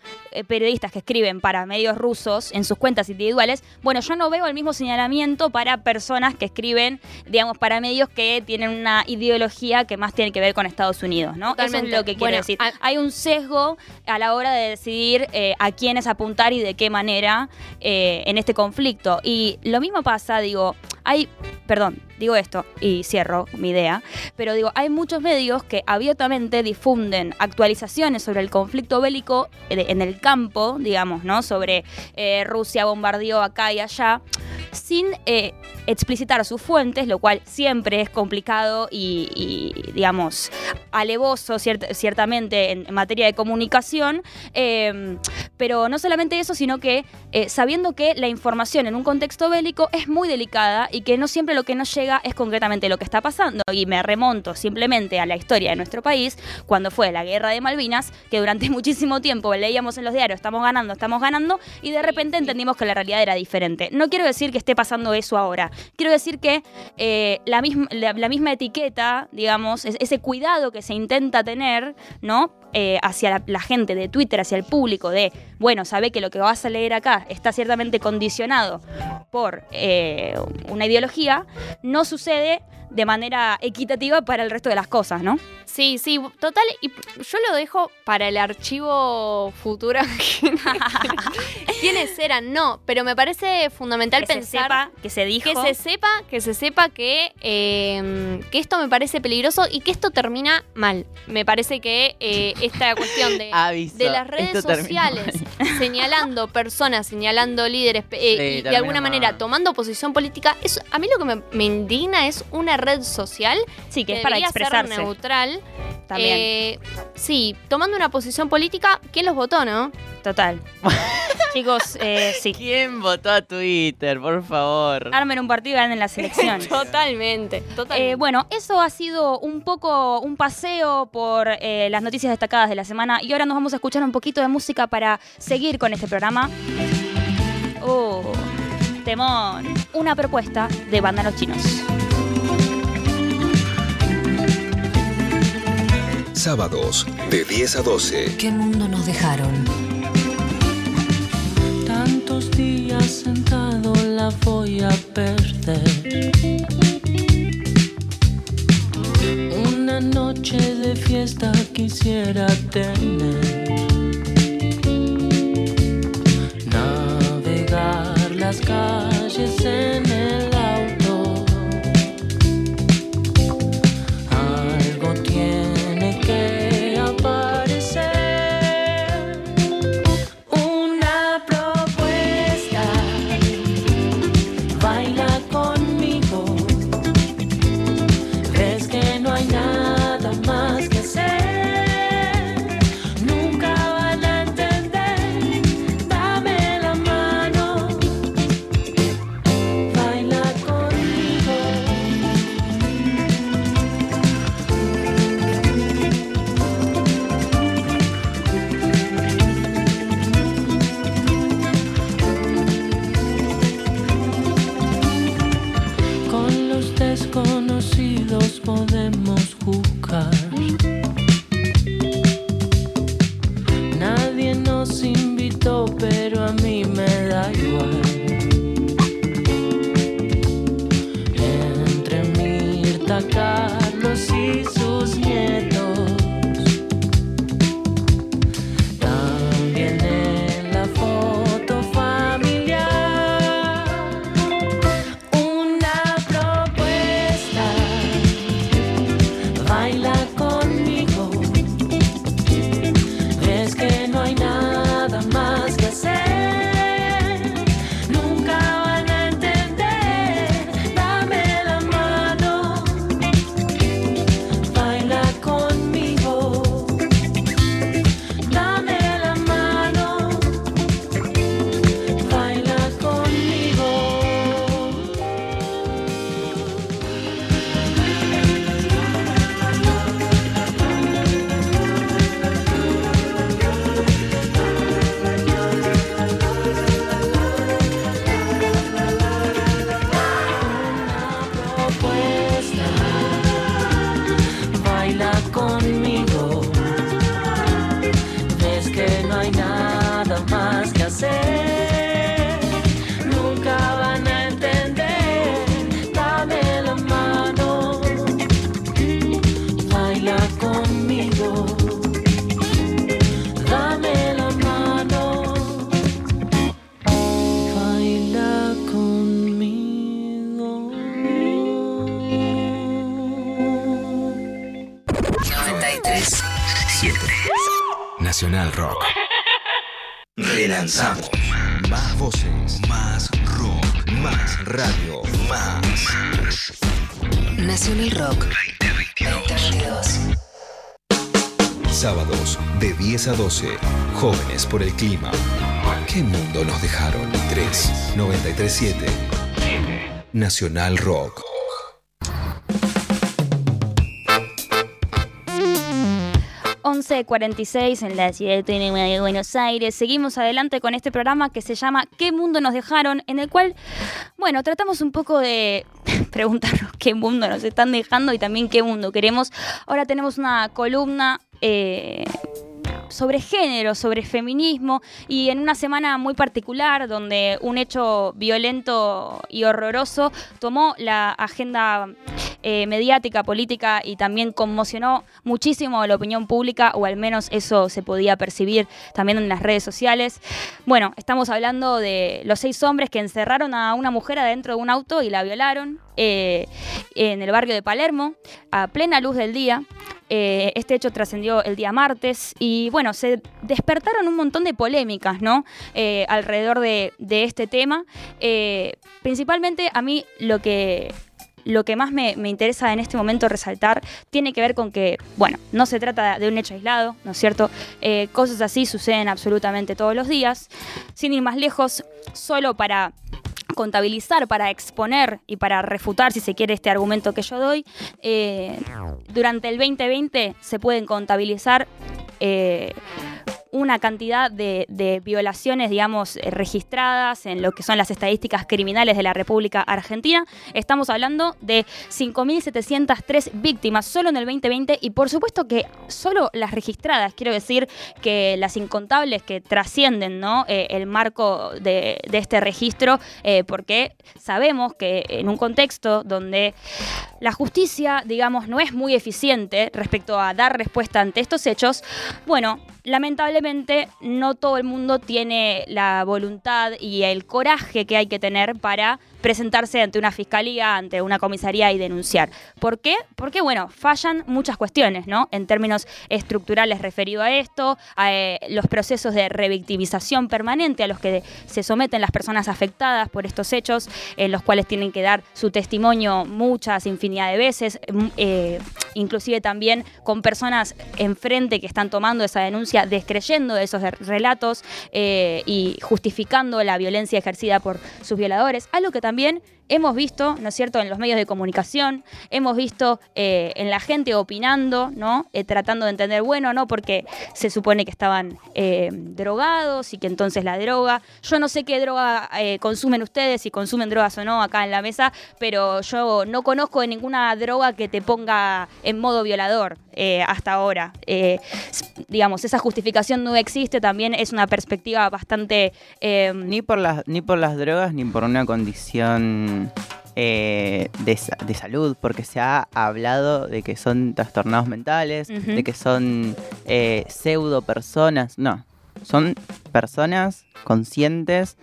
[SPEAKER 1] periodistas que escriben para medios rusos en sus cuentas individuales, bueno, yo no veo el mismo señalamiento para personas que escriben, digamos, para medios que tienen una ideología que más tiene que ver con Estados Unidos, ¿no? Eso es lo que quiero
[SPEAKER 4] Bueno,
[SPEAKER 1] decir. Hay un sesgo a la hora de decidir eh, a quiénes apuntar y de qué manera eh, en este conflicto. Y lo mismo pasa, digo, hay, perdón, digo esto y cierro mi idea, pero digo, hay muchos medios que abiertamente difunden actualizaciones sobre el conflicto bélico de- en el campo, digamos, ¿no? Sobre eh, Rusia bombardeó acá y allá, sin eh, explicitar sus fuentes, lo cual siempre es complicado y, y, digamos, alevoso ciert- ciertamente en, en materia de comunicación, eh, pero no solamente eso, sino que eh, sabiendo que la información en un contexto bélico es muy delicada y que no siempre lo que nos llega es concretamente lo que está pasando. Y me remonto simplemente a la historia de nuestro país, cuando fue la guerra de Malvinas, que durante muchísimo tiempo leíamos en los diarios, estamos ganando, estamos ganando, y de repente entendimos que la realidad era diferente. No quiero decir que esté pasando eso ahora, quiero decir que eh, la, misma, la, la misma etiqueta, digamos, es- ese cuidado que se intenta tener, ¿no? Eh, hacia la, la gente de Twitter, hacia el público, de, bueno, sabe que lo que vas a leer acá está ciertamente condicionado por eh, una ideología, no sucede de manera equitativa para el resto de las cosas, ¿no?
[SPEAKER 4] Sí, sí, total. Y yo lo dejo para el archivo futuro. ¿Quiénes eran? No, pero me parece fundamental
[SPEAKER 1] Que se
[SPEAKER 4] pensar.
[SPEAKER 1] sepa, que se dijo.
[SPEAKER 4] Que se sepa, que se sepa que, eh, que esto me parece peligroso y que esto termina mal. Me parece que eh, esta cuestión de,
[SPEAKER 3] Aviso,
[SPEAKER 4] de las redes sociales señalando personas, señalando líderes eh,
[SPEAKER 3] Sí,
[SPEAKER 4] y de alguna
[SPEAKER 3] mal.
[SPEAKER 4] manera tomando posición política, eso, a mí lo que me, me indigna es una red social
[SPEAKER 1] Sí, que es para
[SPEAKER 4] debería ser
[SPEAKER 1] expresarse.
[SPEAKER 4] neutral.
[SPEAKER 1] También.
[SPEAKER 4] Eh, sí, tomando una posición política, ¿quién los votó, no?
[SPEAKER 1] Total. Chicos, eh, sí.
[SPEAKER 3] ¿Quién votó a Twitter, por favor?
[SPEAKER 1] Armen un partido y ganen las elecciones.
[SPEAKER 4] totalmente, totalmente.
[SPEAKER 1] Eh, bueno, eso ha sido un poco un paseo por eh, las noticias destacadas de la semana y ahora nos vamos a escuchar un poquito de música para seguir con este programa. Oh, temón. Una propuesta de Banda Los Chinos.
[SPEAKER 6] Sábados de 10 a 12.
[SPEAKER 7] ¿Qué mundo nos dejaron?
[SPEAKER 5] Tantos días sentado la voy a perder. Una noche de fiesta quisiera tener. Navegar las calles en el
[SPEAKER 6] 12. Jóvenes por el clima. ¿Qué mundo nos dejaron? 3 937 Nacional Rock.
[SPEAKER 1] 11.46 en la ciudad de Buenos Aires. Seguimos adelante con este programa que se llama ¿Qué mundo nos dejaron? En el cual, bueno, tratamos un poco de preguntarnos qué mundo nos están dejando y también qué mundo queremos. Ahora tenemos una columna eh, sobre género, sobre feminismo y en una semana muy particular donde un hecho violento y horroroso tomó la agenda eh, mediática, política y también conmocionó muchísimo a la opinión pública o al menos eso se podía percibir también en las redes sociales. Bueno, estamos hablando de los seis hombres que encerraron a una mujer adentro de un auto y la violaron eh, en el barrio de Palermo a plena luz del día. Eh, este hecho trascendió el día martes y bueno, se despertaron un montón de polémicas, ¿no? Alrededor de, este tema. Principalmente a mí lo que, lo que más me, me interesa en este momento resaltar tiene que ver con que, bueno, no se trata de un hecho aislado, ¿no es cierto? Eh, cosas así suceden absolutamente todos los días. Sin ir más lejos, solo para contabilizar, para exponer y para refutar, si se quiere, este argumento que yo doy, eh, durante el 2020 se pueden contabilizar eh, una cantidad de, violaciones, digamos, eh, registradas en lo que son las estadísticas criminales de la República Argentina. Estamos hablando de 5.703 víctimas solo en el 2020 y por supuesto que solo las registradas, quiero decir que las incontables que trascienden ¿no? Eh, el marco de, de este registro, eh, porque sabemos que en un contexto donde la justicia, digamos, no es muy eficiente respecto a dar respuesta ante estos hechos, bueno, lamentablemente no todo el mundo tiene la voluntad y el coraje que hay que tener para presentarse ante una fiscalía, ante una comisaría y denunciar. ¿Por qué? Porque, bueno, fallan muchas cuestiones, ¿no? En términos estructurales referido a esto, a eh, los procesos de revictimización permanente a los que se someten las personas afectadas por estos hechos, en los cuales tienen que dar su testimonio muchas, infinidad de veces, mm, eh, inclusive también con personas enfrente que están tomando esa denuncia, descreyendo de esos relatos eh, y justificando la violencia ejercida por sus violadores, algo que también también hemos visto, ¿no es cierto?, en los medios de comunicación, hemos visto eh, en la gente opinando, ¿no?, Eh, tratando de entender, bueno, no, porque se supone que estaban eh, drogados y que entonces la droga, yo no sé qué droga eh, consumen ustedes, si consumen drogas o no acá en la mesa, pero yo no conozco de ninguna droga que te ponga en modo violador eh, hasta ahora. Eh, digamos, esa justificación no existe, también es una perspectiva bastante...
[SPEAKER 3] Ni por las, ni por las drogas ni por una condición eh, de, de salud, porque se ha hablado de que son trastornados mentales, de que son eh, pseudo personas. No, son personas conscientes.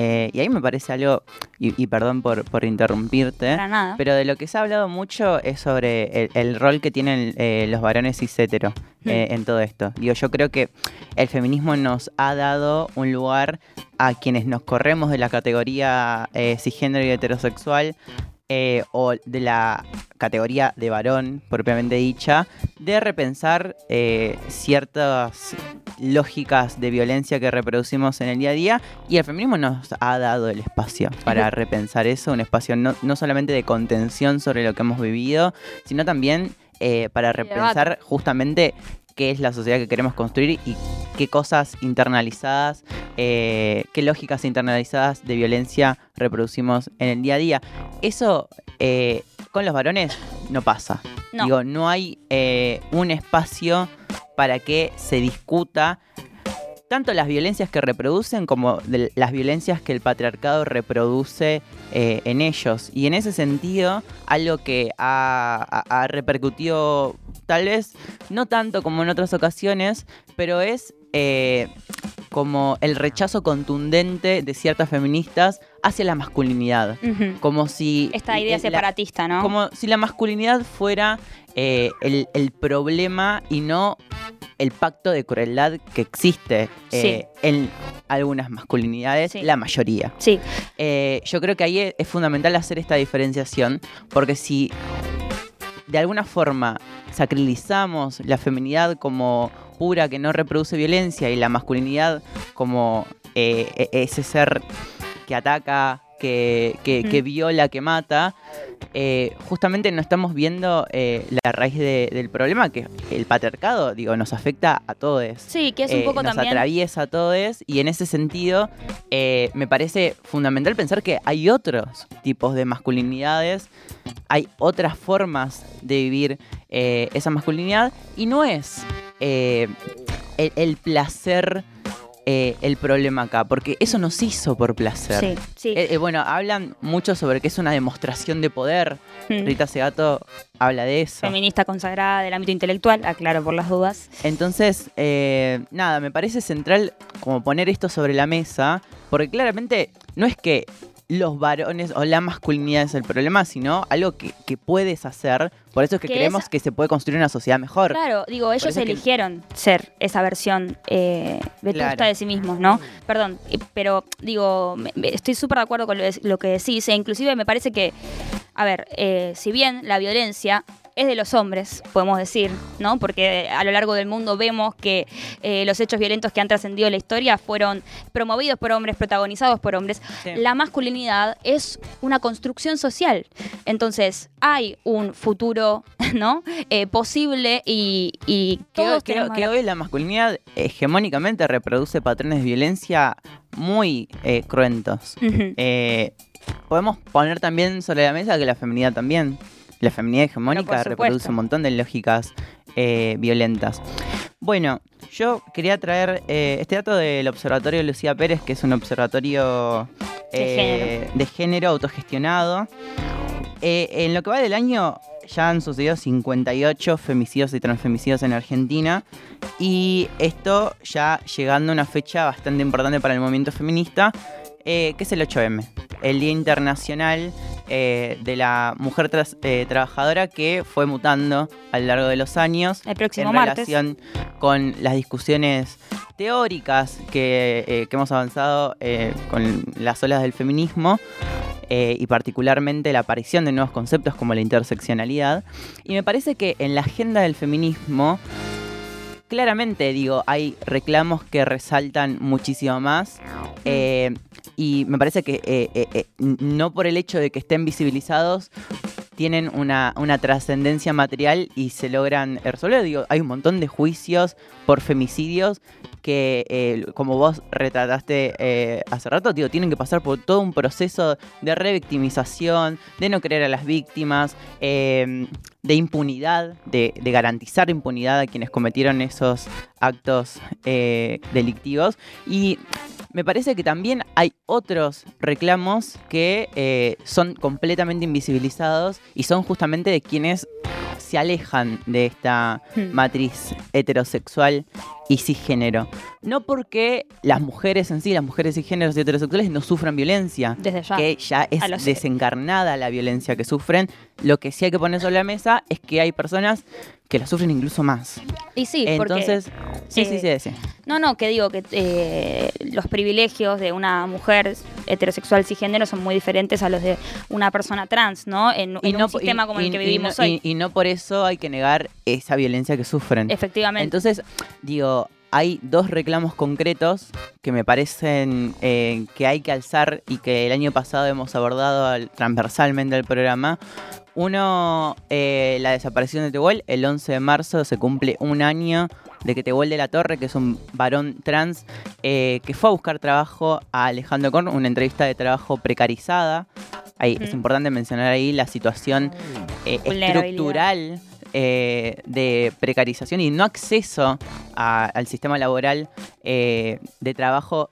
[SPEAKER 3] Eh, y ahí me parece algo, y, y perdón por, por interrumpirte,
[SPEAKER 1] nada.
[SPEAKER 3] pero de lo que se ha hablado mucho es sobre el, el rol que tienen eh, los varones cis hetero eh,
[SPEAKER 1] Mm.
[SPEAKER 3] en todo esto. Digo, yo creo que el feminismo nos ha dado un lugar a quienes nos corremos de la categoría eh, cisgénero y heterosexual eh, o de la categoría de varón propiamente dicha, de repensar eh, ciertas lógicas de violencia que reproducimos en el día a día y el feminismo nos ha dado el espacio para repensar eso, un espacio no, no solamente de contención sobre lo que hemos vivido, sino también eh, para repensar justamente qué es la sociedad que queremos construir y qué cosas internalizadas, eh, qué lógicas internalizadas de violencia reproducimos en el día a día. Eso eh, con los varones no pasa.
[SPEAKER 1] No.
[SPEAKER 3] Digo, no hay eh, un espacio para que se discuta tanto las violencias que reproducen como de las violencias que el patriarcado reproduce eh, en ellos. Y en ese sentido, algo que ha, ha- ha repercutido tal vez no tanto como en otras ocasiones, pero es eh, como el rechazo contundente de ciertas feministas hacia la masculinidad. Como si...
[SPEAKER 1] Esta idea
[SPEAKER 3] la-
[SPEAKER 1] separatista, ¿no?
[SPEAKER 3] como si la masculinidad fuera eh, el, el problema y no el pacto de crueldad que existe eh, en algunas masculinidades, la mayoría.
[SPEAKER 1] Sí.
[SPEAKER 3] Eh, yo creo que ahí es, es fundamental hacer esta diferenciación, porque si de alguna forma sacralizamos la feminidad como pura que no reproduce violencia y la masculinidad como eh, e- ese ser que ataca, que, que- que
[SPEAKER 1] Mm.
[SPEAKER 3] viola, que mata, eh, justamente no estamos viendo eh, la raíz de- del problema, que el patriarcado, digo, nos afecta a todos.
[SPEAKER 1] Sí, que es un poco
[SPEAKER 3] nos
[SPEAKER 1] también-
[SPEAKER 3] atraviesa a todos y en ese sentido eh, me parece fundamental pensar que hay otros tipos de masculinidades, hay otras formas de vivir eh, esa masculinidad y no es eh, el, el placer eh, el problema acá, porque eso nos hizo por placer.
[SPEAKER 1] Sí, sí.
[SPEAKER 3] Eh, eh, bueno, hablan mucho sobre que es una demostración de poder.
[SPEAKER 1] Mm.
[SPEAKER 3] Rita Segato habla de eso.
[SPEAKER 1] Feminista consagrada del ámbito intelectual, aclaro por las dudas.
[SPEAKER 3] Entonces, nada, me parece central como poner esto sobre la mesa, porque claramente no es que los varones o la masculinidad es el problema, sino algo que, que puedes hacer. Por eso es que,
[SPEAKER 1] Que
[SPEAKER 3] creemos
[SPEAKER 1] es-
[SPEAKER 3] que se puede construir una sociedad mejor.
[SPEAKER 1] Claro, digo, ellos
[SPEAKER 3] que-
[SPEAKER 1] eligieron ser esa versión eh, vetusta
[SPEAKER 3] Claro.
[SPEAKER 1] de sí mismos, ¿no? Perdón, eh, pero digo, estoy súper de acuerdo con lo, de- lo que decís, e inclusive me parece que, a ver, eh, si bien la violencia es de los hombres, podemos decir, ¿no? Porque a lo largo del mundo vemos que eh, los hechos violentos que han trascendido la historia fueron promovidos por hombres, protagonizados por hombres.
[SPEAKER 3] Sí.
[SPEAKER 1] La masculinidad es una construcción social. Entonces, hay un futuro, ¿no? Eh, posible y, y
[SPEAKER 3] Que,
[SPEAKER 1] todos
[SPEAKER 3] hoy la masculinidad hegemónicamente reproduce patrones de violencia muy eh, cruentos. Eh, podemos poner también sobre la mesa que la feminidad también. La feminidad hegemónica reproduce un montón de lógicas eh, violentas. Bueno, yo quería traer eh, este dato del Observatorio Lucía Pérez, que es un observatorio
[SPEAKER 1] De
[SPEAKER 3] eh, de género autogestionado. En lo que va del año ya han sucedido 58 femicidios y transfemicidios en Argentina y esto ya llegando a una fecha bastante importante para el movimiento feminista, eh, que es el 8M, el Día Internacional eh, de la Mujer tras- eh, Trabajadora que fue mutando a lo largo de los años
[SPEAKER 1] El próximo
[SPEAKER 3] en
[SPEAKER 1] martes.
[SPEAKER 3] relación con las discusiones teóricas que, eh, que hemos avanzado con las olas del feminismo y particularmente la aparición de nuevos conceptos como la interseccionalidad. Y me parece que en la agenda del feminismo, claramente digo, hay reclamos que resaltan muchísimo más. eh, y me parece que eh, eh, eh, no por el hecho de que estén visibilizados, tienen una, una trascendencia material y se logran resolver. Digo, hay un montón de juicios por femicidios que, eh, como vos retrataste eh, hace rato, digo, tienen que pasar por todo un proceso de revictimización, de no creer a las víctimas, eh, de impunidad, de, de garantizar impunidad a quienes cometieron esos actos eh, delictivos. Y me parece que también hay otros reclamos que eh, son completamente invisibilizados y son justamente de quienes se alejan de esta
[SPEAKER 1] Hmm.
[SPEAKER 3] matriz heterosexual y cisgénero. No porque las mujeres en sí, las mujeres cisgéneros y heterosexuales no sufran violencia,
[SPEAKER 1] Desde ya.
[SPEAKER 3] que ya es
[SPEAKER 1] los-
[SPEAKER 3] desencarnada la violencia que sufren. Lo que sí hay que poner sobre la mesa es que hay personas que la sufren incluso más.
[SPEAKER 1] Y sí,
[SPEAKER 3] Entonces,
[SPEAKER 1] porque,
[SPEAKER 3] sí, sí,
[SPEAKER 1] eh,
[SPEAKER 3] sí, sí.
[SPEAKER 1] No, no, que digo que eh, los privilegios de una mujer heterosexual cisgénero son muy diferentes a los de una persona trans, ¿no? En, en un sistema como el que
[SPEAKER 3] y
[SPEAKER 1] vivimos
[SPEAKER 3] no,
[SPEAKER 1] hoy.
[SPEAKER 3] y no por eso hay que negar esa violencia que sufren.
[SPEAKER 1] Efectivamente.
[SPEAKER 3] Entonces, digo, hay dos reclamos concretos que me parecen eh, que hay que alzar y que el año pasado hemos abordado al- transversalmente al programa. Uno, eh, la desaparición de Tehuel. El 11 de marzo se cumple un año de que Tehuel de la Torre, que es un varón trans, eh, que fue a buscar trabajo a Alejandro Korn, una entrevista de trabajo precarizada. Ahí, Es importante mencionar ahí la situación estructural eh, de precarización y no acceso a- al sistema laboral eh, de trabajo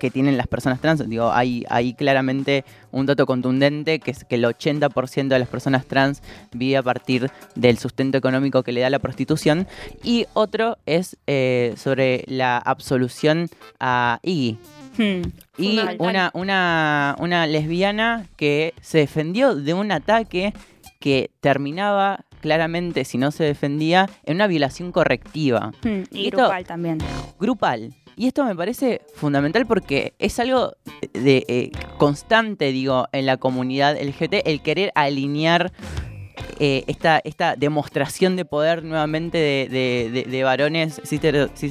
[SPEAKER 3] que tienen las personas trans. Digo, hay, hay claramente un dato contundente que es que el 80% de las personas trans vive a partir del sustento económico que le da la prostitución. Y otro es eh, sobre la absolución a Iggy.
[SPEAKER 1] Hmm,
[SPEAKER 3] Y una, una, una lesbiana que se defendió de un ataque que terminaba claramente, si no se defendía, en una violación correctiva.
[SPEAKER 1] Mm, y
[SPEAKER 3] esto-
[SPEAKER 1] grupal también.
[SPEAKER 3] grupal. Y esto me parece fundamental porque es algo de eh, constante, digo, en la comunidad LGBT, el querer alinear eh, esta, esta demostración de poder nuevamente de, de- de- de varones cis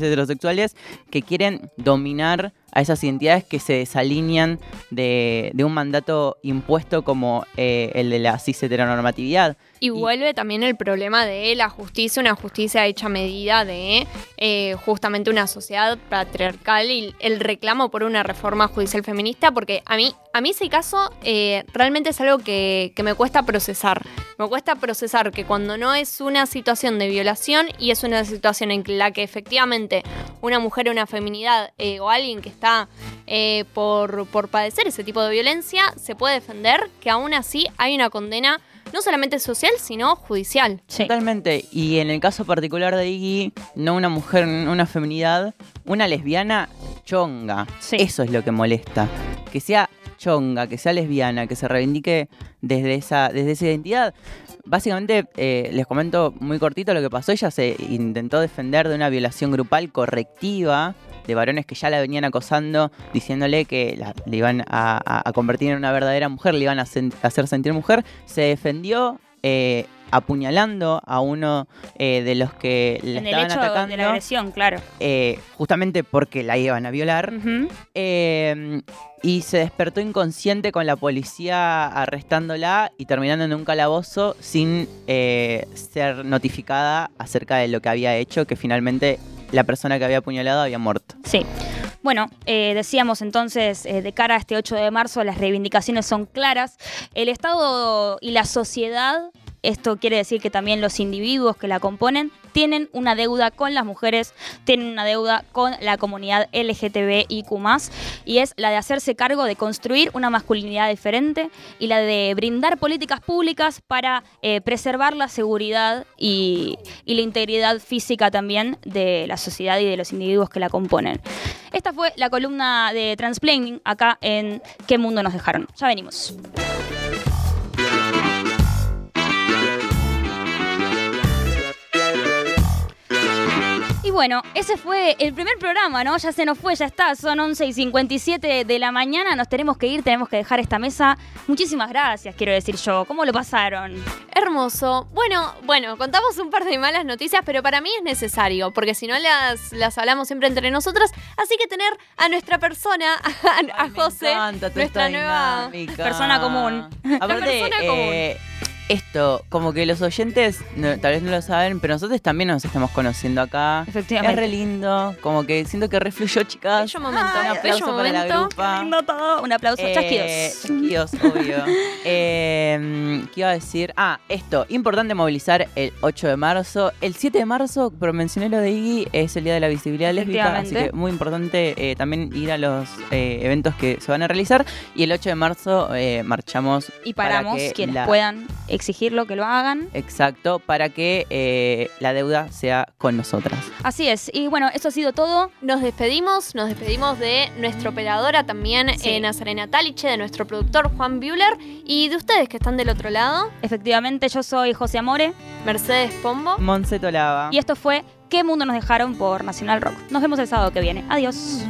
[SPEAKER 3] heterosexuales que quieren dominar a esas identidades que se desalinean de, de un mandato impuesto como eh, el de la cis heteronormatividad.
[SPEAKER 4] Y vuelve también el problema de la justicia, una justicia hecha a medida de eh, justamente una sociedad patriarcal y el reclamo por una reforma judicial feminista, porque a mí, a mí ese caso eh, realmente es algo que, que me cuesta procesar. Me cuesta procesar que cuando no es una situación de violación y es una situación en la que efectivamente una mujer, una feminidad eh, o alguien que está eh, por, por padecer ese tipo de violencia, se puede defender que aún así hay una condena no solamente social, sino judicial.
[SPEAKER 3] Totalmente. Y en el caso particular de Iggy, no una mujer, una feminidad, una lesbiana chonga. Eso es lo que molesta. Que sea chonga, que sea lesbiana, que se reivindique desde esa, desde esa identidad. Básicamente, eh, les comento muy cortito lo que pasó. Ella se intentó defender de una violación grupal correctiva de varones que ya la venían acosando, diciéndole que la- le iban a, convertir en una verdadera mujer, le iban a, sen- hacer sentir mujer. Se defendió eh, apuñalando a uno eh, de los que le
[SPEAKER 1] En el
[SPEAKER 3] estaban
[SPEAKER 1] hecho
[SPEAKER 3] atacando.
[SPEAKER 1] de la agresión, claro.
[SPEAKER 3] eh, justamente porque la iban a violar. Eh, y se despertó inconsciente con la policía arrestándola y terminando en un calabozo sin eh, ser notificada acerca de lo que había hecho, que finalmente la persona que había apuñalado había muerto.
[SPEAKER 1] Sí. Bueno, eh, decíamos entonces, eh, de cara a este 8 de marzo, las reivindicaciones son claras. El Estado y la sociedad, esto quiere decir que también los individuos que la componen, tienen una deuda con las mujeres, tienen una deuda con la comunidad LGTBIQ, y es la de hacerse cargo de construir una masculinidad diferente y la de brindar políticas públicas para eh, preservar la seguridad y, y la integridad física también de la sociedad y de los individuos que la componen. Esta fue la columna de Transplaining acá en ¿Qué mundo nos dejaron? Ya venimos. Y bueno, ese fue el primer programa, ¿no? Ya se nos fue, ya está. Son 11 y 57 de la mañana. Nos tenemos que ir, tenemos que dejar esta mesa. Muchísimas gracias, quiero decir yo. ¿Cómo lo pasaron?
[SPEAKER 4] Hermoso. Bueno, bueno, contamos un par de malas noticias, pero para mí es necesario, porque si no las, las hablamos siempre entre nosotras. Así que tener a nuestra persona, a, a José, nuestra nueva
[SPEAKER 3] dinámica.
[SPEAKER 1] persona común.
[SPEAKER 3] Aparte,
[SPEAKER 4] persona común.
[SPEAKER 3] eh, esto, como que los oyentes no- tal vez no lo saben, pero nosotros también nos estamos conociendo acá.
[SPEAKER 1] Efectivamente.
[SPEAKER 3] Es re lindo, como que siento que refluyó, chicas.
[SPEAKER 4] Bello momento,
[SPEAKER 3] Un aplauso
[SPEAKER 4] bello
[SPEAKER 3] para la
[SPEAKER 4] momento.
[SPEAKER 3] grupa.
[SPEAKER 1] Lindo todo. Un aplauso.
[SPEAKER 3] Eh,
[SPEAKER 1] Chasquidos.
[SPEAKER 3] chasquidos, obvio. Eh, ¿Qué iba a decir? Ah, esto, importante movilizar el 8 de marzo. El 7 de marzo, pero mencioné lo de Iggy, es el Día de la Visibilidad Lésbica, así que muy importante eh, también ir a los eh, eventos que se van a realizar. Y el 8 de marzo eh, marchamos
[SPEAKER 1] Y
[SPEAKER 3] para
[SPEAKER 1] paramos
[SPEAKER 3] que
[SPEAKER 1] quienes
[SPEAKER 3] la-
[SPEAKER 1] puedan exigirlo, que lo hagan.
[SPEAKER 3] Exacto, para que eh, la deuda sea con nosotras.
[SPEAKER 1] Así es. Y bueno, eso ha sido todo.
[SPEAKER 4] Nos despedimos, nos despedimos de nuestra operadora también, eh, Nazarena Taliche, de nuestro productor Juan Bueller y de ustedes que están del otro lado.
[SPEAKER 1] Efectivamente, yo soy José Amore.
[SPEAKER 4] Mercedes Pombo.
[SPEAKER 3] Monse Tolava.
[SPEAKER 1] Y esto fue ¿Qué mundo nos dejaron por Nacional Rock? Nos vemos el sábado que viene. Adiós.